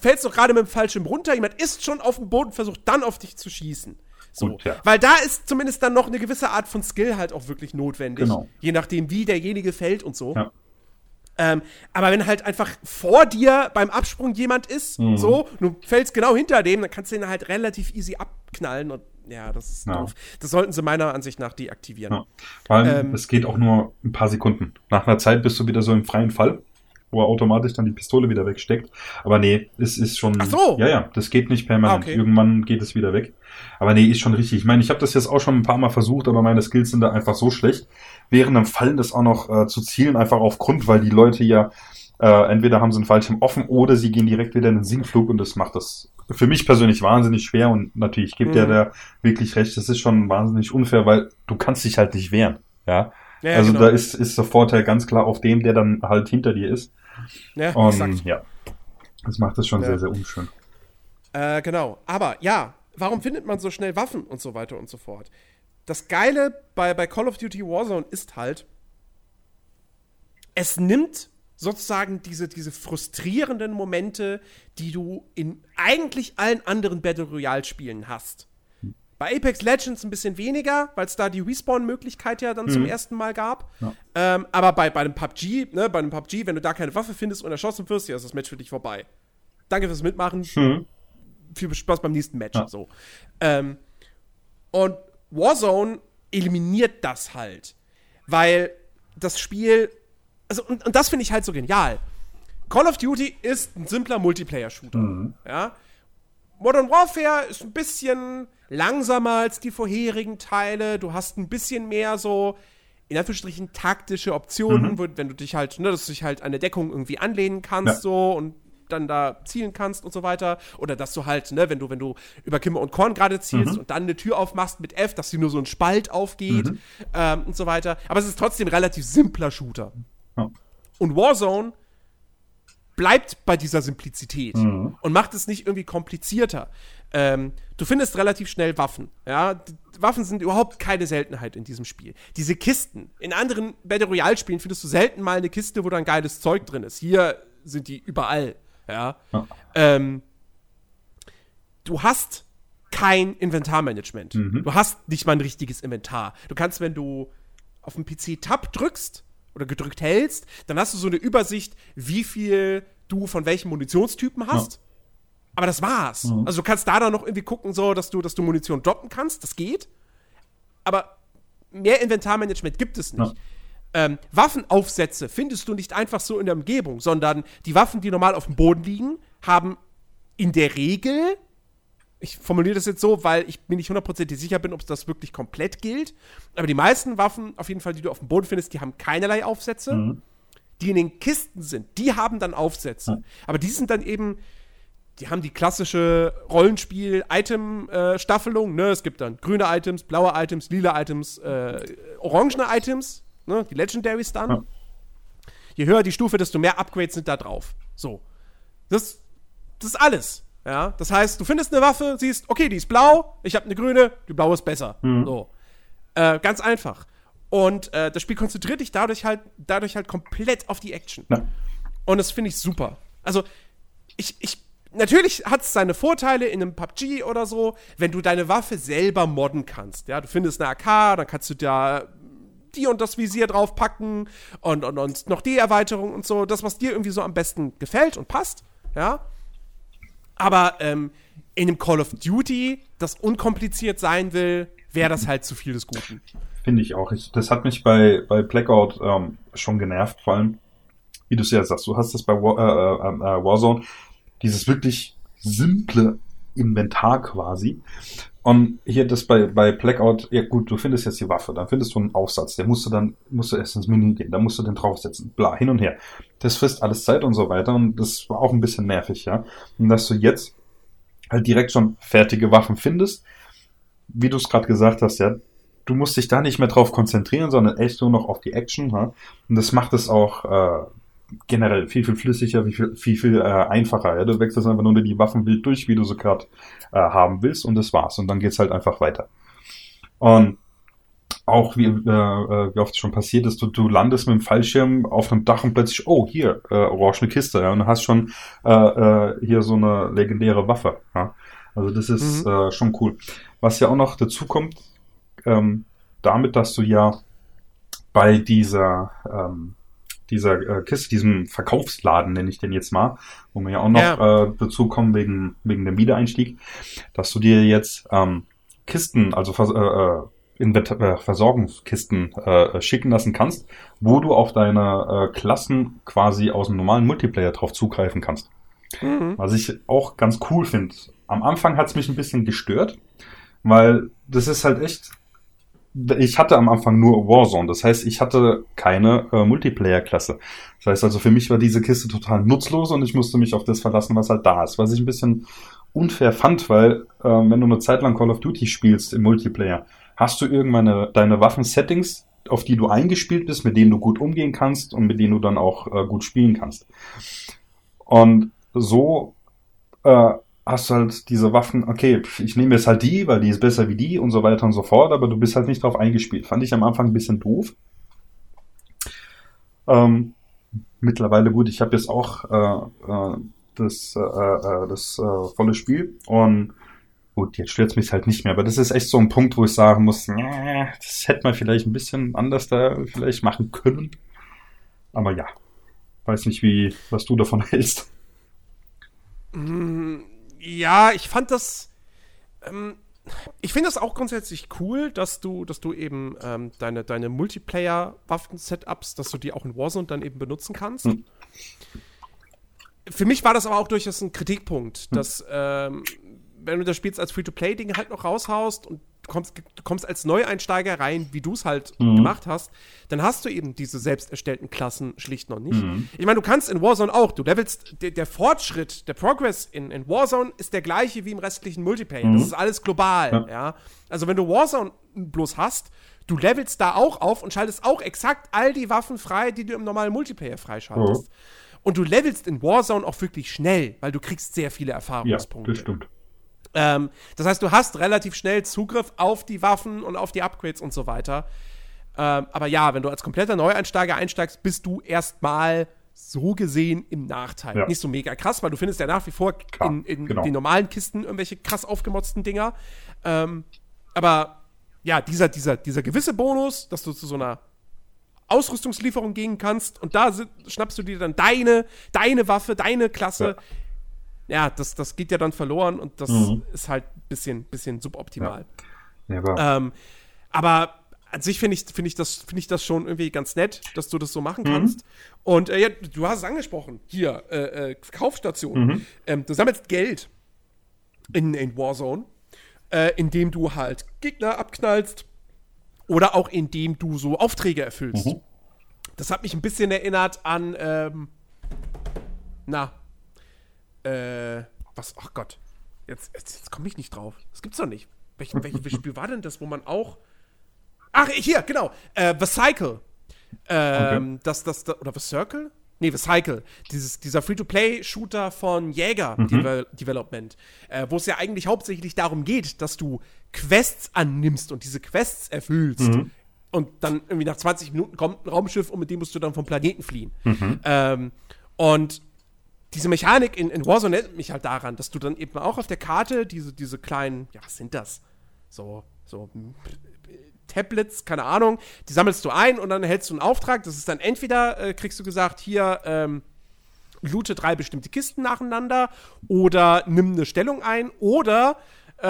fällst doch gerade mit dem Fallschirm runter, jemand ist schon auf dem Boden, versucht dann auf dich zu schießen. So. Gut, ja. Weil da ist zumindest dann noch eine gewisse Art von Skill halt auch wirklich notwendig. Genau. Je nachdem, wie derjenige fällt und so. Ja. Ähm, aber wenn halt einfach vor dir beim Absprung jemand ist, mhm. so, du fällst genau hinter dem, dann kannst du ihn halt relativ easy abknallen und ja, das ist ja. doof. Das sollten sie meiner Ansicht nach deaktivieren. Ja. Vor allem, ähm, es geht auch nur ein paar Sekunden. Nach einer Zeit bist du wieder so im freien Fall, wo er automatisch dann die Pistole wieder wegsteckt. Aber nee, es ist schon. Ach so. Ja, ja, das geht nicht permanent. Ah, okay. Irgendwann geht es wieder weg. Aber nee, ist schon richtig. Ich meine, ich habe das jetzt auch schon ein paar Mal versucht, aber meine Skills sind da einfach so schlecht. Während dem Fallen das auch noch äh, zu zielen, einfach aufgrund, weil die Leute ja äh, entweder haben sie einen Fallschirm offen oder sie gehen direkt wieder in den Sinkflug und das macht das für mich persönlich wahnsinnig schwer und natürlich gibt mhm. ja da wirklich recht, das ist schon wahnsinnig unfair, weil du kannst dich halt nicht wehren. Ja. ja also genau. da ist, ist der Vorteil ganz klar auf dem, der dann halt hinter dir ist. Ja, und exakt. ja. Das macht es schon ja. sehr, sehr unschön. Äh, genau. Aber ja, warum findet man so schnell Waffen und so weiter und so fort? Das Geile bei, bei Call of Duty Warzone ist halt, es nimmt sozusagen diese, diese frustrierenden Momente, die du in eigentlich allen anderen Battle Royale-Spielen hast. Bei Apex Legends ein bisschen weniger, weil es da die Respawn-Möglichkeit ja dann mhm. zum ersten Mal gab. Ja. Ähm, aber bei, bei einem PUBG, ne, bei einem PUBG, wenn du da keine Waffe findest und erschossen wirst, ja, ist das Match für dich vorbei. Danke fürs Mitmachen. Mhm. Viel Spaß beim nächsten Match. Ja. So. Ähm, und Warzone eliminiert das halt. Weil das Spiel also, und, und das finde ich halt so genial. Call of Duty ist ein simpler Multiplayer-Shooter. Mhm. Ja. Modern Warfare ist ein bisschen langsamer als die vorherigen Teile. Du hast ein bisschen mehr so, in Anführungsstrichen, taktische Optionen, mhm. wo, wenn du dich halt, ne, dass du dich halt an eine Deckung irgendwie anlehnen kannst, ja. so und dann da zielen kannst und so weiter. Oder dass du halt, ne, wenn du, wenn du über Kimmer und Korn gerade zielst mhm. und dann eine Tür aufmachst mit F, dass sie nur so ein Spalt aufgeht mhm. ähm, und so weiter. Aber es ist trotzdem ein relativ simpler Shooter. Und Warzone bleibt bei dieser Simplizität mhm. und macht es nicht irgendwie komplizierter. Ähm, du findest relativ schnell Waffen. Ja? Die Waffen sind überhaupt keine Seltenheit in diesem Spiel. Diese Kisten. In anderen Battle Royale-Spielen findest du selten mal eine Kiste, wo da ein geiles Zeug drin ist. Hier sind die überall. Ja. ja. Ähm, du hast kein Inventarmanagement. Mhm. Du hast nicht mal ein richtiges Inventar. Du kannst, wenn du auf dem PC Tab drückst, oder gedrückt hältst, dann hast du so eine Übersicht, wie viel du von welchen Munitionstypen hast. Ja. Aber das war's. Mhm. Also du kannst da dann noch irgendwie gucken, so, dass du, dass du Munition droppen kannst. Das geht. Aber mehr Inventarmanagement gibt es nicht. Ja. Ähm, Waffenaufsätze findest du nicht einfach so in der Umgebung, sondern die Waffen, die normal auf dem Boden liegen, haben in der Regel ich formuliere das jetzt so, weil ich mir nicht hundertprozentig sicher bin, ob das wirklich komplett gilt. Aber die meisten Waffen, auf jeden Fall, die du auf dem Boden findest, die haben keinerlei Aufsätze. Mhm. Die in den Kisten sind, die haben dann Aufsätze. Mhm. Aber die sind dann eben, die haben die klassische Rollenspiel-Item-Staffelung. ne? Es gibt dann grüne Items, blaue Items, lila Items, äh, orangene Items, ne? die Legendaries dann. Mhm. Je höher die Stufe, desto mehr Upgrades sind da drauf. So. Das, das ist alles. Ja, das heißt, du findest eine Waffe, siehst, okay, die ist blau, ich habe eine grüne, die blaue ist besser. Mhm. So. Äh, ganz einfach. Und äh, das Spiel konzentriert dich dadurch halt, dadurch halt komplett auf die Action. Ja. Und das finde ich super. Also, ich, ich, natürlich hat es seine Vorteile in einem PUBG oder so, wenn du deine Waffe selber modden kannst. Ja, du findest eine AK, dann kannst du da die und das Visier draufpacken und, und, und noch die Erweiterung und so. Das, was dir irgendwie so am besten gefällt und passt. Ja. Aber ähm, in einem Call of Duty, das unkompliziert sein will, wäre das halt zu viel des Guten. Finde ich auch. Ich, das hat mich bei, bei Blackout ähm, schon genervt, vor allem, wie du es ja sagst, du hast das bei War, äh, äh, äh, Warzone, dieses wirklich simple Inventar quasi. Und hier das bei, bei Blackout, ja gut, du findest jetzt die Waffe, dann findest du einen Aufsatz, der musst du dann, musst du erst ins Menü gehen, dann musst du den draufsetzen, bla, hin und her. Das frisst alles Zeit und so weiter und das war auch ein bisschen nervig, ja. Und dass du jetzt halt direkt schon fertige Waffen findest, wie du es gerade gesagt hast, ja, du musst dich da nicht mehr drauf konzentrieren, sondern echt nur noch auf die Action. Ha? Und das macht es auch äh, generell viel, viel flüssiger, viel, viel, viel äh, einfacher. Ja? Du wechselst einfach nur die Waffen wild durch, wie du sie gerade äh, haben willst und das war's. Und dann geht's halt einfach weiter. Und auch wie, äh, äh, wie oft schon passiert ist, du, du landest mit dem Fallschirm auf einem Dach und plötzlich, oh, hier, äh, orange Kiste, ja, und du hast schon äh, äh, hier so eine legendäre Waffe. Ja? Also das ist mhm. äh, schon cool. Was ja auch noch dazu kommt, ähm, damit, dass du ja bei dieser ähm, dieser äh, Kiste, diesem Verkaufsladen nenne ich den jetzt mal, wo wir ja auch noch ja. Äh, dazu kommen wegen wegen dem Wiedereinstieg, dass du dir jetzt ähm, Kisten, also äh, in äh, Versorgungskisten äh, schicken lassen kannst, wo du auf deine äh, Klassen quasi aus dem normalen Multiplayer drauf zugreifen kannst. Mhm. Was ich auch ganz cool finde. Am Anfang hat es mich ein bisschen gestört, weil das ist halt echt ich hatte am Anfang nur Warzone, das heißt, ich hatte keine äh, Multiplayer-Klasse. Das heißt also, für mich war diese Kiste total nutzlos und ich musste mich auf das verlassen, was halt da ist. Was ich ein bisschen unfair fand, weil äh, wenn du eine Zeit lang Call of Duty spielst im Multiplayer, hast du irgendwann eine, deine Waffen-Settings, auf die du eingespielt bist, mit denen du gut umgehen kannst und mit denen du dann auch äh, gut spielen kannst. Und so äh, hast du halt diese Waffen, okay, ich nehme jetzt halt die, weil die ist besser wie die und so weiter und so fort, aber du bist halt nicht drauf eingespielt. Fand ich am Anfang ein bisschen doof. Ähm, mittlerweile gut, ich habe jetzt auch äh, äh, das, äh, äh das äh, volle Spiel und gut, jetzt stört es mich halt nicht mehr, aber das ist echt so ein Punkt, wo ich sagen muss, das hätte man vielleicht ein bisschen anders da vielleicht machen können. Aber ja, weiß nicht, wie, was du davon <laughs> hältst. Mm, ja, ich fand das. Ähm, ich finde das auch grundsätzlich cool, dass du, dass du eben ähm, deine, deine Multiplayer-Waffen-Setups, dass du die auch in Warzone dann eben benutzen kannst. Hm. Für mich war das aber auch durchaus ein Kritikpunkt, hm. dass ähm, wenn du das Spiel als Free-to-Play-Ding halt noch raushaust und kommst, du kommst als Neueinsteiger rein, wie du es halt mhm. gemacht hast, dann hast du eben diese selbst erstellten Klassen schlicht noch nicht. Mhm. Ich meine, du kannst in Warzone auch, du levelst, der, der Fortschritt, der Progress in, in, Warzone ist der gleiche wie im restlichen Multiplayer. Mhm. Das ist alles global, ja. ja. Also wenn du Warzone bloß hast, du levelst da auch auf und schaltest auch exakt all die Waffen frei, die du im normalen Multiplayer freischaltest. Und du levelst in Warzone auch wirklich schnell, weil du kriegst sehr viele Erfahrungspunkte. Ja, das stimmt. Ähm, das heißt, du hast relativ schnell Zugriff auf die Waffen und auf die Upgrades und so weiter. Ähm, aber ja, wenn du als kompletter Neueinsteiger einsteigst, bist du erstmal so gesehen im Nachteil. Ja. Nicht so mega krass, weil du findest ja nach wie vor Klar, in, in genau. den normalen Kisten irgendwelche krass aufgemotzten Dinger. Ähm, aber ja, dieser, dieser, dieser gewisse Bonus, dass du zu so einer Ausrüstungslieferung gehen kannst und da schnappst du dir dann deine, deine Waffe, deine Klasse. Ja ja, das, das geht ja dann verloren und das mhm. ist halt ein bisschen, bisschen suboptimal. Ja. Ja, ähm, aber an sich finde ich, find ich, das, find ich das schon irgendwie ganz nett, dass du das so machen mhm. kannst. Und äh, ja, du hast es angesprochen, hier, äh, äh, Kaufstation. Mhm. Ähm, du sammelst Geld in, in Warzone, äh, indem du halt Gegner abknallst oder auch indem du so Aufträge erfüllst. Mhm. Das hat mich ein bisschen erinnert an, ähm, na, äh, was, ach Gott, jetzt, jetzt, jetzt komme ich nicht drauf. Das gibt's doch nicht. Welch, welches Spiel war denn das, wo man auch. Ach, hier, genau. Äh, The Cycle. Ähm, okay. das, das, das, oder The Circle? Nee, The Cycle. Dieses, dieser Free-to-Play-Shooter von Jäger mhm. Devel Development. Äh, wo es ja eigentlich hauptsächlich darum geht, dass du Quests annimmst und diese Quests erfüllst. Mhm. Und dann irgendwie nach 20 Minuten kommt ein Raumschiff und mit dem musst du dann vom Planeten fliehen. Mhm. Ähm, und diese Mechanik in, in Warzone erinnert mich halt daran, dass du dann eben auch auf der Karte diese, diese kleinen, ja, was sind das? So, so Tablets, keine Ahnung, die sammelst du ein und dann hältst du einen Auftrag. Das ist dann entweder, äh, kriegst du gesagt, hier, ähm, loote drei bestimmte Kisten nacheinander oder nimm eine Stellung ein oder, äh,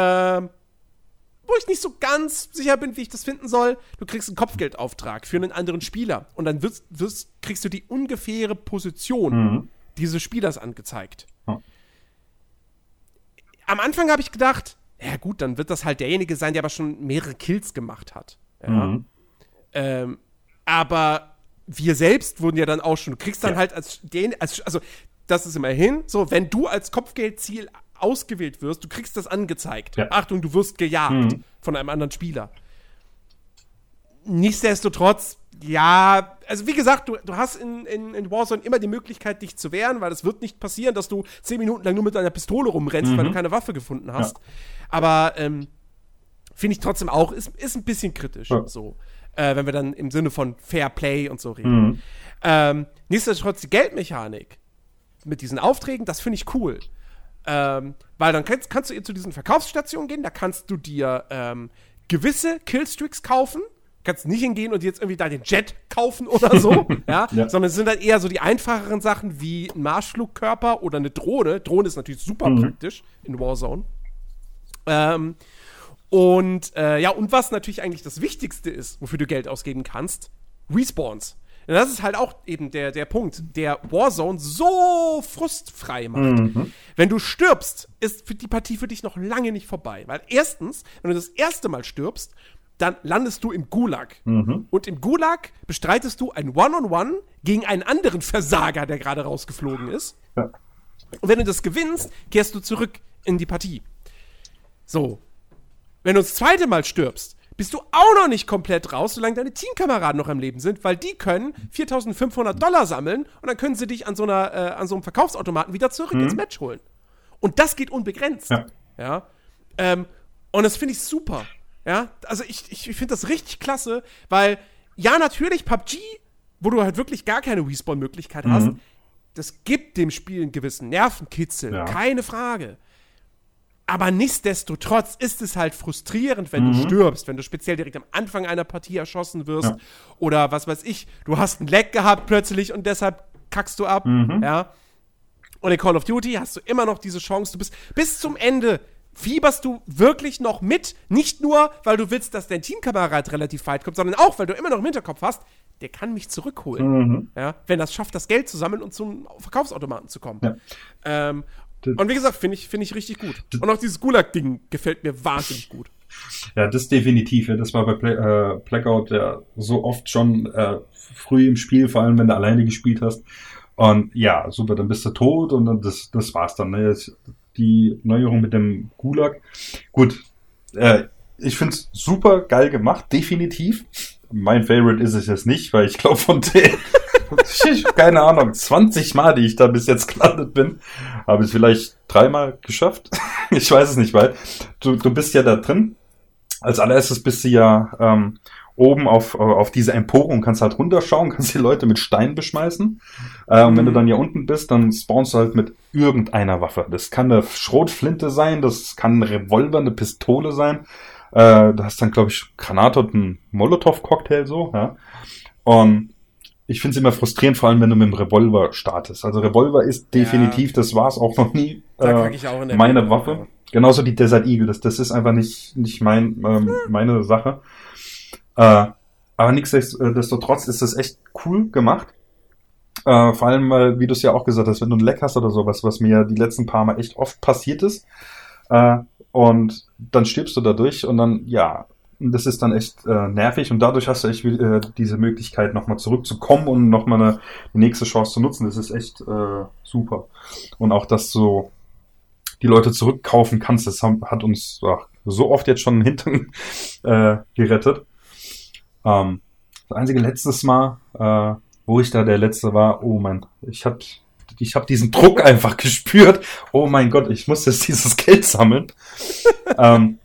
wo ich nicht so ganz sicher bin, wie ich das finden soll, du kriegst einen Kopfgeldauftrag für einen anderen Spieler und dann wirst, wirst, kriegst du die ungefähre Position. Mhm dieses Spielers angezeigt. Hm. Am Anfang habe ich gedacht, ja gut, dann wird das halt derjenige sein, der aber schon mehrere Kills gemacht hat. Ja? Mhm. Ähm, aber wir selbst wurden ja dann auch schon, du kriegst dann ja. halt als den, als, also das ist immerhin so, wenn du als Kopfgeldziel ausgewählt wirst, du kriegst das angezeigt. Ja. Achtung, du wirst gejagt mhm. von einem anderen Spieler. nichtsdestotrotz, ja, also wie gesagt, du, du hast in, in, in Warzone immer die Möglichkeit, dich zu wehren, weil es wird nicht passieren, dass du zehn Minuten lang nur mit deiner Pistole rumrennst, mhm. weil du mhm. keine Waffe gefunden hast. Ja. Aber ähm, finde ich trotzdem auch, ist, ist ein bisschen kritisch, ja. so. Äh, wenn wir dann im Sinne von Fair Play und so reden. Mhm. Ähm, nichtsdestotrotz die Geldmechanik mit diesen Aufträgen, das finde ich cool. Ähm, weil dann kannst, kannst du zu diesen Verkaufsstationen gehen, da kannst du dir ähm, gewisse Killstreaks kaufen. Kannst nicht hingehen und jetzt irgendwie da den Jet kaufen oder so, <laughs> ja? ja? Sondern es sind halt eher so die einfacheren Sachen wie ein Marschflugkörper oder eine Drohne. Drohne ist natürlich super mhm. praktisch in Warzone. Ähm, und äh, ja, und was natürlich eigentlich das Wichtigste ist, wofür du Geld ausgeben kannst, Respawns. Und das ist halt auch eben der, der Punkt, der Warzone so frustfrei macht. Mhm. Wenn du stirbst, ist die Partie für dich noch lange nicht vorbei. Weil erstens, wenn du das erste Mal stirbst, dann landest du im Gulag. Mhm. Und im Gulag bestreitest du ein One-on-One -on -One gegen einen anderen Versager, der gerade rausgeflogen ist. Ja. Und wenn du das gewinnst, kehrst du zurück in die Partie. So. Wenn du das zweite Mal stirbst, bist du auch noch nicht komplett raus, solange deine Teamkameraden noch am Leben sind, weil die können 4500 Dollar sammeln und dann können sie dich an so, einer, äh, an so einem Verkaufsautomaten wieder zurück mhm. ins Match holen. Und das geht unbegrenzt. Ja. ja? Ähm, und das finde ich super. Ja, also ich, ich, finde das richtig klasse, weil ja, natürlich PUBG, wo du halt wirklich gar keine Respawn-Möglichkeit mhm. hast, das gibt dem Spiel einen gewissen Nervenkitzel, ja. keine Frage. Aber nichtsdestotrotz ist es halt frustrierend, wenn mhm. du stirbst, wenn du speziell direkt am Anfang einer Partie erschossen wirst. Ja. Oder was weiß ich, du hast einen Leck gehabt plötzlich und deshalb kackst du ab. Mhm. Ja. Und in Call of Duty hast du immer noch diese Chance. Du bist bis zum Ende fieberst du wirklich noch mit. Nicht nur, weil du willst, dass dein Teamkamerad relativ weit kommt, sondern auch, weil du immer noch im Hinterkopf hast, der kann mich zurückholen. Mhm. Ja, wenn das schafft, das Geld zu sammeln und zum Verkaufsautomaten zu kommen. Ja. Ähm, und wie gesagt, finde ich, find ich richtig gut. Und auch dieses Gulag-Ding gefällt mir wahnsinnig gut. Ja, das definitiv. Ja, das war bei Play, äh, Blackout ja so oft schon äh, früh im Spiel, vor allem wenn du alleine gespielt hast. Und ja, super, dann bist du tot und dann das, das war's dann. Ne? Die Neuerung mit dem Gulag. Gut, äh, ich find's super geil gemacht, definitiv. Mein Favorite ist es jetzt nicht, weil ich glaube von den <laughs> keine Ahnung, 20 Mal, die ich da bis jetzt gelandet bin, habe ich vielleicht dreimal geschafft. <laughs> ich weiß es nicht, weil du, du bist ja da drin. Als allererstes bist du ja ähm, oben auf, auf diese Empore und kannst halt runterschauen, <laughs> kannst die Leute mit Steinen beschmeißen. Äh, und wenn du mhm. dann hier unten bist, dann spawnst du halt mit irgendeiner Waffe. Das kann eine Schrotflinte sein, das kann ein Revolver, eine Pistole sein. Äh, du hast dann, glaube ich, Granate und einen Molotow-Cocktail so, ja. Und ich finde es immer frustrierend, vor allem wenn du mit dem Revolver startest. Also Revolver ist definitiv, ja. das war es auch noch nie, äh, meine Waffe. Ja. Genauso die Desert Eagle, das, das ist einfach nicht, nicht mein, ähm, hm. meine Sache. Äh, aber nichtsdestotrotz ist das echt cool gemacht. Äh, vor allem, weil, wie du es ja auch gesagt hast, wenn du ein Leck hast oder sowas, was mir die letzten paar Mal echt oft passiert ist, äh, und dann stirbst du dadurch und dann, ja, das ist dann echt äh, nervig und dadurch hast du echt äh, diese Möglichkeit, nochmal zurückzukommen und nochmal eine nächste Chance zu nutzen. Das ist echt äh, super. Und auch, dass du die Leute zurückkaufen kannst, das hat uns ach, so oft jetzt schon den Hintern <laughs> äh, gerettet. Ähm, das einzige letztes Mal, äh, wo ich da der Letzte war, oh mein, ich hab, ich hab diesen Druck <laughs> einfach gespürt. Oh mein Gott, ich muss jetzt dieses Geld sammeln. <laughs> ähm,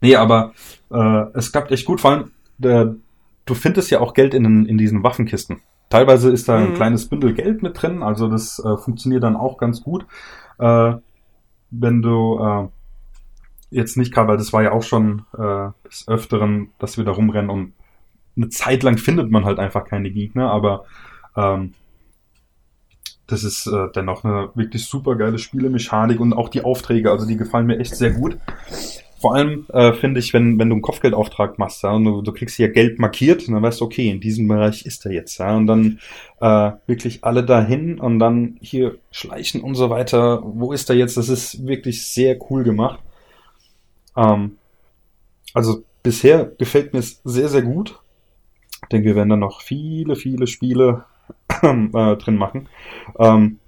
nee, aber äh, es klappt echt gut, vor allem, äh, du findest ja auch Geld in, in diesen Waffenkisten. Teilweise ist da ein mhm. kleines Bündel Geld mit drin, also das äh, funktioniert dann auch ganz gut. Äh, wenn du äh, jetzt nicht gerade, weil das war ja auch schon äh, des Öfteren, dass wir da rumrennen und eine Zeit lang findet man halt einfach keine Gegner, aber ähm, das ist äh, dennoch eine wirklich super geile Spielemechanik und auch die Aufträge, also die gefallen mir echt sehr gut. Vor allem äh, finde ich, wenn, wenn du einen Kopfgeldauftrag machst, ja, und du, du kriegst hier Geld markiert, und dann weißt du, okay, in diesem Bereich ist er jetzt, ja, und dann äh, wirklich alle dahin und dann hier schleichen und so weiter. Wo ist er jetzt? Das ist wirklich sehr cool gemacht. Ähm, also bisher gefällt mir es sehr, sehr gut. Ich denke, wir werden da noch viele, viele Spiele <clears throat> äh, drin machen. Ähm,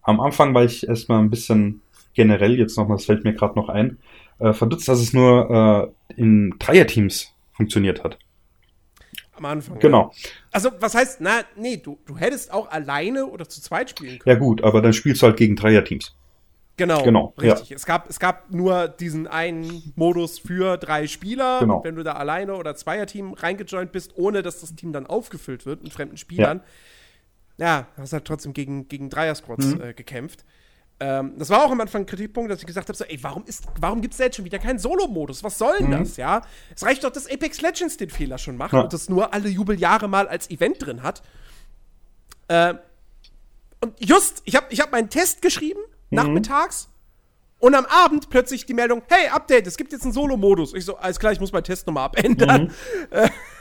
am Anfang war ich erstmal ein bisschen generell, jetzt nochmal, das fällt mir gerade noch ein, äh, verdutzt, dass es nur äh, in Dreierteams funktioniert hat. Am Anfang. Genau. Ja. Also, was heißt, na, nee, du, du hättest auch alleine oder zu zweit spielen können. Ja, gut, aber dann spielst du halt gegen Dreierteams. Genau, genau richtig. Ja. Es, gab, es gab nur diesen einen Modus für drei Spieler. Genau. wenn du da alleine oder Zweierteam reingejoint bist, ohne dass das Team dann aufgefüllt wird mit fremden Spielern, ja, ja hast halt trotzdem gegen, gegen Dreier-Squads mhm. äh, gekämpft. Ähm, das war auch am Anfang ein Kritikpunkt, dass ich gesagt habe: so, ey, warum, warum gibt es jetzt schon wieder keinen Solo-Modus? Was soll denn mhm. das, ja? Es reicht doch, dass Apex Legends den Fehler schon macht ja. und das nur alle Jubeljahre mal als Event drin hat. Äh, und just, ich habe ich hab meinen Test geschrieben mhm. nachmittags. Und am Abend plötzlich die Meldung, hey, Update, es gibt jetzt einen Solo-Modus. Ich so, alles klar, ich muss meinen Test nochmal abändern. Mhm. <laughs>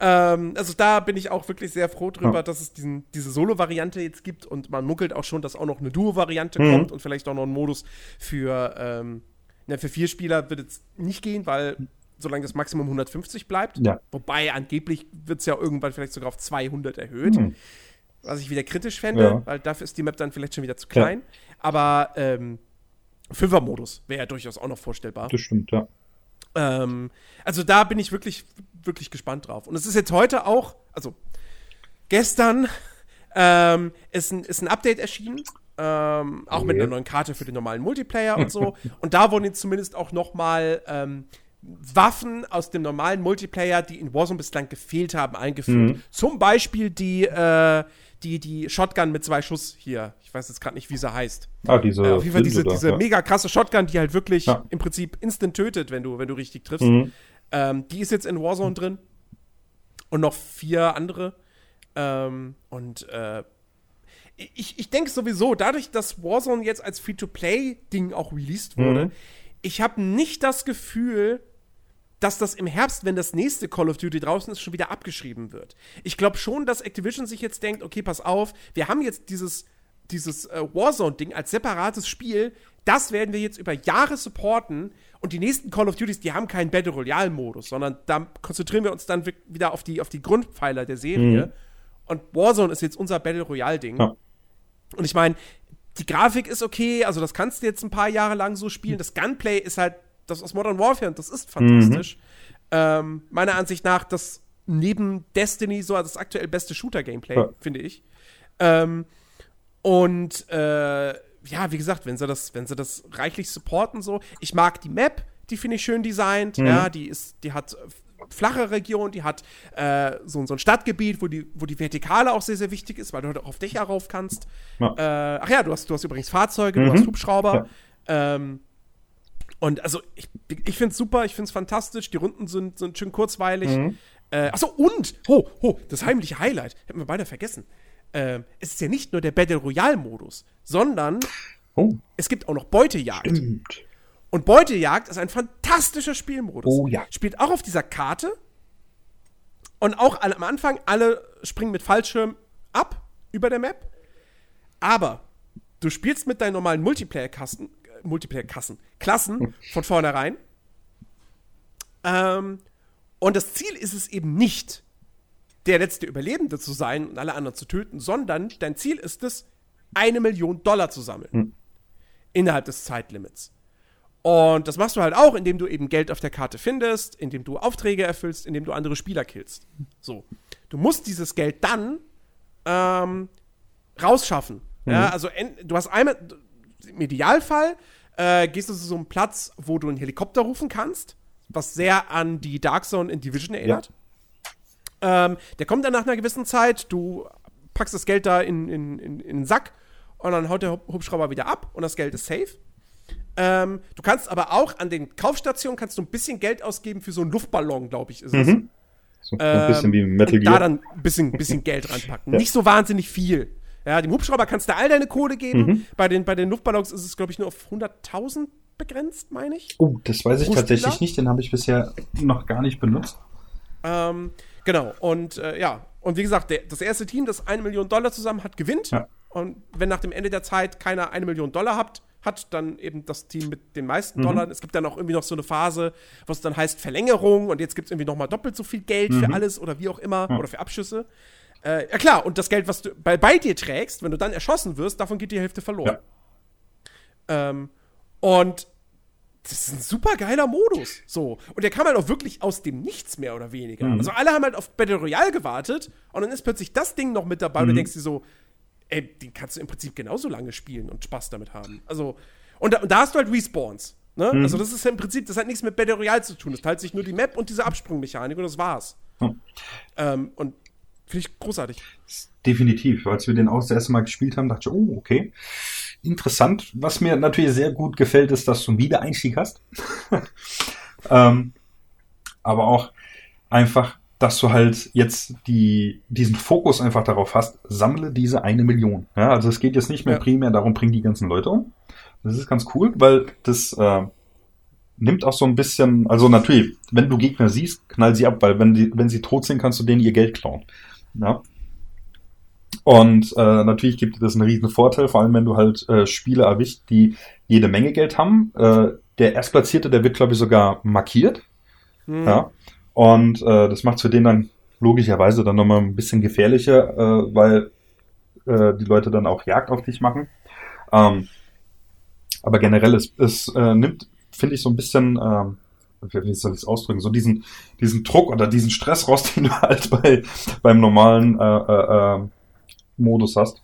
ähm, also da bin ich auch wirklich sehr froh drüber, ja. dass es diesen, diese Solo-Variante jetzt gibt und man munkelt auch schon, dass auch noch eine Duo-Variante mhm. kommt und vielleicht auch noch ein Modus für, ähm, na, für vier Spieler wird es nicht gehen, weil solange das Maximum 150 bleibt. Ja. Wobei angeblich wird es ja irgendwann vielleicht sogar auf 200 erhöht. Mhm. Was ich wieder kritisch fände, ja. weil dafür ist die Map dann vielleicht schon wieder zu klein. Aber ähm, Fünfer-Modus wäre ja durchaus auch noch vorstellbar. Das stimmt, ja. Ähm, also da bin ich wirklich, wirklich gespannt drauf. Und es ist jetzt heute auch, also gestern ähm, ist, ein, ist ein Update erschienen. Ähm, auch okay. mit einer neuen Karte für den normalen Multiplayer und so. <laughs> und da wurden jetzt zumindest auch noch mal ähm, Waffen aus dem normalen Multiplayer, die in Warzone bislang gefehlt haben, eingeführt. Mhm. Zum Beispiel die, äh, die, die Shotgun mit zwei Schuss hier. Ich weiß jetzt gerade nicht, wie sie heißt. Ah, diese. Äh, auf jeden Fall diese, diese ja. mega krasse Shotgun, die halt wirklich ja. im Prinzip instant tötet, wenn du, wenn du richtig triffst. Mhm. Ähm, die ist jetzt in Warzone drin. Und noch vier andere. Ähm, und äh, ich, ich denke sowieso, dadurch, dass Warzone jetzt als Free-to-Play-Ding auch released wurde, mhm. ich habe nicht das Gefühl, dass das im Herbst, wenn das nächste Call of Duty draußen ist, schon wieder abgeschrieben wird. Ich glaube schon, dass Activision sich jetzt denkt, okay, pass auf, wir haben jetzt dieses, dieses äh, Warzone-Ding als separates Spiel, das werden wir jetzt über Jahre supporten und die nächsten Call of Duties, die haben keinen Battle Royale-Modus, sondern da konzentrieren wir uns dann wieder auf die, auf die Grundpfeiler der Serie. Mhm. Und Warzone ist jetzt unser Battle Royale-Ding. Ja. Und ich meine, die Grafik ist okay, also das kannst du jetzt ein paar Jahre lang so spielen. Das Gunplay ist halt das aus Modern Warfare und das ist fantastisch. Mhm. Ähm, meiner Ansicht nach das neben Destiny so das aktuell beste Shooter-Gameplay, ja. finde ich. Ähm, und äh, ja, wie gesagt, wenn sie das, wenn sie das reichlich supporten, so. Ich mag die Map, die finde ich schön designt. Mhm. Ja, die ist, die hat flache Region, die hat äh, so, so ein Stadtgebiet, wo die, wo die Vertikale auch sehr, sehr wichtig ist, weil du halt auch auf Dächer rauf kannst. Ja. Äh, ach ja, du hast, du hast übrigens Fahrzeuge, mhm. du hast Hubschrauber. Ja. Ähm, und also, ich, ich finde es super, ich finde es fantastisch. Die Runden sind, sind schön kurzweilig. Mhm. Äh, achso, und, ho, ho, das heimliche Highlight, hätten wir beide vergessen. Äh, es ist ja nicht nur der Battle Royale-Modus, sondern oh. es gibt auch noch Beutejagd. Stimmt. Und Beutejagd ist ein fantastischer Spielmodus. Oh ja. Spielt auch auf dieser Karte. Und auch am Anfang, alle springen mit Fallschirm ab über der Map. Aber du spielst mit deinen normalen Multiplayer-Kasten, Multiplayer-Kassen, Klassen von vornherein. Ähm, und das Ziel ist es eben nicht, der letzte Überlebende zu sein und alle anderen zu töten, sondern dein Ziel ist es, eine Million Dollar zu sammeln. Mhm. Innerhalb des Zeitlimits. Und das machst du halt auch, indem du eben Geld auf der Karte findest, indem du Aufträge erfüllst, indem du andere Spieler killst. So. Du musst dieses Geld dann ähm, rausschaffen. Mhm. Ja, also du hast einmal, im Idealfall äh, gehst du zu so einem Platz, wo du einen Helikopter rufen kannst, was sehr an die Dark Zone in Division erinnert. Ja. Ähm, der kommt dann nach einer gewissen Zeit, du packst das Geld da in, in, in, in den Sack und dann haut der Hubschrauber wieder ab und das Geld ist safe. Ähm, du kannst aber auch an den Kaufstationen kannst du ein bisschen Geld ausgeben für so einen Luftballon, glaube ich, ist es. Mhm. So ein bisschen wie Metal Gear. Da dann ein bisschen, bisschen <laughs> Geld reinpacken. Ja. Nicht so wahnsinnig viel. Ja, dem Hubschrauber kannst du all deine Kohle geben. Mhm. Bei, den, bei den Luftballons ist es, glaube ich, nur auf 100.000 begrenzt, meine ich. Oh, das weiß ich tatsächlich nicht. Den habe ich bisher noch gar nicht benutzt. Ähm, genau. Und äh, ja, und wie gesagt, der, das erste Team, das eine Million Dollar zusammen hat, gewinnt. Ja. Und wenn nach dem Ende der Zeit keiner eine Million Dollar hat, hat, dann eben das Team mit den meisten mhm. Dollar. Es gibt dann auch irgendwie noch so eine Phase, was dann heißt Verlängerung und jetzt gibt es irgendwie noch mal doppelt so viel Geld mhm. für alles oder wie auch immer ja. oder für Abschüsse. Äh, ja klar, und das Geld, was du bei, bei dir trägst, wenn du dann erschossen wirst, davon geht die Hälfte verloren. Ja. Ähm, und das ist ein super geiler Modus. So. Und der kam halt auch wirklich aus dem Nichts mehr oder weniger. Mhm. Also alle haben halt auf Battle Royale gewartet und dann ist plötzlich das Ding noch mit dabei mhm. und du mhm. denkst dir so, ey, den kannst du im Prinzip genauso lange spielen und Spaß damit haben. Also, und da, und da hast du halt Respawns. Ne? Mhm. Also, das ist im Prinzip, das hat nichts mit Battle Royale zu tun. Das teilt sich nur die Map und diese Absprungmechanik und das war's. Mhm. Ähm, und finde ich großartig. Definitiv. Als wir den auch das erste Mal gespielt haben, dachte ich, oh, okay. Interessant. Was mir natürlich sehr gut gefällt, ist, dass du einen Wiedereinstieg hast. <laughs> ähm, aber auch einfach, dass du halt jetzt die, diesen Fokus einfach darauf hast, sammle diese eine Million. Ja, also es geht jetzt nicht mehr ja. primär darum, bring die ganzen Leute um. Das ist ganz cool, weil das äh, nimmt auch so ein bisschen, also natürlich, wenn du Gegner siehst, knall sie ab, weil wenn, die, wenn sie tot sind, kannst du denen ihr Geld klauen. Ja. Und äh, natürlich gibt dir das einen riesen Vorteil, vor allem wenn du halt äh, Spiele erwischt, die jede Menge Geld haben. Äh, der Erstplatzierte, der wird, glaube ich, sogar markiert. Mhm. Ja. Und äh, das macht für den dann logischerweise dann nochmal ein bisschen gefährlicher, äh, weil äh, die Leute dann auch Jagd auf dich machen. Ähm, aber generell, es, es äh, nimmt, finde ich, so ein bisschen, ähm, wie soll ich es ausdrücken, so diesen, diesen Druck oder diesen Stress raus, <laughs> den du halt bei, beim normalen äh, äh, äh, Modus hast.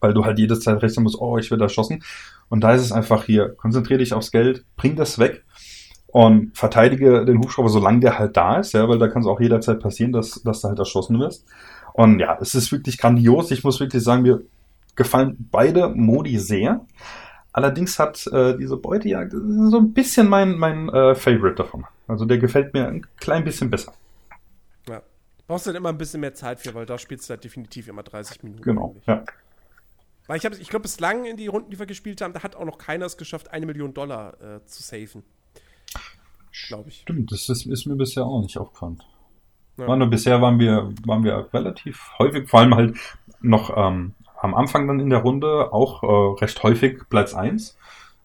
Weil du halt jede Zeit rechnen musst, oh, ich werde erschossen. Und da ist es einfach hier, konzentriere dich aufs Geld, bring das weg und verteidige den Hubschrauber, solange der halt da ist, ja, weil da kann es auch jederzeit passieren, dass, dass du halt erschossen wirst. Und ja, es ist wirklich grandios. Ich muss wirklich sagen, mir gefallen beide Modi sehr. Allerdings hat äh, diese Beutejagd so ein bisschen mein, mein äh, Favorite davon. Also der gefällt mir ein klein bisschen besser. Ja. Brauchst du dann immer ein bisschen mehr Zeit für, weil da spielst du halt definitiv immer 30 Minuten. Genau, eigentlich. ja. Weil ich, ich glaube, bislang in die Runden, die wir gespielt haben, da hat auch noch keiner es geschafft, eine Million Dollar äh, zu safen. Glaube ich. Stimmt, das ist, ist, mir bisher auch nicht aufgefallen. Ja. War nur bisher waren wir, waren wir relativ häufig, vor allem halt noch ähm, am Anfang dann in der Runde auch äh, recht häufig Platz 1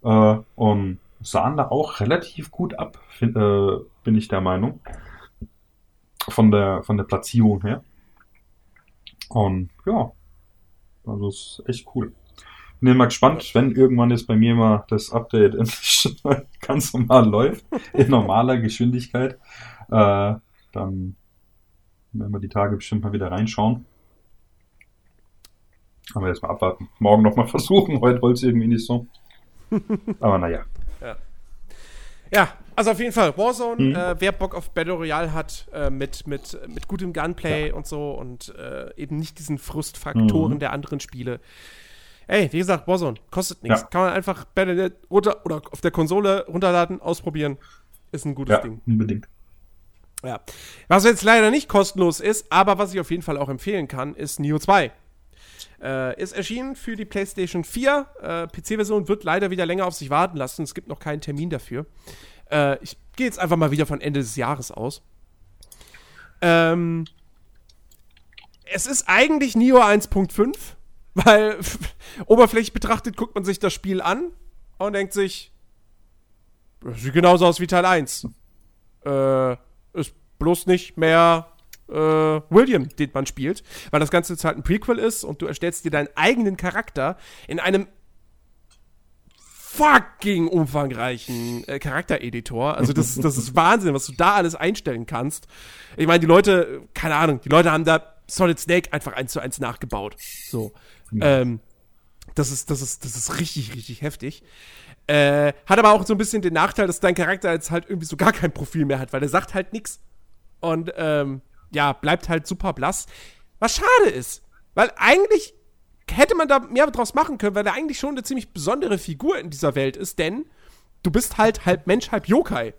äh, und sahen da auch relativ gut ab, find, äh, bin ich der Meinung. Von der, von der Platzierung her. Und ja, also ist echt cool. Bin mal gespannt, wenn irgendwann jetzt bei mir mal das Update <laughs> endlich ganz normal läuft, in normaler Geschwindigkeit, äh, dann werden wir die Tage bestimmt mal wieder reinschauen. Aber jetzt mal abwarten. Morgen nochmal <laughs> versuchen. Heute wollte es irgendwie nicht so. <laughs> Aber naja. Ja. ja, also auf jeden Fall. Warzone, mhm. äh, wer Bock auf Battle Royale hat, äh, mit, mit, mit gutem Gunplay ja. und so und äh, eben nicht diesen Frustfaktoren mhm. der anderen Spiele. Ey, wie gesagt, Warzone, kostet nichts. Ja. Kann man einfach Battle.net runter oder auf der Konsole runterladen, ausprobieren. Ist ein gutes ja, Ding. Unbedingt. Ja. Was jetzt leider nicht kostenlos ist, aber was ich auf jeden Fall auch empfehlen kann, ist Neo 2. Äh, ist erschienen für die PlayStation 4. Äh, PC-Version wird leider wieder länger auf sich warten lassen. Es gibt noch keinen Termin dafür. Äh, ich gehe jetzt einfach mal wieder von Ende des Jahres aus. Ähm, es ist eigentlich Neo 1.5, <laughs> weil <laughs> oberflächlich betrachtet guckt man sich das Spiel an und denkt sich, sieht genauso aus wie Teil 1. Äh, ist bloß nicht mehr äh, William, den man spielt, weil das Ganze jetzt halt ein Prequel ist und du erstellst dir deinen eigenen Charakter in einem fucking umfangreichen äh, Charaktereditor. Also das, das ist Wahnsinn, was du da alles einstellen kannst. Ich meine, die Leute, keine Ahnung, die Leute haben da Solid Snake einfach eins zu eins nachgebaut. So. Ja. Ähm, das ist, das ist, das ist richtig, richtig heftig. Äh, hat aber auch so ein bisschen den Nachteil, dass dein Charakter jetzt halt irgendwie so gar kein Profil mehr hat, weil der sagt halt nichts. Und ähm, ja, bleibt halt super blass. Was schade ist, weil eigentlich hätte man da mehr draus machen können, weil er eigentlich schon eine ziemlich besondere Figur in dieser Welt ist, denn du bist halt halb Mensch, halb Yokai.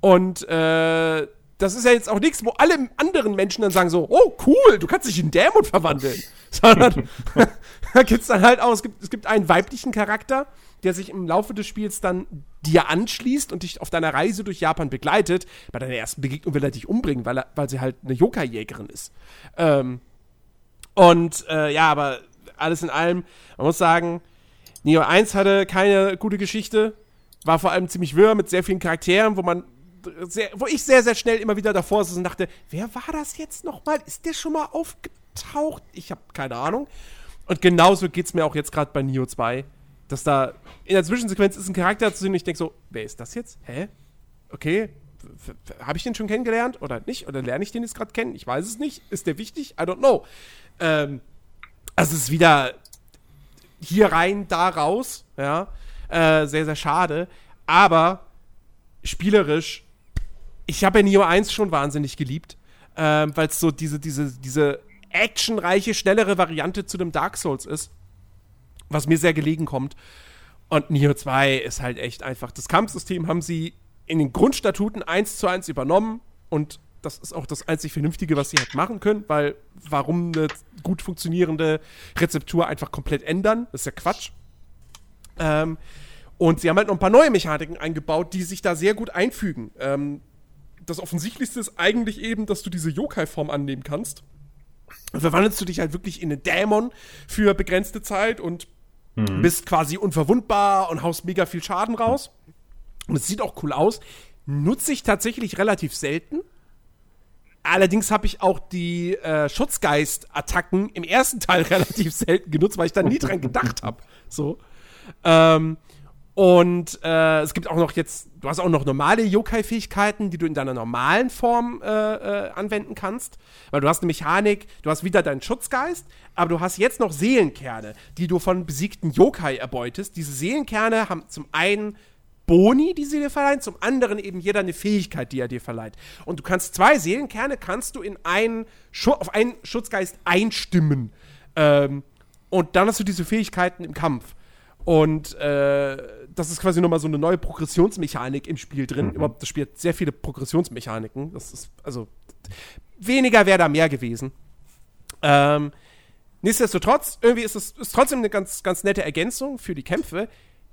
Und äh, das ist ja jetzt auch nichts, wo alle anderen Menschen dann sagen so, oh cool, du kannst dich in Dämon verwandeln. <laughs> Sondern <laughs> da gibt es dann halt auch, es gibt, es gibt einen weiblichen Charakter, der sich im Laufe des Spiels dann dir anschließt und dich auf deiner Reise durch Japan begleitet. Bei deiner ersten Begegnung will er dich umbringen, weil, er, weil sie halt eine Yokai-Jägerin ist. Ähm, und äh, ja, aber alles in allem, man muss sagen, Neo 1 hatte keine gute Geschichte, war vor allem ziemlich wirr mit sehr vielen Charakteren, wo man sehr, wo ich sehr, sehr schnell immer wieder davor saß und dachte, wer war das jetzt nochmal? Ist der schon mal aufgetaucht? Ich habe keine Ahnung. Und genauso geht es mir auch jetzt gerade bei Neo 2 dass da in der Zwischensequenz ist ein Charakter zu sehen und ich denke so, wer ist das jetzt? Hä? Okay, habe ich den schon kennengelernt oder nicht? Oder lerne ich den jetzt gerade kennen? Ich weiß es nicht. Ist der wichtig? I don't know. Ähm, also es ist wieder hier rein, da raus. Ja, äh, sehr, sehr schade. Aber spielerisch, ich habe ja Neo 1 schon wahnsinnig geliebt, ähm, weil es so diese, diese, diese actionreiche, schnellere Variante zu dem Dark Souls ist, was mir sehr gelegen kommt. Und Neo 2 ist halt echt einfach. Das Kampfsystem haben sie in den Grundstatuten eins zu eins übernommen und das ist auch das einzig Vernünftige, was sie halt machen können, weil warum eine gut funktionierende Rezeptur einfach komplett ändern? Das ist ja Quatsch. Ähm, und sie haben halt noch ein paar neue Mechaniken eingebaut, die sich da sehr gut einfügen. Ähm, das Offensichtlichste ist eigentlich eben, dass du diese Yokai-Form annehmen kannst. Verwandelst du dich halt wirklich in einen Dämon für begrenzte Zeit und mhm. bist quasi unverwundbar und haust mega viel Schaden raus. Und es sieht auch cool aus. Nutze ich tatsächlich relativ selten. Allerdings habe ich auch die äh, Schutzgeist-Attacken im ersten Teil <laughs> relativ selten genutzt, weil ich da nie dran gedacht habe. So. Ähm, und äh, es gibt auch noch jetzt, du hast auch noch normale Yokai-Fähigkeiten, die du in deiner normalen Form äh, äh, anwenden kannst. Weil du hast eine Mechanik, du hast wieder deinen Schutzgeist, aber du hast jetzt noch Seelenkerne, die du von besiegten Yokai erbeutest. Diese Seelenkerne haben zum einen Boni, die sie dir verleihen, zum anderen eben jeder eine Fähigkeit, die er dir verleiht. Und du kannst zwei Seelenkerne kannst du in einen auf einen Schutzgeist einstimmen. Ähm, und dann hast du diese Fähigkeiten im Kampf. Und äh, das ist quasi nochmal so eine neue Progressionsmechanik im Spiel drin. Mhm. Überhaupt, das Spiel hat sehr viele Progressionsmechaniken. Das ist, also, weniger wäre da mehr gewesen. Ähm, nichtsdestotrotz, irgendwie ist es ist trotzdem eine ganz, ganz nette Ergänzung für die Kämpfe.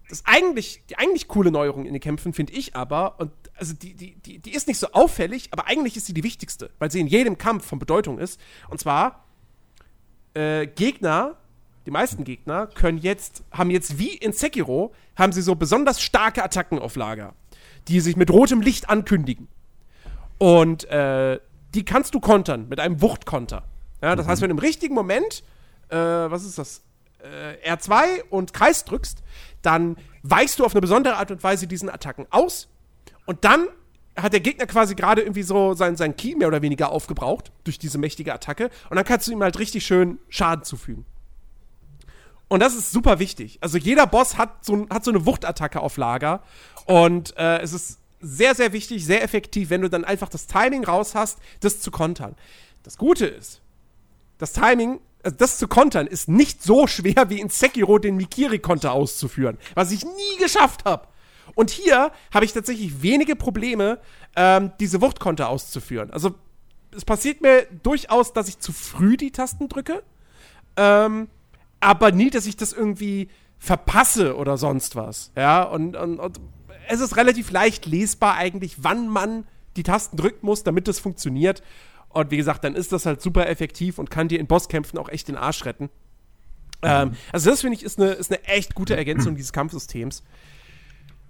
Das eigentlich, die eigentlich coole Neuerung in den Kämpfen finde ich aber, und also die, die, die, die ist nicht so auffällig, aber eigentlich ist sie die wichtigste, weil sie in jedem Kampf von Bedeutung ist. Und zwar, äh, Gegner die meisten Gegner können jetzt, haben jetzt wie in Sekiro, haben sie so besonders starke Attacken auf Lager, die sich mit rotem Licht ankündigen. Und äh, die kannst du kontern mit einem Wuchtkonter. Ja, das mhm. heißt, wenn du im richtigen Moment, äh, was ist das, äh, R2 und Kreis drückst, dann weichst du auf eine besondere Art und Weise diesen Attacken aus und dann hat der Gegner quasi gerade irgendwie so sein, sein Key mehr oder weniger aufgebraucht durch diese mächtige Attacke und dann kannst du ihm halt richtig schön Schaden zufügen. Und das ist super wichtig. Also jeder Boss hat so, hat so eine Wuchtattacke auf Lager. Und äh, es ist sehr, sehr wichtig, sehr effektiv, wenn du dann einfach das Timing raus hast, das zu kontern. Das Gute ist, das Timing, also das zu kontern, ist nicht so schwer wie in Sekiro den Mikiri-Konter auszuführen, was ich nie geschafft habe. Und hier habe ich tatsächlich wenige Probleme, ähm, diese Wuchtkonter auszuführen. Also es passiert mir durchaus, dass ich zu früh die Tasten drücke. Ähm, aber nie, dass ich das irgendwie verpasse oder sonst was. Ja, und, und, und es ist relativ leicht lesbar eigentlich, wann man die Tasten drücken muss, damit das funktioniert. Und wie gesagt, dann ist das halt super effektiv und kann dir in Bosskämpfen auch echt den Arsch retten. Mhm. Ähm, also das finde ich ist eine, ist eine echt gute Ergänzung dieses Kampfsystems.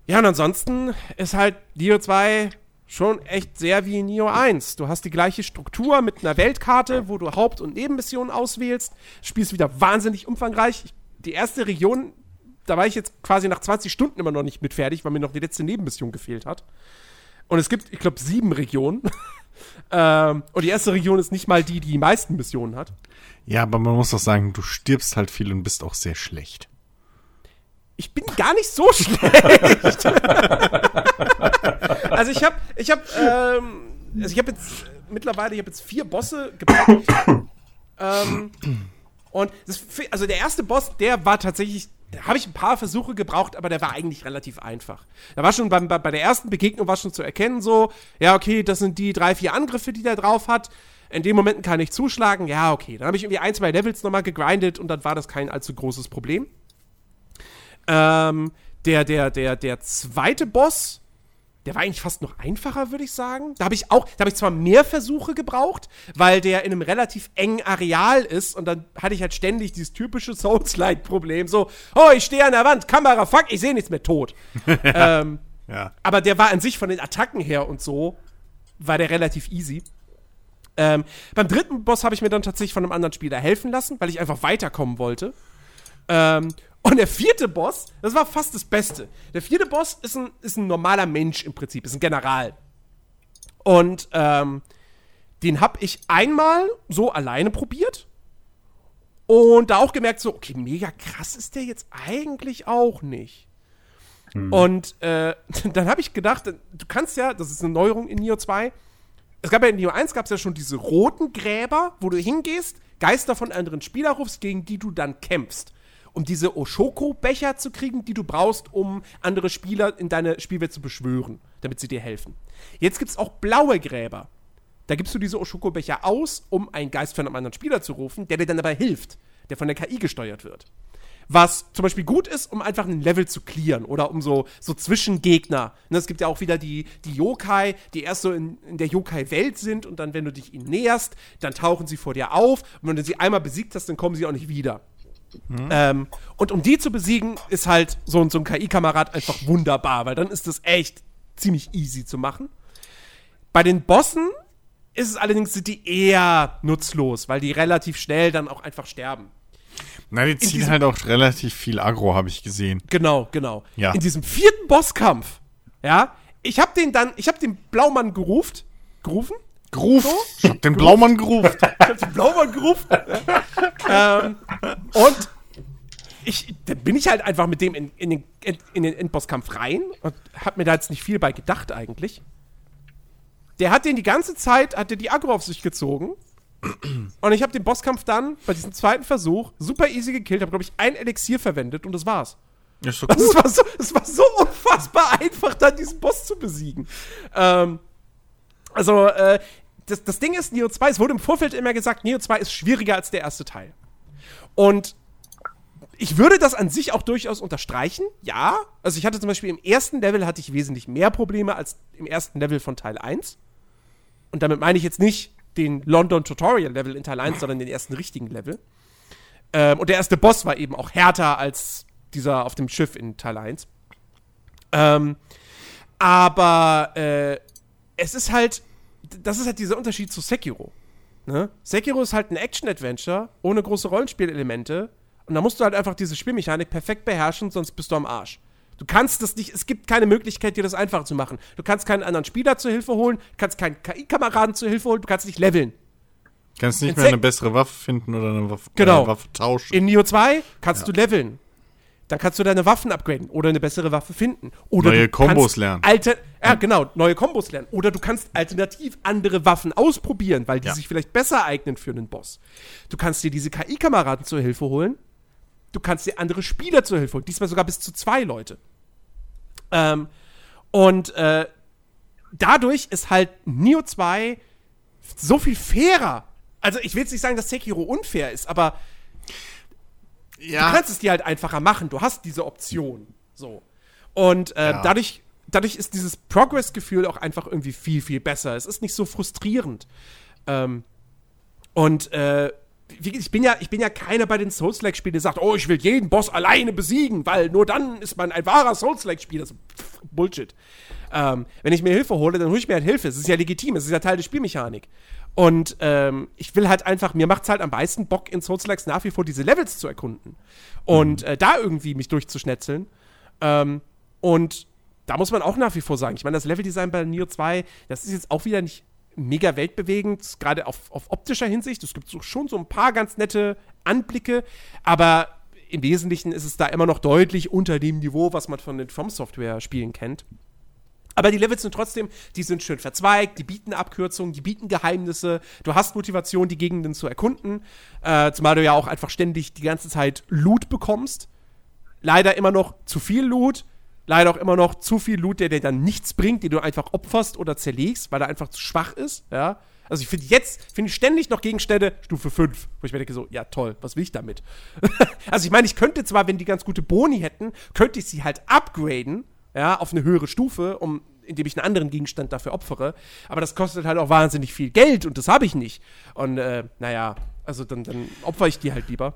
Ja, und ansonsten ist halt Dio 2 schon echt sehr wie Neo 1. Du hast die gleiche Struktur mit einer Weltkarte, wo du Haupt- und Nebenmissionen auswählst. Spielst wieder wahnsinnig umfangreich. Die erste Region, da war ich jetzt quasi nach 20 Stunden immer noch nicht mit fertig, weil mir noch die letzte Nebenmission gefehlt hat. Und es gibt, ich glaube, sieben Regionen. <laughs> ähm, und die erste Region ist nicht mal die, die die meisten Missionen hat. Ja, aber man muss doch sagen, du stirbst halt viel und bist auch sehr schlecht ich bin gar nicht so <laughs> schlecht. Also ich habe, ich habe, ähm, also ich habe jetzt mittlerweile, ich habe jetzt vier Bosse gebaut. ähm, und das, also der erste Boss, der war tatsächlich, da habe ich ein paar Versuche gebraucht, aber der war eigentlich relativ einfach. Da war schon beim, bei, bei der ersten Begegnung war schon zu erkennen, so, ja, okay, das sind die drei, vier Angriffe, die der drauf hat. In den Momenten kann ich zuschlagen, ja, okay. Dann habe ich irgendwie ein, zwei Levels nochmal gegrindet und dann war das kein allzu großes Problem. Ähm, der, der, der, der zweite Boss, der war eigentlich fast noch einfacher, würde ich sagen. Da habe ich auch, da habe ich zwar mehr Versuche gebraucht, weil der in einem relativ engen Areal ist und dann hatte ich halt ständig dieses typische Souls-like-Problem, so, oh, ich stehe an der Wand, Kamera, fuck, ich sehe nichts mehr, tot. <laughs> ähm, ja. Aber der war an sich von den Attacken her und so, war der relativ easy. Ähm, beim dritten Boss habe ich mir dann tatsächlich von einem anderen Spieler helfen lassen, weil ich einfach weiterkommen wollte. Ähm, Und der vierte Boss, das war fast das Beste. Der vierte Boss ist ein, ist ein normaler Mensch im Prinzip, ist ein General. Und ähm, den habe ich einmal so alleine probiert. Und da auch gemerkt, so, okay, mega krass ist der jetzt eigentlich auch nicht. Mhm. Und äh, <laughs> dann habe ich gedacht, du kannst ja, das ist eine Neuerung in Neo 2, es gab ja in Neo 1 gab es ja schon diese roten Gräber, wo du hingehst, Geister von anderen Spielern rufst, gegen die du dann kämpfst. Um diese Oshoko-Becher zu kriegen, die du brauchst, um andere Spieler in deine Spielwelt zu beschwören, damit sie dir helfen. Jetzt gibt es auch blaue Gräber. Da gibst du diese Oshoko-Becher aus, um einen Geist von einem anderen Spieler zu rufen, der dir dann dabei hilft, der von der KI gesteuert wird. Was zum Beispiel gut ist, um einfach ein Level zu clearen oder um so, so Zwischengegner. Ne, es gibt ja auch wieder die, die Yokai, die erst so in, in der Yokai-Welt sind und dann, wenn du dich ihnen näherst, dann tauchen sie vor dir auf. Und wenn du sie einmal besiegt hast, dann kommen sie auch nicht wieder. Mhm. Ähm, und um die zu besiegen, ist halt so, so ein KI-Kamerad einfach wunderbar, weil dann ist das echt ziemlich easy zu machen. Bei den Bossen ist es allerdings, sind die eher nutzlos, weil die relativ schnell dann auch einfach sterben. Na, die ziehen halt auch relativ viel Agro, habe ich gesehen. Genau, genau. Ja. In diesem vierten Bosskampf, ja, ich habe den dann, ich habe den Blaumann gerufen, gerufen? Ich hab den Blaumann gerufen. <laughs> ich hab den Blaumann gerufen. <laughs> ähm, und ich, da bin ich halt einfach mit dem in, in, den, in den Endbosskampf rein und hab mir da jetzt nicht viel bei gedacht eigentlich. Der hat den die ganze Zeit, hat der die Agro auf sich gezogen und ich habe den Bosskampf dann bei diesem zweiten Versuch super easy gekillt, habe, glaube ich, ein Elixier verwendet und das war's. Also, es, war so, es war so unfassbar einfach, dann diesen Boss zu besiegen. Ähm, also, äh, das, das Ding ist, Neo 2, es wurde im Vorfeld immer gesagt, Neo 2 ist schwieriger als der erste Teil. Und ich würde das an sich auch durchaus unterstreichen, ja. Also ich hatte zum Beispiel im ersten Level hatte ich wesentlich mehr Probleme als im ersten Level von Teil 1. Und damit meine ich jetzt nicht den London Tutorial Level in Teil 1, sondern den ersten richtigen Level. Ähm, und der erste Boss war eben auch härter als dieser auf dem Schiff in Teil 1. Ähm, aber äh, es ist halt, das ist halt dieser Unterschied zu Sekiro. Ne? Sekiro ist halt ein Action-Adventure ohne große Rollenspielelemente. Und da musst du halt einfach diese Spielmechanik perfekt beherrschen, sonst bist du am Arsch. Du kannst das nicht, es gibt keine Möglichkeit, dir das einfacher zu machen. Du kannst keinen anderen Spieler zur Hilfe holen, du kannst keinen KI-Kameraden zur Hilfe holen, du kannst nicht leveln. Du kannst nicht In mehr eine bessere Waffe finden oder eine Waffe, genau. eine Waffe tauschen. In Neo 2 kannst ja. du leveln. Da kannst du deine Waffen upgraden oder eine bessere Waffe finden. Oder neue Kombos lernen. Alte, ja, genau, neue Kombos lernen. Oder du kannst alternativ andere Waffen ausprobieren, weil die ja. sich vielleicht besser eignen für einen Boss. Du kannst dir diese KI-Kameraden zur Hilfe holen. Du kannst dir andere Spieler zur Hilfe holen. Diesmal sogar bis zu zwei Leute. Ähm, und äh, dadurch ist halt Neo 2 so viel fairer. Also ich will jetzt nicht sagen, dass Sekiro unfair ist, aber ja. du kannst es dir halt einfacher machen. Du hast diese Option. So. Und äh, ja. dadurch, dadurch ist dieses Progress-Gefühl auch einfach irgendwie viel, viel besser. Es ist nicht so frustrierend. Ähm, und äh, ich bin ja, ich bin ja keiner bei den Souls-like-Spielen, der sagt, oh, ich will jeden Boss alleine besiegen, weil nur dann ist man ein wahrer Souls-like-Spieler. Bullshit. Ähm, wenn ich mir Hilfe hole, dann hole ich mir halt Hilfe. Es ist ja legitim, es ist ja Teil der Spielmechanik. Und ähm, ich will halt einfach, mir macht es halt am meisten Bock, in Souls-Likes nach wie vor diese Levels zu erkunden. Und mhm. äh, da irgendwie mich durchzuschnetzeln. Ähm, und da muss man auch nach wie vor sagen, ich meine, das Leveldesign bei Neo 2, das ist jetzt auch wieder nicht mega weltbewegend, gerade auf, auf optischer Hinsicht. Es gibt so, schon so ein paar ganz nette Anblicke, aber im Wesentlichen ist es da immer noch deutlich unter dem Niveau, was man von den From Software Spielen kennt. Aber die Levels sind trotzdem, die sind schön verzweigt, die bieten Abkürzungen, die bieten Geheimnisse. Du hast Motivation, die Gegenden zu erkunden. Äh, zumal du ja auch einfach ständig die ganze Zeit Loot bekommst. Leider immer noch zu viel Loot leider auch immer noch zu viel Loot, der dir dann nichts bringt, den du einfach opferst oder zerlegst, weil er einfach zu schwach ist, ja. Also ich finde jetzt, finde ich ständig noch Gegenstände Stufe 5, wo ich mir denke so, ja toll, was will ich damit? <laughs> also ich meine, ich könnte zwar, wenn die ganz gute Boni hätten, könnte ich sie halt upgraden, ja, auf eine höhere Stufe, um indem ich einen anderen Gegenstand dafür opfere. Aber das kostet halt auch wahnsinnig viel Geld und das habe ich nicht. Und äh, naja, also dann, dann opfer ich die halt lieber.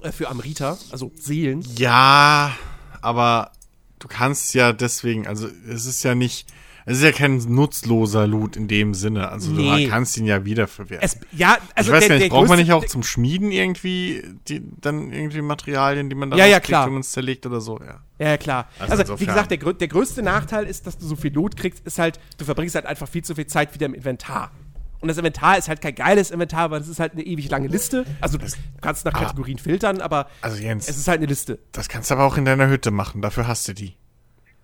Äh, für Amrita, also Seelen. Ja, aber du kannst ja deswegen, also es ist ja nicht, es ist ja kein nutzloser Loot in dem Sinne. Also nee. du kannst ihn ja wiederverwerten. Es, ja, also ich weiß der, gar nicht, braucht man nicht auch zum Schmieden irgendwie die, dann irgendwie Materialien, die man dann ja, ja, klar. wenn man es zerlegt oder so, ja. Ja, ja klar. Also, also wie gesagt, der, der größte Nachteil ist, dass du so viel Loot kriegst, ist halt, du verbringst halt einfach viel zu viel Zeit wieder im Inventar. Und das Inventar ist halt kein geiles Inventar, weil es ist halt eine ewig lange Liste. Also du kannst nach Kategorien ah, filtern, aber also Jens, es ist halt eine Liste. Das kannst du aber auch in deiner Hütte machen, dafür hast du die.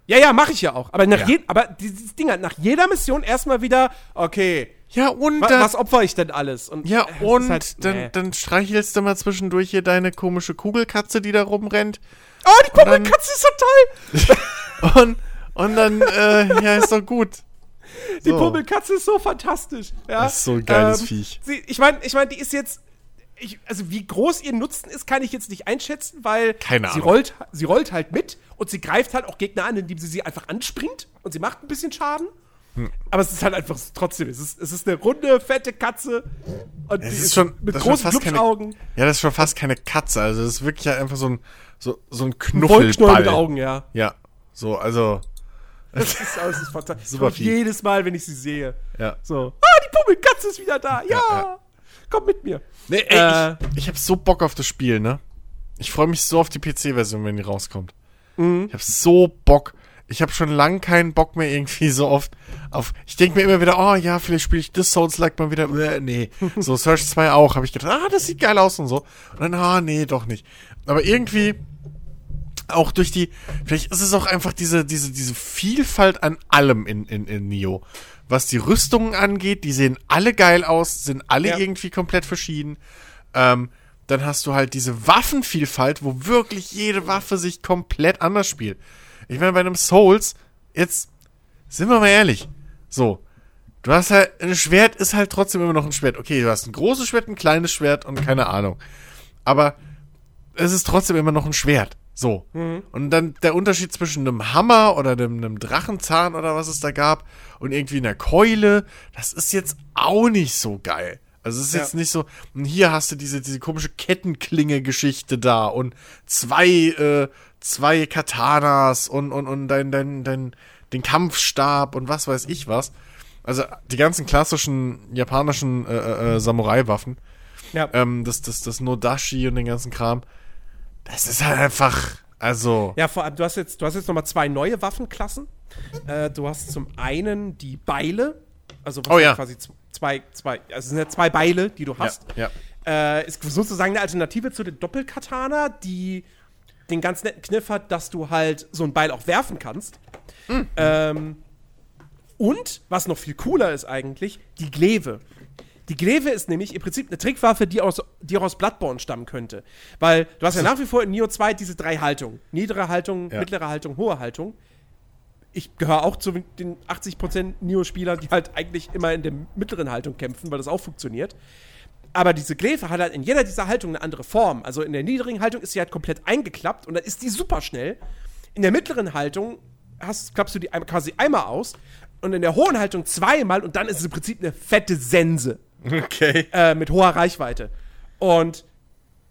Ja, ja, mache ich ja auch. Aber, nach ja. Aber dieses Ding halt, nach jeder Mission erstmal wieder, okay. Ja, und. Wa was opfer ich denn alles? Und, ja, äh, und halt, dann, nee. dann streichelst du mal zwischendurch hier deine komische Kugelkatze, die da rumrennt. Oh, die Pummelkatze ist so toll! <laughs> und, und dann, äh, ja, ist doch gut. Die so. Pummelkatze ist so fantastisch. Ja? Das ist so ein geiles ähm, Viech. Sie, ich meine, ich mein, die ist jetzt ich, also wie groß ihr Nutzen ist, kann ich jetzt nicht einschätzen, weil Keine sie, rollt, sie rollt halt mit und sie greift halt auch Gegner an, indem sie sie einfach anspringt und sie macht ein bisschen Schaden. Hm. Aber es ist halt einfach trotzdem, es ist, es ist eine runde, fette Katze und es ist, schon, mit großen Glubschaugen. Ja, das ist schon fast keine Katze, also es ist wirklich halt einfach so ein, so, so ein Knuffelball. mit Augen, ja. Ja, so, also das ist, das ist fantastisch. <laughs> Super jedes Mal, wenn ich sie sehe. Ja. So, ah, die Pummelkatze ist wieder da. Ja, ja, ja. komm mit mir. Nee, ey, äh, ich, ich hab so Bock auf das Spiel, ne? Ich freue mich so auf die PC-Version, wenn die rauskommt. Mhm. Ich hab so Bock. Ich habe schon lange keinen Bock mehr irgendwie so oft auf. Ich denke mir immer wieder, oh ja, vielleicht spiele ich das Souls-like mal wieder. Äh, nee. <laughs> So Search 2 auch. Habe ich gedacht, ah, das sieht geil aus und so. Und dann, ah, nee, doch nicht. Aber irgendwie auch durch die, vielleicht ist es auch einfach diese, diese, diese Vielfalt an allem in, in, in Nio. Was die Rüstungen angeht, die sehen alle geil aus, sind alle ja. irgendwie komplett verschieden. Ähm, dann hast du halt diese Waffenvielfalt, wo wirklich jede Waffe sich komplett anders spielt. Ich meine, bei einem Souls, jetzt sind wir mal ehrlich, so, du hast halt, ein Schwert ist halt trotzdem immer noch ein Schwert. Okay, du hast ein großes Schwert, ein kleines Schwert und keine Ahnung. Aber es ist trotzdem immer noch ein Schwert. So. Mhm. Und dann der Unterschied zwischen einem Hammer oder einem, einem, Drachenzahn oder was es da gab und irgendwie einer Keule, das ist jetzt auch nicht so geil. Also es ist ja. jetzt nicht so, und hier hast du diese, diese komische Kettenklinge-Geschichte da und zwei, äh, zwei Katanas und, und, und dein, dein, dein, den Kampfstab und was weiß ich was. Also die ganzen klassischen japanischen äh, äh, äh Samurai-Waffen. Ja. Ähm, das, das, das Nodashi und den ganzen Kram. Das ist halt einfach, also. Ja, vor allem, du hast jetzt, du hast jetzt nochmal zwei neue Waffenklassen. Äh, du hast zum einen die Beile, also oh, ja. quasi zwei, zwei, also es sind ja zwei Beile, die du hast. Ja. ja. Äh, ist sozusagen eine Alternative zu den Doppelkatana, die den ganz netten Kniff hat, dass du halt so ein Beil auch werfen kannst. Mhm. Ähm, und, was noch viel cooler ist eigentlich, die Glaive. Die Glaive ist nämlich im Prinzip eine Trickwaffe, die, aus, die auch aus Bloodborne stammen könnte. Weil du hast ja nach wie vor in Neo 2 diese drei Haltungen. Niedere Haltung, ja. mittlere Haltung, hohe Haltung. Ich gehöre auch zu den 80% Neo-Spielern, die halt eigentlich immer in der mittleren Haltung kämpfen, weil das auch funktioniert. Aber diese Glaive hat halt in jeder dieser Haltungen eine andere Form. Also in der niedrigen Haltung ist sie halt komplett eingeklappt und dann ist die super schnell. In der mittleren Haltung hast, klappst du die quasi einmal aus und in der hohen Haltung zweimal und dann ist es im Prinzip eine fette Sense. Okay. Äh, mit hoher Reichweite. Und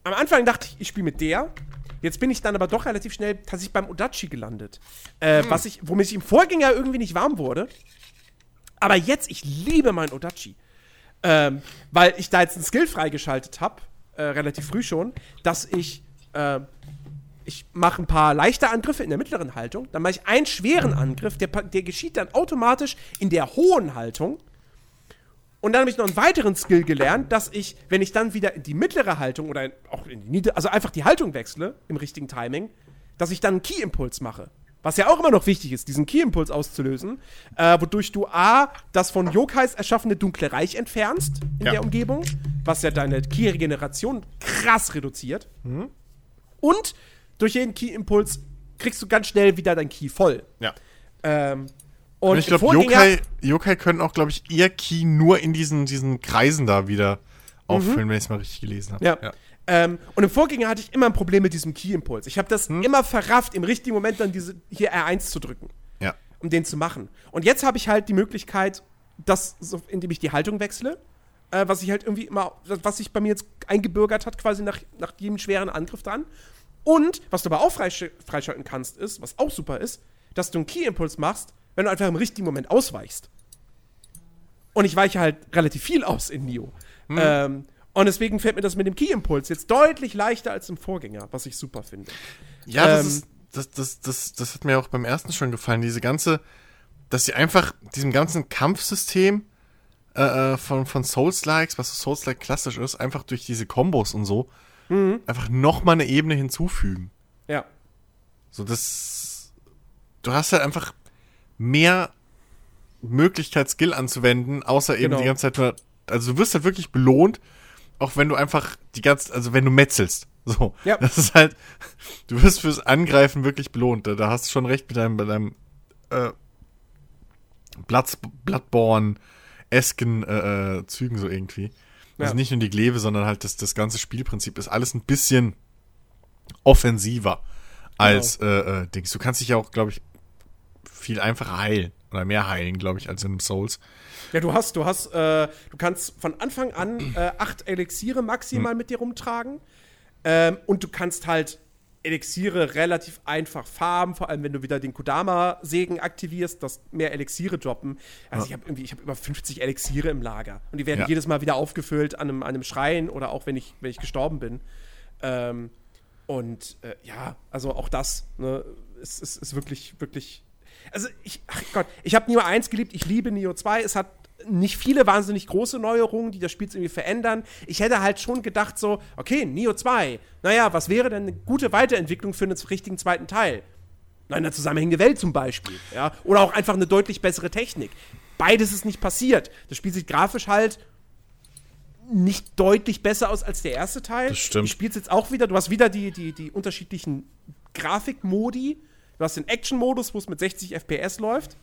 am Anfang dachte ich, ich spiele mit der. Jetzt bin ich dann aber doch relativ schnell tatsächlich beim Odachi gelandet. Äh, hm. was ich, womit ich im Vorgänger irgendwie nicht warm wurde. Aber jetzt, ich liebe mein Odachi. Ähm, weil ich da jetzt einen Skill freigeschaltet habe, äh, relativ früh schon, dass ich, äh, ich mache ein paar leichte Angriffe in der mittleren Haltung, dann mache ich einen schweren Angriff, der, der geschieht dann automatisch in der hohen Haltung und dann habe ich noch einen weiteren Skill gelernt, dass ich, wenn ich dann wieder in die mittlere Haltung oder in, auch in die niedere, also einfach die Haltung wechsle im richtigen Timing, dass ich dann einen Key-Impuls mache. Was ja auch immer noch wichtig ist, diesen Key-Impuls auszulösen, äh, wodurch du A, das von Yokais erschaffene dunkle Reich entfernst in ja. der Umgebung, was ja deine Key-Regeneration krass reduziert. Mhm. Und durch jeden Key-Impuls kriegst du ganz schnell wieder dein Key voll. Ja. Ähm, und, ich glaube, Yokai, Yokai können auch, glaube ich, ihr Key nur in diesen, diesen Kreisen da wieder auffüllen, mhm. wenn ich es mal richtig gelesen habe. Ja. ja. Ähm, und im Vorgänger hatte ich immer ein Problem mit diesem Key-Impuls. Ich habe das hm. immer verrafft, im richtigen Moment dann diese hier R1 zu drücken. Ja. Um den zu machen. Und jetzt habe ich halt die Möglichkeit, das, so, indem ich die Haltung wechsle, äh, was ich halt irgendwie immer, was sich bei mir jetzt eingebürgert hat, quasi nach, nach jedem schweren Angriff dran. Und was du aber auch freischalten kannst, ist, was auch super ist, dass du einen Key-Impuls machst wenn du einfach im richtigen Moment ausweichst. Und ich weiche halt relativ viel aus in Nio. Hm. Ähm, und deswegen fällt mir das mit dem Key-Impuls jetzt deutlich leichter als im Vorgänger, was ich super finde. Ja, das, ähm, ist, das, das, das, das hat mir auch beim ersten schon gefallen. Diese ganze, dass sie einfach diesem ganzen Kampfsystem äh, äh von, von Souls-Likes, was Souls-like klassisch ist, einfach durch diese Kombos und so, mhm. einfach nochmal eine Ebene hinzufügen. Ja. So, das. Du hast halt einfach mehr Möglichkeit, Skill anzuwenden, außer eben genau. die ganze Zeit nur. Also du wirst halt wirklich belohnt, auch wenn du einfach die ganze, also wenn du metzelst. So. Ja. Das ist halt, du wirst fürs Angreifen wirklich belohnt. Da, da hast du schon recht mit deinem, mit deinem äh, Blood, Bloodborne-esken äh, äh, Zügen so irgendwie. Also nicht nur die Glebe, sondern halt das, das ganze Spielprinzip ist alles ein bisschen offensiver als genau. äh, äh, Dings. Du kannst dich ja auch, glaube ich, viel einfacher heilen. Oder mehr heilen, glaube ich, als in Souls. Ja, du hast, du hast, äh, du kannst von Anfang an äh, acht Elixiere maximal hm. mit dir rumtragen. Ähm, und du kannst halt Elixiere relativ einfach farmen, vor allem wenn du wieder den Kodama-Segen aktivierst, dass mehr Elixiere droppen. Also ja. ich habe irgendwie, ich habe über 50 Elixiere im Lager. Und die werden ja. jedes Mal wieder aufgefüllt an einem, an einem Schrein oder auch wenn ich, wenn ich gestorben bin. Ähm, und äh, ja, also auch das ne, ist, ist, ist wirklich, wirklich also ich, ach Gott, ich habe Neo 1 geliebt, ich liebe Neo 2. Es hat nicht viele wahnsinnig große Neuerungen, die das Spiel irgendwie verändern. Ich hätte halt schon gedacht so, okay, Neo 2, naja, was wäre denn eine gute Weiterentwicklung für einen richtigen zweiten Teil? Eine zusammenhängende Welt zum Beispiel, ja, oder auch einfach eine deutlich bessere Technik. Beides ist nicht passiert. Das Spiel sieht grafisch halt nicht deutlich besser aus als der erste Teil. Das stimmt. Du spielst jetzt auch wieder, du hast wieder die, die, die unterschiedlichen Grafikmodi, Du hast den Action-Modus, wo es mit 60 FPS läuft,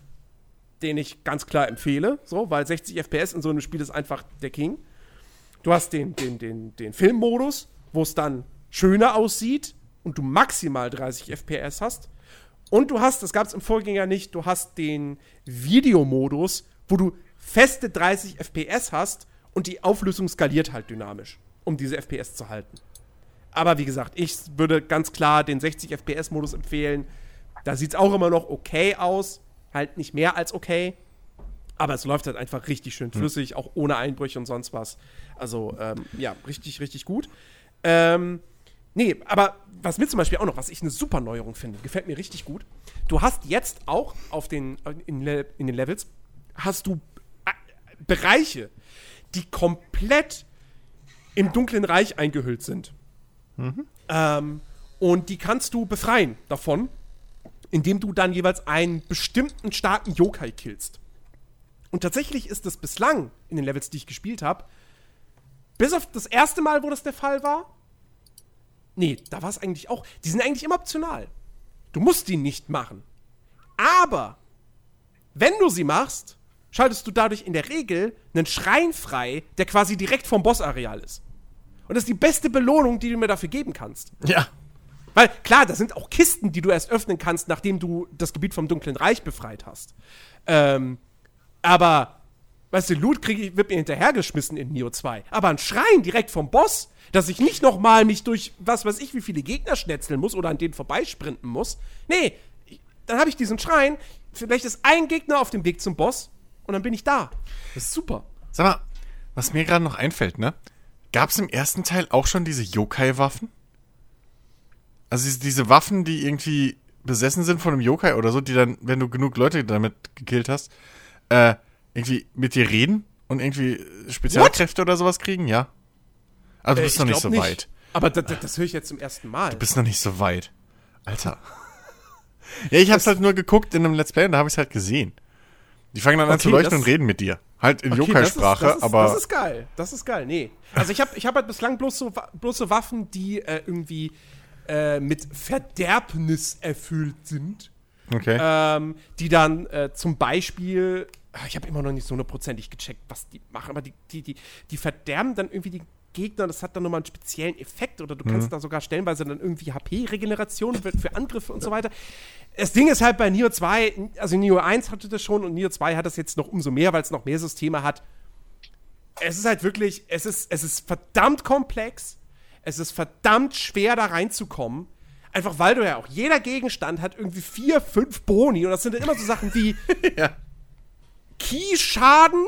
den ich ganz klar empfehle, so, weil 60 FPS in so einem Spiel ist einfach der King. Du hast den, den, den, den Filmmodus, wo es dann schöner aussieht und du maximal 30 FPS hast. Und du hast, das gab es im Vorgänger nicht, du hast den Videomodus, wo du feste 30 FPS hast und die Auflösung skaliert halt dynamisch, um diese FPS zu halten. Aber wie gesagt, ich würde ganz klar den 60 FPS-Modus empfehlen. Da sieht es auch immer noch okay aus. Halt nicht mehr als okay. Aber es läuft halt einfach richtig schön hm. flüssig, mhm. auch ohne Einbrüche und sonst was. Also, ähm, ja, richtig, richtig gut. Ähm, nee, aber was mir zum Beispiel auch noch, was ich eine super Neuerung finde, gefällt mir richtig gut. Du hast jetzt auch auf den, in, in den Levels, hast du äh, Bereiche, die komplett im dunklen Reich eingehüllt sind. Mhm. Ähm, und die kannst du befreien davon indem du dann jeweils einen bestimmten starken Yokai killst. Und tatsächlich ist es bislang in den Levels, die ich gespielt habe, bis auf das erste Mal, wo das der Fall war. Nee, da war es eigentlich auch. Die sind eigentlich immer optional. Du musst die nicht machen. Aber wenn du sie machst, schaltest du dadurch in der Regel einen Schrein frei, der quasi direkt vom Bossareal ist. Und das ist die beste Belohnung, die du mir dafür geben kannst. Ja. Weil, klar, das sind auch Kisten, die du erst öffnen kannst, nachdem du das Gebiet vom Dunklen Reich befreit hast. Ähm, aber, weißt du, Loot krieg ich, wird mir hinterhergeschmissen in Neo 2. Aber ein Schrein direkt vom Boss, dass ich nicht noch mal mich durch was weiß ich, wie viele Gegner schnetzeln muss oder an denen vorbeisprinten muss. Nee, dann habe ich diesen Schrein. Vielleicht ist ein Gegner auf dem Weg zum Boss und dann bin ich da. Das ist super. Sag mal, was mir gerade noch einfällt, ne? Gab es im ersten Teil auch schon diese Yokai-Waffen? Also diese Waffen, die irgendwie besessen sind von einem Yokai oder so, die dann, wenn du genug Leute damit gekillt hast, äh, irgendwie mit dir reden und irgendwie Spezialkräfte What? oder sowas kriegen, ja. Also du äh, bist noch nicht so nicht. weit. Aber das, das höre ich jetzt zum ersten Mal. Du bist noch nicht so weit. Alter. <laughs> ja, ich hab's halt nur geguckt in einem Let's Play und da habe ich's halt gesehen. Die fangen dann okay, an zu leuchten und reden mit dir. Halt in okay, Yokai-Sprache, aber. Das ist geil. Das ist geil. Nee. Also ich habe ich hab halt bislang bloß so, bloß so Waffen, die äh, irgendwie äh, mit Verderbnis erfüllt sind. Okay. Ähm, die dann äh, zum Beispiel, ah, ich habe immer noch nicht so hundertprozentig gecheckt, was die machen, aber die, die, die, die verderben dann irgendwie die Gegner, das hat dann nochmal einen speziellen Effekt oder du kannst mhm. da sogar stellenweise dann irgendwie HP-Regeneration für Angriffe und so weiter. Das Ding ist halt bei Neo 2, also Neo 1 hatte das schon und Neo 2 hat das jetzt noch umso mehr, weil es noch mehr Systeme hat. Es ist halt wirklich, es ist, es ist verdammt komplex es ist verdammt schwer, da reinzukommen. Einfach weil du ja auch, jeder Gegenstand hat irgendwie vier, fünf Boni und das sind dann immer so Sachen wie <laughs> ja. Key-Schaden,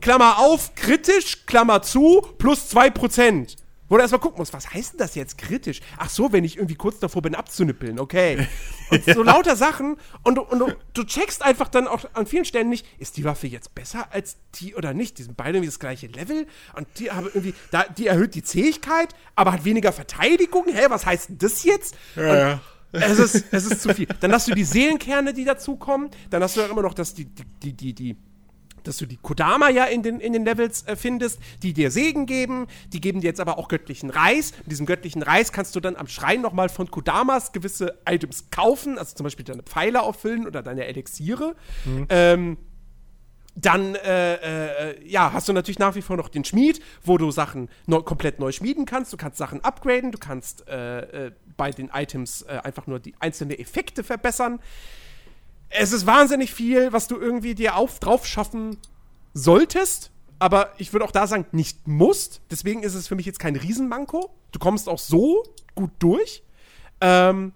Klammer auf, kritisch, Klammer zu, plus 2%. Wo du erstmal gucken musst, was heißt denn das jetzt kritisch? Ach so, wenn ich irgendwie kurz davor bin abzunippeln, okay. Und so <laughs> lauter Sachen und, du, und du, du, checkst einfach dann auch an vielen Stellen nicht, ist die Waffe jetzt besser als die oder nicht? Die sind beide irgendwie das gleiche Level und die haben irgendwie, da, die erhöht die Zähigkeit, aber hat weniger Verteidigung. Hä, was heißt denn das jetzt? Ja, ja. Es ist, es ist zu viel. Dann hast du die Seelenkerne, die dazukommen. Dann hast du ja immer noch das, die, die, die, die, die dass du die Kodama ja in den, in den Levels äh, findest, die dir Segen geben, die geben dir jetzt aber auch göttlichen Reis. In diesem göttlichen Reis kannst du dann am Schrein nochmal von Kodamas gewisse Items kaufen, also zum Beispiel deine Pfeile auffüllen oder deine Elixiere. Mhm. Ähm, dann äh, äh, ja, hast du natürlich nach wie vor noch den Schmied, wo du Sachen neu, komplett neu schmieden kannst. Du kannst Sachen upgraden, du kannst äh, äh bei den Items äh, einfach nur die einzelnen Effekte verbessern es ist wahnsinnig viel, was du irgendwie dir auf, drauf schaffen solltest. Aber ich würde auch da sagen, nicht musst. Deswegen ist es für mich jetzt kein Riesenmanko. Du kommst auch so gut durch. Ähm,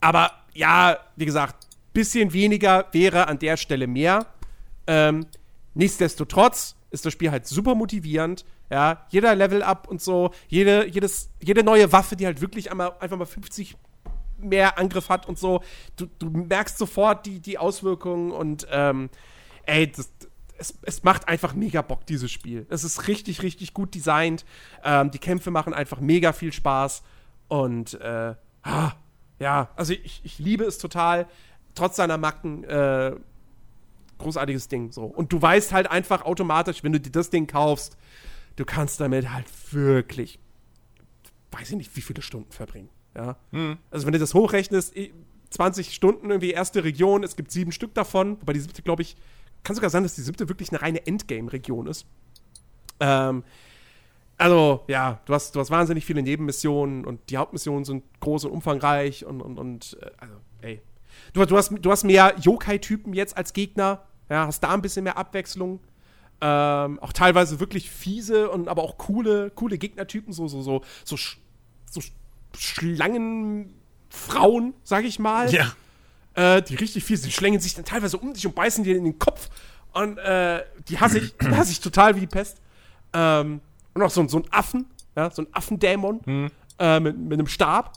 aber ja, wie gesagt, bisschen weniger wäre an der Stelle mehr. Ähm, nichtsdestotrotz ist das Spiel halt super motivierend. Ja, jeder Level-Up und so, jede, jedes, jede neue Waffe, die halt wirklich einmal, einfach mal 50 mehr Angriff hat und so. Du, du merkst sofort die, die Auswirkungen und ähm, ey, das, es, es, macht einfach mega Bock, dieses Spiel. Es ist richtig, richtig gut designt. Ähm, die Kämpfe machen einfach mega viel Spaß. Und äh, ah, ja, also ich, ich liebe es total. Trotz seiner Macken, äh, großartiges Ding. So. Und du weißt halt einfach automatisch, wenn du dir das Ding kaufst, du kannst damit halt wirklich, weiß ich nicht, wie viele Stunden verbringen. Ja. Mhm. Also wenn du das hochrechnest, 20 Stunden irgendwie erste Region, es gibt sieben Stück davon, wobei die siebte, glaube ich, kann sogar sein, dass die siebte wirklich eine reine Endgame-Region ist. Ähm, also, ja, du hast, du hast wahnsinnig viele Nebenmissionen und die Hauptmissionen sind groß und umfangreich und, und, und äh, also, ey. Du, du, hast, du hast mehr Yokai-Typen jetzt als Gegner, ja, hast da ein bisschen mehr Abwechslung. Ähm, auch teilweise wirklich fiese und aber auch coole, coole Gegnertypen, so, so, so, so, so Schlangenfrauen, sag ich mal. Ja. Äh, die richtig fies sind, schlängen sich dann teilweise um dich und beißen dir in den Kopf. Und äh, die hasse ich, die hasse ich total wie die Pest. Ähm, und auch so, so ein Affen, ja, so ein Affendämon hm. äh, mit, mit einem Stab.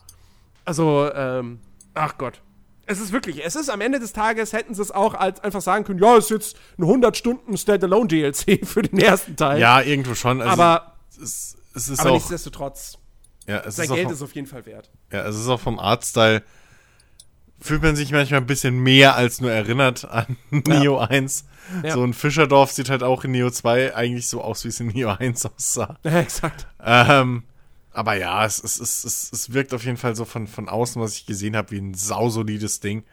Also, ähm, ach Gott. Es ist wirklich, es ist am Ende des Tages, hätten sie es auch als einfach sagen können, ja, es ist jetzt ein 100 Stunden Standalone DLC <laughs> für den ersten Teil. Ja, irgendwo schon. Also aber es, es ist aber auch, nichtsdestotrotz. Ja, Sein ist Geld vom, ist auf jeden Fall wert. Ja, es ist auch vom Artstyle fühlt man sich manchmal ein bisschen mehr als nur erinnert an <laughs> ja. Neo 1. Ja. So ein Fischerdorf sieht halt auch in Neo 2 eigentlich so aus, wie es in Neo 1 aussah. <laughs> Ja, exakt. Ähm, aber ja, es, es, es, es, es wirkt auf jeden Fall so von, von außen, was ich gesehen habe, wie ein sausolides Ding.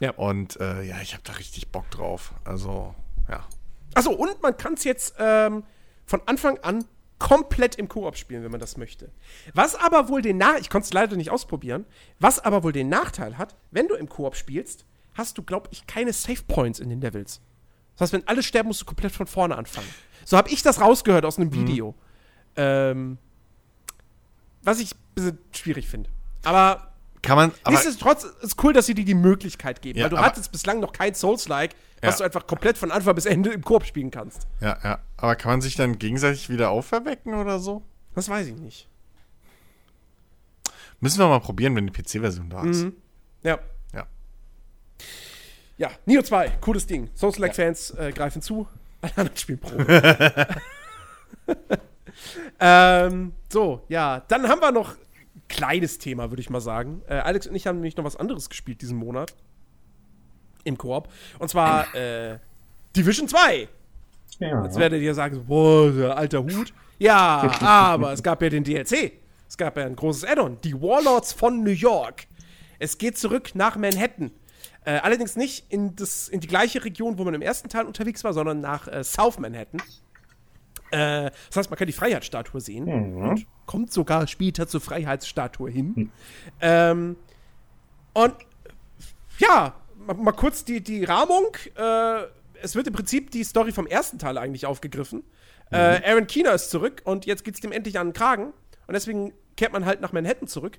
Ja. Und äh, ja, ich habe da richtig Bock drauf. Also, ja. Achso, und man kann es jetzt ähm, von Anfang an komplett im Koop spielen, wenn man das möchte. Was aber wohl den Nachteil, ich konnte es leider nicht ausprobieren, was aber wohl den Nachteil hat, wenn du im Koop spielst, hast du, glaube ich, keine Save Points in den Levels. Das heißt, wenn alle sterben, musst du komplett von vorne anfangen. So habe ich das rausgehört aus einem mhm. Video. Mhm. Ähm, was ich ein bisschen schwierig finde. Aber kann man. Aber Nichtsdestotrotz ist cool, dass sie dir die Möglichkeit geben, ja, weil du hattest bislang noch kein Souls-like, ja. was du einfach komplett von Anfang bis Ende im Koop spielen kannst. Ja, ja. Aber kann man sich dann gegenseitig wieder auferwecken oder so? Das weiß ich nicht. Müssen wir mal probieren, wenn die PC-Version da ist. Mhm. Ja. Ja. Ja, Neo 2, cooles Ding. Souls-like-Fans äh, greifen zu. <laughs> Alle anderen spielen <laughs> ähm, so, ja. Dann haben wir noch kleines Thema, würde ich mal sagen. Äh, Alex und ich haben nämlich noch was anderes gespielt diesen Monat. Im Koop. Und zwar äh, Division 2. Ja. Jetzt werdet ihr sagen, boah, der alter Hut. Ja, aber es gab ja den DLC. Es gab ja ein großes Add-on. Die Warlords von New York. Es geht zurück nach Manhattan. Äh, allerdings nicht in, das, in die gleiche Region, wo man im ersten Teil unterwegs war, sondern nach äh, South Manhattan. Äh, das heißt, man kann die Freiheitsstatue sehen mhm. und kommt sogar später zur Freiheitsstatue hin. Mhm. Ähm, und ja, mal, mal, kurz die, die Rahmung. Äh, es wird im Prinzip die Story vom ersten Teil eigentlich aufgegriffen. Äh, mhm. Aaron Keener ist zurück und jetzt geht es dem endlich an den Kragen. Und deswegen kehrt man halt nach Manhattan zurück.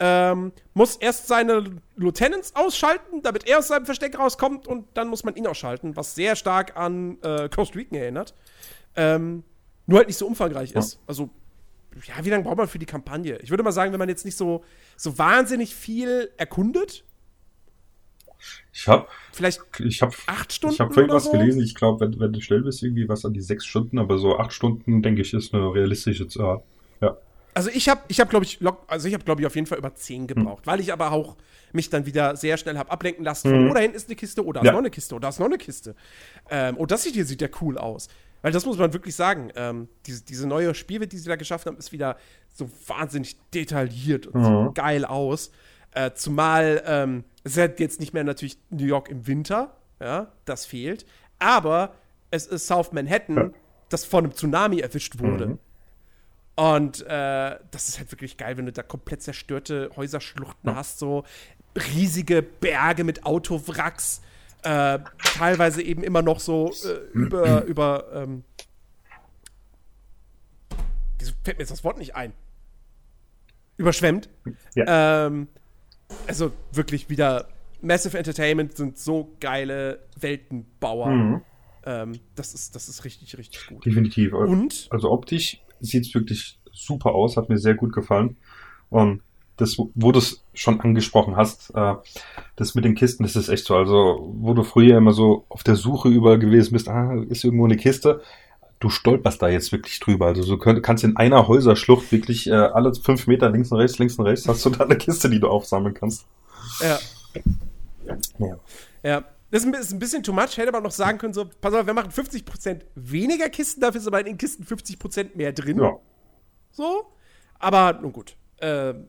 ähm, muss erst seine Lieutenants ausschalten, damit er aus seinem Versteck rauskommt und dann muss man ihn ausschalten, was sehr stark an äh, Coast Recon erinnert. Ähm, nur halt nicht so umfangreich ist. Also, ja, wie lange braucht man für die Kampagne? Ich würde mal sagen, wenn man jetzt nicht so, so wahnsinnig viel erkundet. Ich habe vielleicht ich hab, acht Stunden. Ich habe vorhin was so? gelesen. Ich glaube, wenn, wenn du schnell bist, irgendwie was an die sechs Stunden, aber so acht Stunden, denke ich, ist eine realistische Zahl. Ja. Also ich habe, ich habe, glaube ich, also ich habe, glaube ich, auf jeden Fall über zehn gebraucht, hm. weil ich aber auch mich dann wieder sehr schnell habe ablenken lassen von, hm. oh, da hinten ist eine Kiste, oh, da ist ja. noch eine Kiste, oh, da ist noch eine Kiste. Ähm, oh, das hier sieht ja cool aus. Weil das muss man wirklich sagen, ähm, diese, diese neue Spielwelt, die sie da geschaffen haben, ist wieder so wahnsinnig detailliert und mhm. so geil aus. Äh, zumal ähm, es ist jetzt nicht mehr natürlich New York im Winter, ja, das fehlt. Aber es ist South Manhattan, ja. das von einem Tsunami erwischt wurde. Mhm. Und äh, das ist halt wirklich geil, wenn du da komplett zerstörte Häuserschluchten ja. hast, so riesige Berge mit Autowracks äh, teilweise eben immer noch so äh, über, <clears throat> über ähm, wieso fällt mir jetzt das Wort nicht ein? Überschwemmt. Ja. Ähm, also wirklich wieder Massive Entertainment sind so geile Weltenbauer. Mhm. Ähm, das, ist, das ist richtig, richtig gut. Definitiv. Und? Also optisch sieht es wirklich super aus, hat mir sehr gut gefallen. Und das, wo du es schon angesprochen hast, äh, das mit den Kisten, das ist echt so. Also, wo du früher immer so auf der Suche überall gewesen bist, ah, ist irgendwo eine Kiste, du stolperst da jetzt wirklich drüber. Also du könnt, kannst in einer Häuserschlucht wirklich äh, alle fünf Meter links und rechts, links und rechts, hast du da eine Kiste, die du aufsammeln kannst. Ja. Ja. ja. Das ist ein bisschen too much. Hätte man noch sagen können, so, pass auf, wir machen 50% weniger Kisten, dafür ist aber in den Kisten 50% mehr drin. Ja. So. Aber nun gut. Ähm,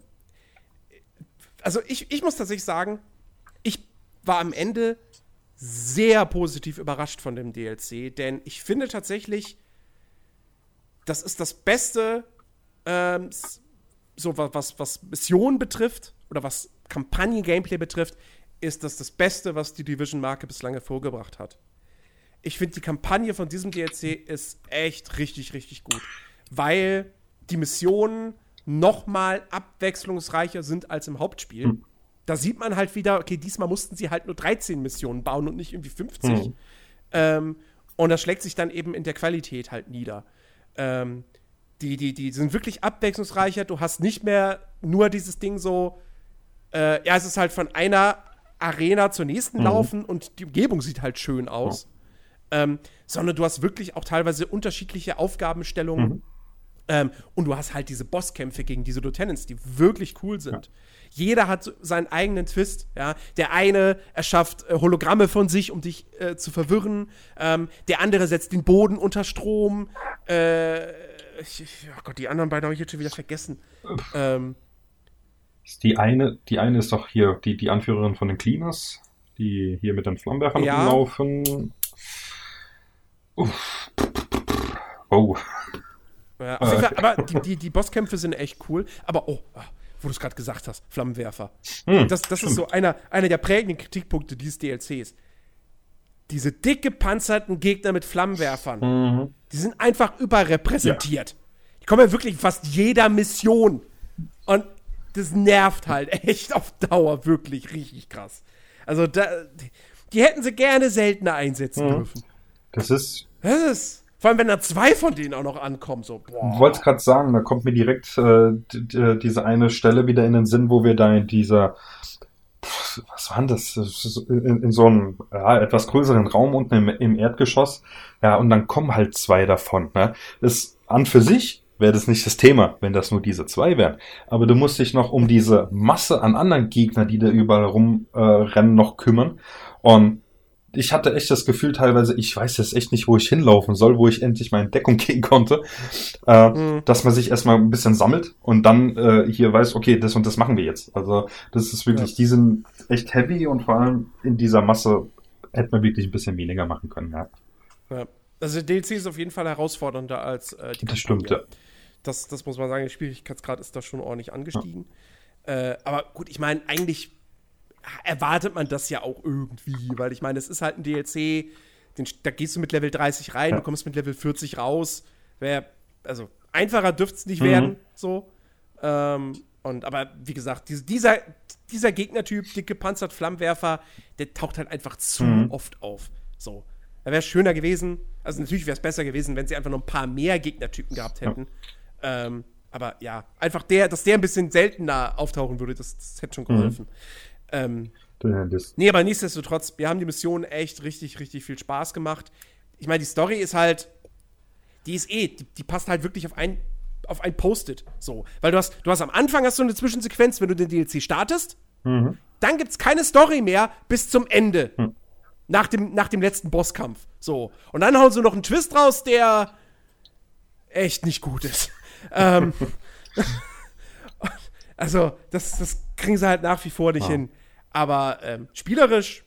also ich, ich muss tatsächlich sagen, ich war am Ende sehr positiv überrascht von dem DLC, denn ich finde tatsächlich, das ist das Beste, ähm, so was, was Missionen betrifft oder was Kampagnen-Gameplay betrifft, ist das das Beste, was die Division-Marke bislang hervorgebracht hat. Ich finde, die Kampagne von diesem DLC ist echt richtig, richtig gut, weil die Missionen noch mal abwechslungsreicher sind als im Hauptspiel. Mhm. Da sieht man halt wieder, okay, diesmal mussten sie halt nur 13 Missionen bauen und nicht irgendwie 50. Mhm. Ähm, und das schlägt sich dann eben in der Qualität halt nieder. Ähm, die, die, die sind wirklich abwechslungsreicher. Du hast nicht mehr nur dieses Ding so, äh, ja, es ist halt von einer Arena zur nächsten mhm. laufen und die Umgebung sieht halt schön aus. Ja. Ähm, sondern du hast wirklich auch teilweise unterschiedliche Aufgabenstellungen. Mhm. Ähm, und du hast halt diese Bosskämpfe gegen diese Lieutenants, die wirklich cool sind. Ja. Jeder hat seinen eigenen Twist. Ja? Der eine erschafft äh, Hologramme von sich, um dich äh, zu verwirren. Ähm, der andere setzt den Boden unter Strom. Äh, ich, oh Gott, die anderen beiden habe ich jetzt schon wieder vergessen. Ähm, die eine, die eine ist doch hier die, die Anführerin von den Cleaners, die hier mit den Flammenwerfern ja. rumlaufen. Uff. Oh. Ja, auf jeden Fall, aber die, die, die Bosskämpfe sind echt cool. Aber oh, ah, wo du es gerade gesagt hast, Flammenwerfer. Hm, das das ist so einer, einer der prägenden Kritikpunkte dieses DLCs. Diese dick gepanzerten Gegner mit Flammenwerfern, mhm. die sind einfach überrepräsentiert. Ja. Die kommen ja wirklich fast jeder Mission. Und das nervt halt <laughs> echt auf Dauer wirklich richtig krass. Also da, die hätten sie gerne seltener einsetzen mhm. dürfen. Das ist. Das ist vor allem, wenn da zwei von denen auch noch ankommen, so, boah. Ich wollte gerade sagen, da kommt mir direkt äh, diese eine Stelle wieder in den Sinn, wo wir da in dieser, was war denn das, in, in so einem ja, etwas größeren Raum unten im, im, Erdgeschoss, ja, und dann kommen halt zwei davon, ne? Das an für sich wäre das nicht das Thema, wenn das nur diese zwei wären. Aber du musst dich noch um diese Masse an anderen Gegner, die da überall rumrennen, äh, noch kümmern. Und ich hatte echt das Gefühl teilweise, ich weiß jetzt echt nicht, wo ich hinlaufen soll, wo ich endlich mal in Deckung <laughs> gehen konnte, äh, mhm. dass man sich erstmal ein bisschen sammelt und dann äh, hier weiß, okay, das und das machen wir jetzt. Also das ist wirklich, ja. die sind echt heavy und vor allem in dieser Masse hätte man wirklich ein bisschen weniger machen können, ja. ja. Also DLC ist auf jeden Fall herausfordernder als äh, die Das stimmt, ja. Das, das muss man sagen, der Schwierigkeitsgrad ist da schon ordentlich angestiegen. Ja. Äh, aber gut, ich meine, eigentlich erwartet man das ja auch irgendwie, weil ich meine, es ist halt ein DLC, den, da gehst du mit Level 30 rein, ja. du kommst mit Level 40 raus. Wär, also einfacher dürfte es nicht mhm. werden, so. Ähm, Und aber wie gesagt, dieser, dieser Gegnertyp, dicke panzert Flammenwerfer, der taucht halt einfach zu mhm. oft auf. So. Da wäre es schöner gewesen. Also natürlich wäre es besser gewesen, wenn sie einfach noch ein paar mehr Gegnertypen gehabt hätten. Ja. Ähm, aber ja, einfach der, dass der ein bisschen seltener auftauchen würde, das, das hätte schon geholfen. Mhm. Ähm, nee, aber nichtsdestotrotz, wir haben die Mission echt richtig, richtig viel Spaß gemacht. Ich meine, die Story ist halt, die ist eh, die, die passt halt wirklich auf ein, auf ein Post-it. So. Weil du hast, du hast am Anfang hast du eine Zwischensequenz, wenn du den DLC startest. Mhm. Dann gibt es keine Story mehr bis zum Ende. Mhm. Nach dem, nach dem letzten Bosskampf. So. Und dann hauen sie noch einen Twist raus, der echt nicht gut ist. <laughs> ähm, <laughs> also, das, das kriegen sie halt nach wie vor nicht ah. hin. Aber ähm, spielerisch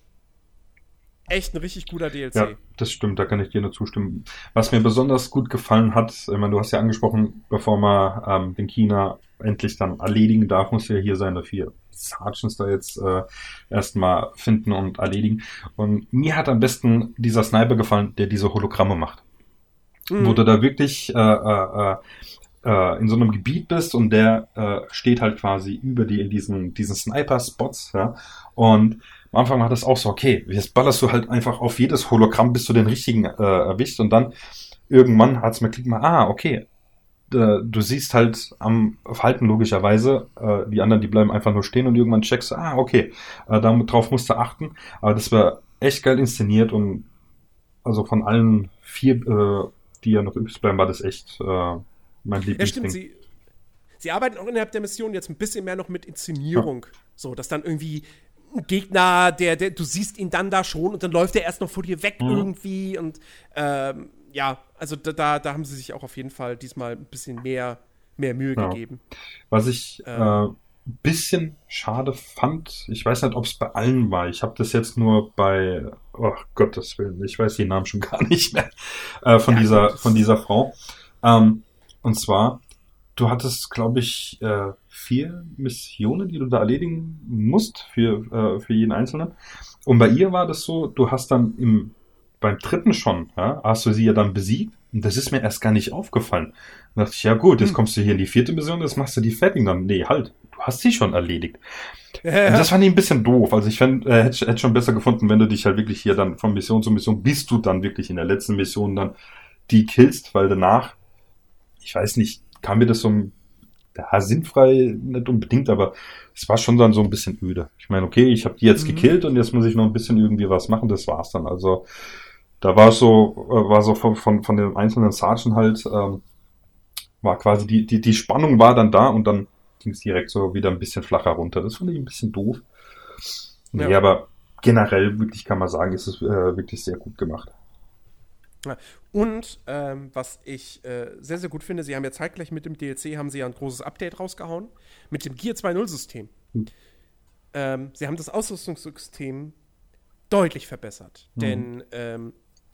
echt ein richtig guter DLC. Ja, das stimmt, da kann ich dir nur zustimmen. Was mir besonders gut gefallen hat, ich meine, du hast ja angesprochen, bevor man ähm, den China endlich dann erledigen darf, muss ja hier sein, dass wir Sergeants da jetzt äh, erstmal finden und erledigen. Und mir hat am besten dieser Sniper gefallen, der diese Hologramme macht. Mhm. Wo du da wirklich äh, äh, äh, in so einem Gebiet bist und der äh, steht halt quasi über dir in diesen, diesen Sniper-Spots, ja. Und am Anfang war das auch so, okay, jetzt ballerst du halt einfach auf jedes Hologramm, bis du den richtigen äh, erwischt und dann irgendwann hat's mir klick mal, ah, okay, äh, du siehst halt am Verhalten logischerweise, äh, die anderen, die bleiben einfach nur stehen und irgendwann checkst du, ah, okay, äh, darauf musst du achten. Aber das war echt geil inszeniert und also von allen vier, äh, die ja noch übrig bleiben, war das echt äh, mein Lieblingsding. Ja, stimmt, sie, sie arbeiten auch innerhalb der Mission jetzt ein bisschen mehr noch mit Inszenierung. Ja. So, dass dann irgendwie ein Gegner, der, der, du siehst ihn dann da schon und dann läuft er erst noch vor dir weg mhm. irgendwie und ähm, ja, also da, da haben sie sich auch auf jeden Fall diesmal ein bisschen mehr, mehr Mühe ja. gegeben. Was ich ähm, äh, bisschen schade fand, ich weiß nicht, ob es bei allen war. Ich habe das jetzt nur bei, oh Gottes Willen, ich weiß den Namen schon <laughs> gar nicht mehr, äh, von, ja, dieser, von dieser Frau. Ähm, und zwar, du hattest, glaube ich, äh, vier Missionen, die du da erledigen musst für, äh, für jeden Einzelnen. Und bei ihr war das so, du hast dann im beim dritten schon, ja, hast du sie ja dann besiegt. Und das ist mir erst gar nicht aufgefallen. Da dachte ich, ja gut, jetzt hm. kommst du hier in die vierte Mission, jetzt machst du die fertig. Dann, nee, halt, du hast sie schon erledigt. Ja. <laughs> Und das fand ich ein bisschen doof. Also ich fänd, äh, hätte hätt schon besser gefunden, wenn du dich halt wirklich hier dann von Mission zu Mission, bis du dann wirklich in der letzten Mission dann die killst, weil danach, ich weiß nicht, kam mir das so ja, sinnfrei, nicht unbedingt, aber es war schon dann so ein bisschen öde. Ich meine, okay, ich habe die jetzt mhm. gekillt und jetzt muss ich noch ein bisschen irgendwie was machen, das war's dann. Also da war es so, äh, war so von, von, von dem einzelnen Sergeant halt, ähm, war quasi die, die, die Spannung war dann da und dann ging es direkt so wieder ein bisschen flacher runter. Das fand ich ein bisschen doof. Nee, ja. aber generell wirklich kann man sagen, ist es äh, wirklich sehr gut gemacht. Und ähm, was ich äh, sehr, sehr gut finde, sie haben ja zeitgleich mit dem DLC haben sie ja ein großes Update rausgehauen mit dem Gear 2.0 System. Hm. Ähm, sie haben das Ausrüstungssystem deutlich verbessert. Hm. Denn ähm,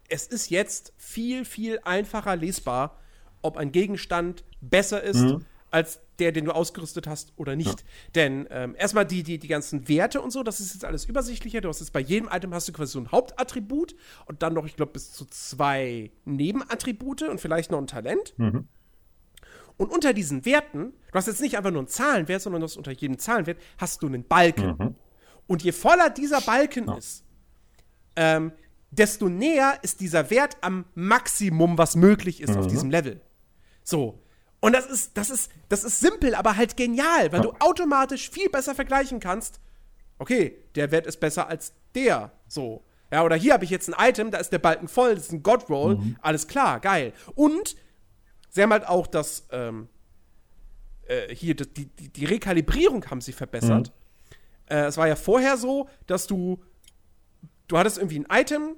es ist jetzt viel, viel einfacher lesbar, ob ein Gegenstand besser ist mhm. als der, den du ausgerüstet hast oder nicht. Ja. Denn ähm, erstmal die, die, die ganzen Werte und so, das ist jetzt alles übersichtlicher. Du hast jetzt bei jedem Item hast du quasi so ein Hauptattribut und dann noch, ich glaube, bis zu zwei Nebenattribute und vielleicht noch ein Talent. Mhm. Und unter diesen Werten, du hast jetzt nicht einfach nur einen Zahlenwert, sondern du hast unter jedem Zahlenwert hast du einen Balken. Mhm. Und je voller dieser Balken ja. ist, ähm, desto näher ist dieser Wert am Maximum, was möglich ist mhm. auf diesem Level. So. Und das ist, das ist, das ist simpel, aber halt genial, weil ja. du automatisch viel besser vergleichen kannst. Okay, der Wert ist besser als der. So. Ja, oder hier habe ich jetzt ein Item, da ist der Balken voll, das ist ein God Roll. Mhm. Alles klar, geil. Und sie haben halt auch das, ähm, äh, hier, die, die, die, Rekalibrierung haben sie verbessert. Mhm. Äh, es war ja vorher so, dass du, du hattest irgendwie ein Item,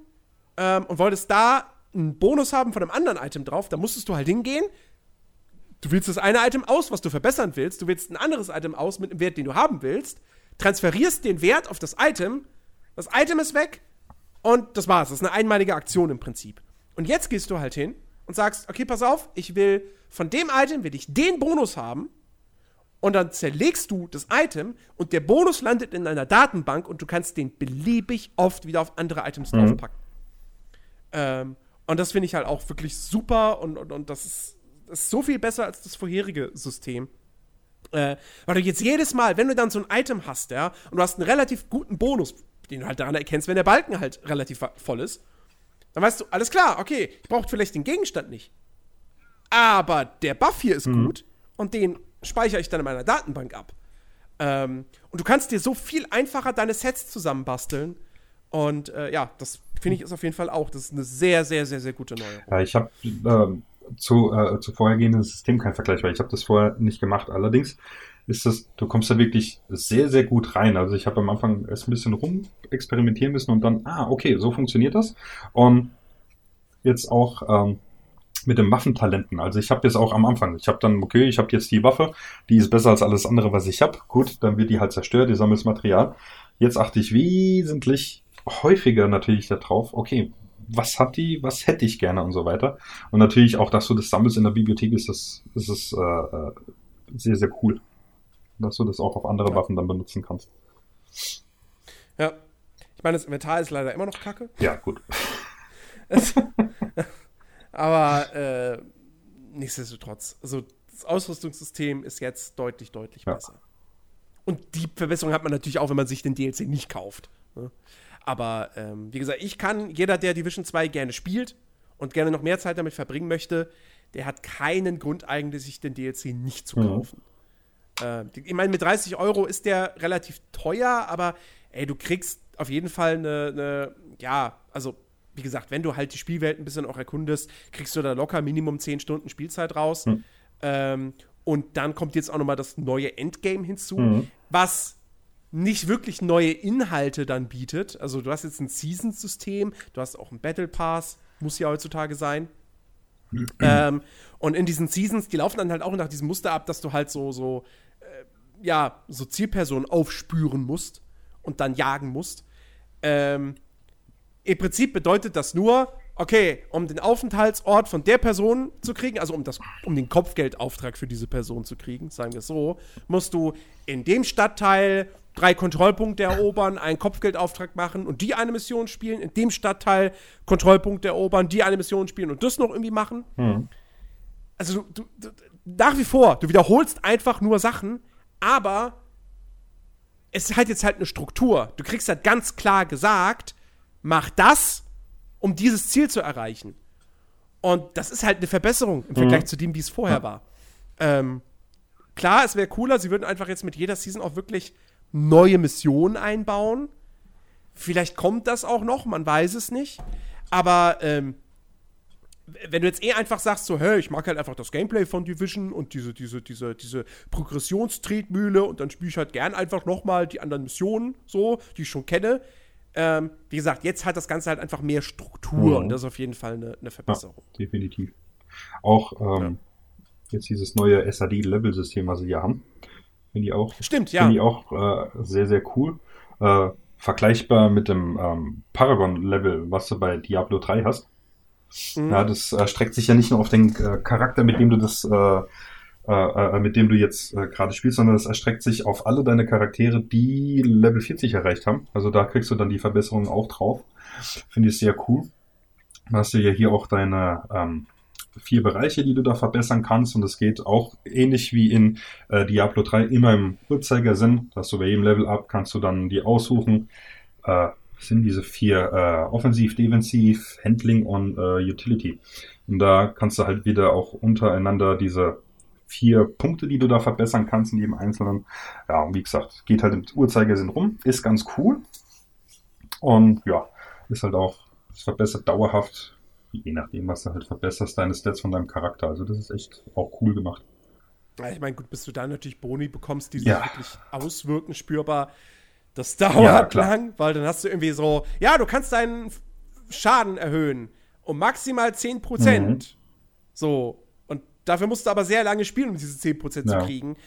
ähm, und wolltest da einen Bonus haben von einem anderen Item drauf, da musstest du halt hingehen. Du wählst das eine Item aus, was du verbessern willst. Du wählst ein anderes Item aus mit einem Wert, den du haben willst. Transferierst den Wert auf das Item. Das Item ist weg. Und das war's. Das ist eine einmalige Aktion im Prinzip. Und jetzt gehst du halt hin und sagst, okay, pass auf, ich will von dem Item will ich den Bonus haben. Und dann zerlegst du das Item und der Bonus landet in einer Datenbank und du kannst den beliebig oft wieder auf andere Items mhm. draufpacken. Ähm, und das finde ich halt auch wirklich super und, und, und das, ist, das ist so viel besser als das vorherige System. Äh, weil du jetzt jedes Mal, wenn du dann so ein Item hast, ja, und du hast einen relativ guten Bonus, den du halt daran erkennst, wenn der Balken halt relativ voll ist, dann weißt du, alles klar, okay, ich brauche vielleicht den Gegenstand nicht. Aber der Buff hier ist mhm. gut und den speichere ich dann in meiner Datenbank ab. Ähm, und du kannst dir so viel einfacher deine Sets zusammenbasteln. Und äh, ja, das finde ich ist auf jeden Fall auch, das ist eine sehr, sehr, sehr, sehr gute neue. Ja, ich habe ähm, zu, äh, zu vorhergehenden System keinen Vergleich, weil ich habe das vorher nicht gemacht. Allerdings ist das, du kommst da wirklich sehr, sehr gut rein. Also ich habe am Anfang erst ein bisschen rum experimentieren müssen und dann, ah, okay, so funktioniert das. Und jetzt auch ähm, mit den Waffentalenten. Also ich habe jetzt auch am Anfang, ich habe dann, okay, ich habe jetzt die Waffe, die ist besser als alles andere, was ich habe. Gut, dann wird die halt zerstört, die sammelt Material. Jetzt achte ich wesentlich häufiger natürlich darauf, okay, was hat die, was hätte ich gerne und so weiter. Und natürlich auch, dass du das sammelst in der Bibliothek, ist das, ist es äh, äh, sehr, sehr cool. Dass du das auch auf andere ja. Waffen dann benutzen kannst. Ja. Ich meine, das Inventar ist leider immer noch kacke. Ja, gut. <laughs> Aber äh, nichtsdestotrotz, also das Ausrüstungssystem ist jetzt deutlich, deutlich ja. besser. Und die Verbesserung hat man natürlich auch, wenn man sich den DLC nicht kauft. Ne? Aber ähm, wie gesagt, ich kann, jeder, der Division 2 gerne spielt und gerne noch mehr Zeit damit verbringen möchte, der hat keinen Grund eigentlich, sich den DLC nicht zu mhm. kaufen. Mhm. Äh, ich meine, mit 30 Euro ist der relativ teuer, aber ey, du kriegst auf jeden Fall eine, eine ja, also wie gesagt, wenn du halt die Spielwelt ein bisschen auch erkundest, kriegst du da locker Minimum 10 Stunden Spielzeit raus. Mhm. Ähm, und dann kommt jetzt auch noch mal das neue Endgame hinzu, mhm. was nicht wirklich neue Inhalte dann bietet. Also du hast jetzt ein Seasons-System, du hast auch einen Battle Pass, muss ja heutzutage sein. Ähm, und in diesen Seasons, die laufen dann halt auch nach diesem Muster ab, dass du halt so, so, äh, ja, so Zielpersonen aufspüren musst und dann jagen musst. Ähm, Im Prinzip bedeutet das nur, okay, um den Aufenthaltsort von der Person zu kriegen, also um, das, um den Kopfgeldauftrag für diese Person zu kriegen, sagen wir es so, musst du in dem Stadtteil drei Kontrollpunkte erobern, einen Kopfgeldauftrag machen und die eine Mission spielen, in dem Stadtteil Kontrollpunkte erobern, die eine Mission spielen und das noch irgendwie machen. Mhm. Also du, du, nach wie vor, du wiederholst einfach nur Sachen, aber es hat jetzt halt eine Struktur. Du kriegst halt ganz klar gesagt, mach das, um dieses Ziel zu erreichen. Und das ist halt eine Verbesserung im Vergleich mhm. zu dem, wie es vorher war. Ähm, klar, es wäre cooler, sie würden einfach jetzt mit jeder Season auch wirklich neue Missionen einbauen. Vielleicht kommt das auch noch, man weiß es nicht. Aber ähm, wenn du jetzt eh einfach sagst, so, hey, ich mag halt einfach das Gameplay von Division und diese, diese, diese, diese Progressionstretmühle und dann spiele ich halt gern einfach nochmal die anderen Missionen, so, die ich schon kenne. Ähm, wie gesagt, jetzt hat das Ganze halt einfach mehr Struktur ja. und das ist auf jeden Fall eine, eine Verbesserung. Ja, definitiv. Auch ähm, ja. jetzt dieses neue SAD-Level-System, was sie hier haben. Finde ich auch. Stimmt, ja. Finde ich auch äh, sehr, sehr cool. Äh, vergleichbar mit dem ähm, Paragon-Level, was du bei Diablo 3 hast. Mhm. Ja, das äh, streckt sich ja nicht nur auf den äh, Charakter, mit dem du das, äh, äh, mit dem du jetzt gerade spielst, sondern es erstreckt sich auf alle deine Charaktere, die Level 40 erreicht haben. Also da kriegst du dann die Verbesserungen auch drauf. Finde ich sehr cool. Du hast ja hier auch deine ähm, vier Bereiche, die du da verbessern kannst. Und es geht auch ähnlich wie in äh, Diablo 3 immer im Uhrzeigersinn, dass du bei jedem Level up kannst du dann die aussuchen. Äh, sind diese vier äh, Offensiv, Defensiv, Handling und äh, Utility. Und da kannst du halt wieder auch untereinander diese vier Punkte, die du da verbessern kannst in jedem Einzelnen. Ja, und wie gesagt, geht halt im Uhrzeigersinn rum, ist ganz cool. Und ja, ist halt auch, es verbessert dauerhaft je nachdem, was du halt verbesserst, deine Stats von deinem Charakter. Also das ist echt auch cool gemacht. Ja, ich meine, gut, bis du da natürlich Boni bekommst, die sich ja. wirklich auswirken, spürbar. Das dauert ja, lang, weil dann hast du irgendwie so, ja, du kannst deinen Schaden erhöhen um maximal 10%. Mhm. So. Und dafür musst du aber sehr lange spielen, um diese 10% ja. zu kriegen.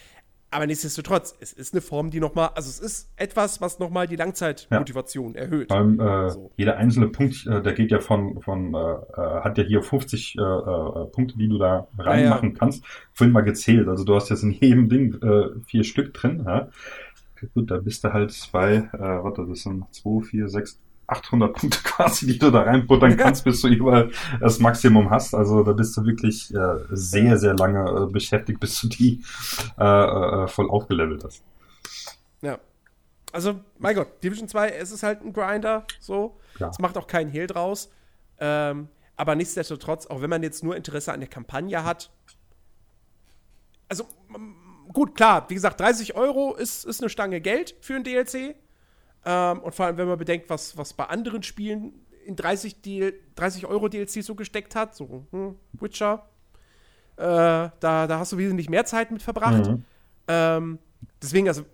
Aber nichtsdestotrotz, es ist eine Form, die nochmal, also es ist etwas, was nochmal die Langzeitmotivation ja. erhöht. Allem, äh, so. Jeder einzelne Punkt, äh, der geht ja von, von äh, äh hat ja hier 50 äh, äh, Punkte, die du da reinmachen ja, ja. kannst. Vorhin mal gezählt, also du hast jetzt in jedem Ding vier Stück drin. Ja? Gut, da bist du halt äh, warte, das sind 2, 4, 6, 800 Punkte <laughs> quasi, die du da reinbuttern kannst, bis du überall das Maximum hast. Also da bist du wirklich äh, sehr, sehr lange äh, beschäftigt, bis du die äh, äh, voll aufgelevelt hast. Ja. Also, mein Gott, Division 2, es ist halt ein Grinder, so. Es ja. macht auch keinen Hehl draus. Ähm, aber nichtsdestotrotz, auch wenn man jetzt nur Interesse an der Kampagne hat, also gut, klar, wie gesagt, 30 Euro ist, ist eine Stange Geld für ein DLC. Ähm, und vor allem, wenn man bedenkt, was, was bei anderen Spielen in 30, Deal, 30 Euro DLC so gesteckt hat, so hm, Witcher, äh, da, da hast du wesentlich mehr Zeit mit verbracht. Mhm. Ähm, deswegen, also,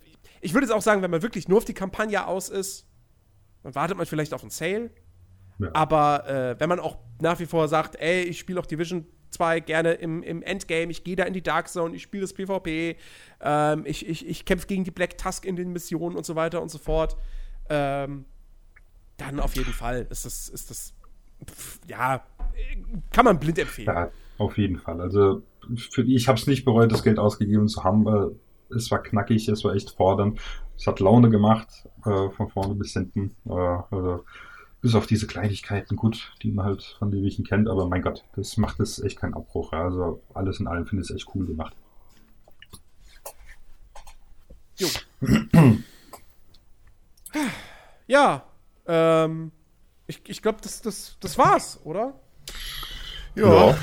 ich würde jetzt auch sagen, wenn man wirklich nur auf die Kampagne aus ist, dann wartet man vielleicht auf einen Sale. Ja. Aber äh, wenn man auch nach wie vor sagt, ey, ich spiele auch Division 2 gerne im, im Endgame, ich gehe da in die Dark Zone, ich spiele das PvP, ähm, ich, ich, ich kämpfe gegen die Black Tusk in den Missionen und so weiter und so fort, ähm, dann auf jeden Fall ist das, ist das, pf, ja, kann man blind empfehlen. Ja, auf jeden Fall. Also für, ich habe es nicht bereut, das Geld ausgegeben zu haben. Es war knackig, es war echt fordernd. Es hat Laune gemacht, äh, von vorne bis hinten. Äh, also, bis auf diese Kleinigkeiten, gut, die man halt von Division kennt, aber mein Gott, das macht es echt keinen Abbruch. Ja. Also alles in allem finde ich es echt cool gemacht. Jo. <clears throat> ja, ähm, ich, ich glaube, das, das, das war's, oder? Ja. ja.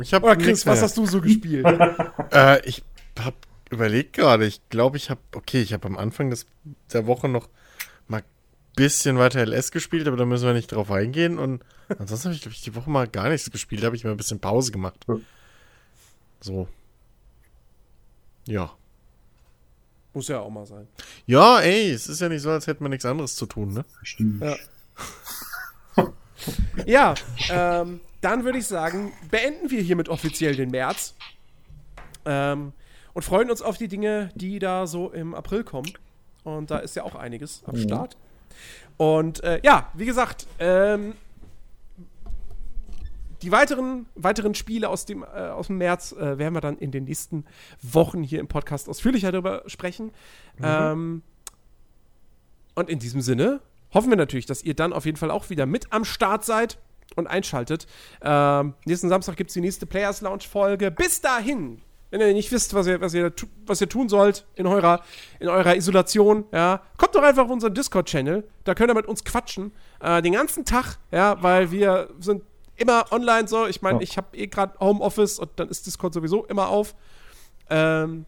Ich hab oder Chris, was hast du so gespielt? <laughs> äh, ich habe überlegt gerade, ich glaube, ich habe, okay, ich habe am Anfang des, der Woche noch mal bisschen weiter LS gespielt, aber da müssen wir nicht drauf eingehen. Und ansonsten habe ich, glaube ich, die Woche mal gar nichts gespielt. Da habe ich mal ein bisschen Pause gemacht. So. Ja. Muss ja auch mal sein. Ja, ey, es ist ja nicht so, als hätte man nichts anderes zu tun, ne? Stimmt. Ja, <laughs> ja ähm, dann würde ich sagen, beenden wir hiermit offiziell den März. Ähm, und freuen uns auf die Dinge, die da so im April kommen. Und da ist ja auch einiges am mhm. Start. Und äh, ja, wie gesagt, ähm, die weiteren, weiteren Spiele aus dem, äh, aus dem März äh, werden wir dann in den nächsten Wochen hier im Podcast ausführlicher darüber sprechen. Mhm. Ähm, und in diesem Sinne hoffen wir natürlich, dass ihr dann auf jeden Fall auch wieder mit am Start seid und einschaltet. Ähm, nächsten Samstag gibt es die nächste Players Lounge Folge. Bis dahin wenn ihr nicht wisst, was ihr, was ihr, was ihr tun sollt in eurer, in eurer Isolation, ja, kommt doch einfach auf unseren Discord-Channel. Da könnt ihr mit uns quatschen. Äh, den ganzen Tag, ja, weil wir sind immer online so. Ich meine, ich habe eh gerade Homeoffice und dann ist Discord sowieso immer auf. Ähm,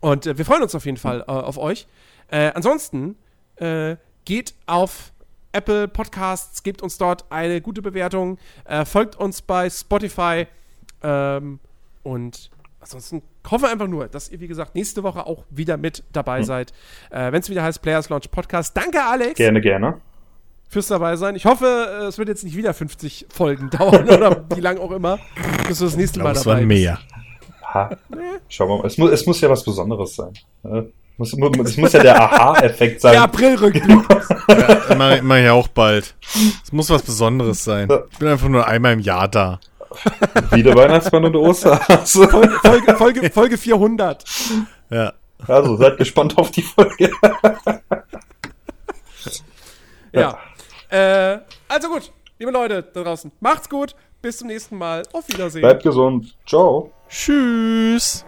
und äh, wir freuen uns auf jeden Fall äh, auf euch. Äh, ansonsten äh, geht auf Apple Podcasts, gebt uns dort eine gute Bewertung, äh, folgt uns bei Spotify ähm, und ansonsten hoffe einfach nur, dass ihr, wie gesagt, nächste Woche auch wieder mit dabei mhm. seid. Äh, Wenn es wieder heißt Players Launch Podcast. Danke, Alex. Gerne, gerne. Fürs dabei sein. Ich hoffe, äh, es wird jetzt nicht wieder 50 Folgen <laughs> dauern oder wie lang auch immer, bis du das nächste Mal dabei bist. mehr. Ha. Nee. Schauen wir mal. Es muss, es muss ja was Besonderes sein. Es muss, es muss ja der Aha-Effekt <laughs> sein. Der April-Rückblick. <laughs> ja, immer, immer ja auch bald. Es muss was Besonderes sein. Ich bin einfach nur einmal im Jahr da. Wieder Weihnachtsmann und Osterhase. Folge, Folge, Folge, Folge 400. Ja. Also seid gespannt auf die Folge. ja. ja. Äh, also gut, liebe Leute da draußen, macht's gut. Bis zum nächsten Mal. Auf Wiedersehen. Bleibt gesund. Ciao. Tschüss.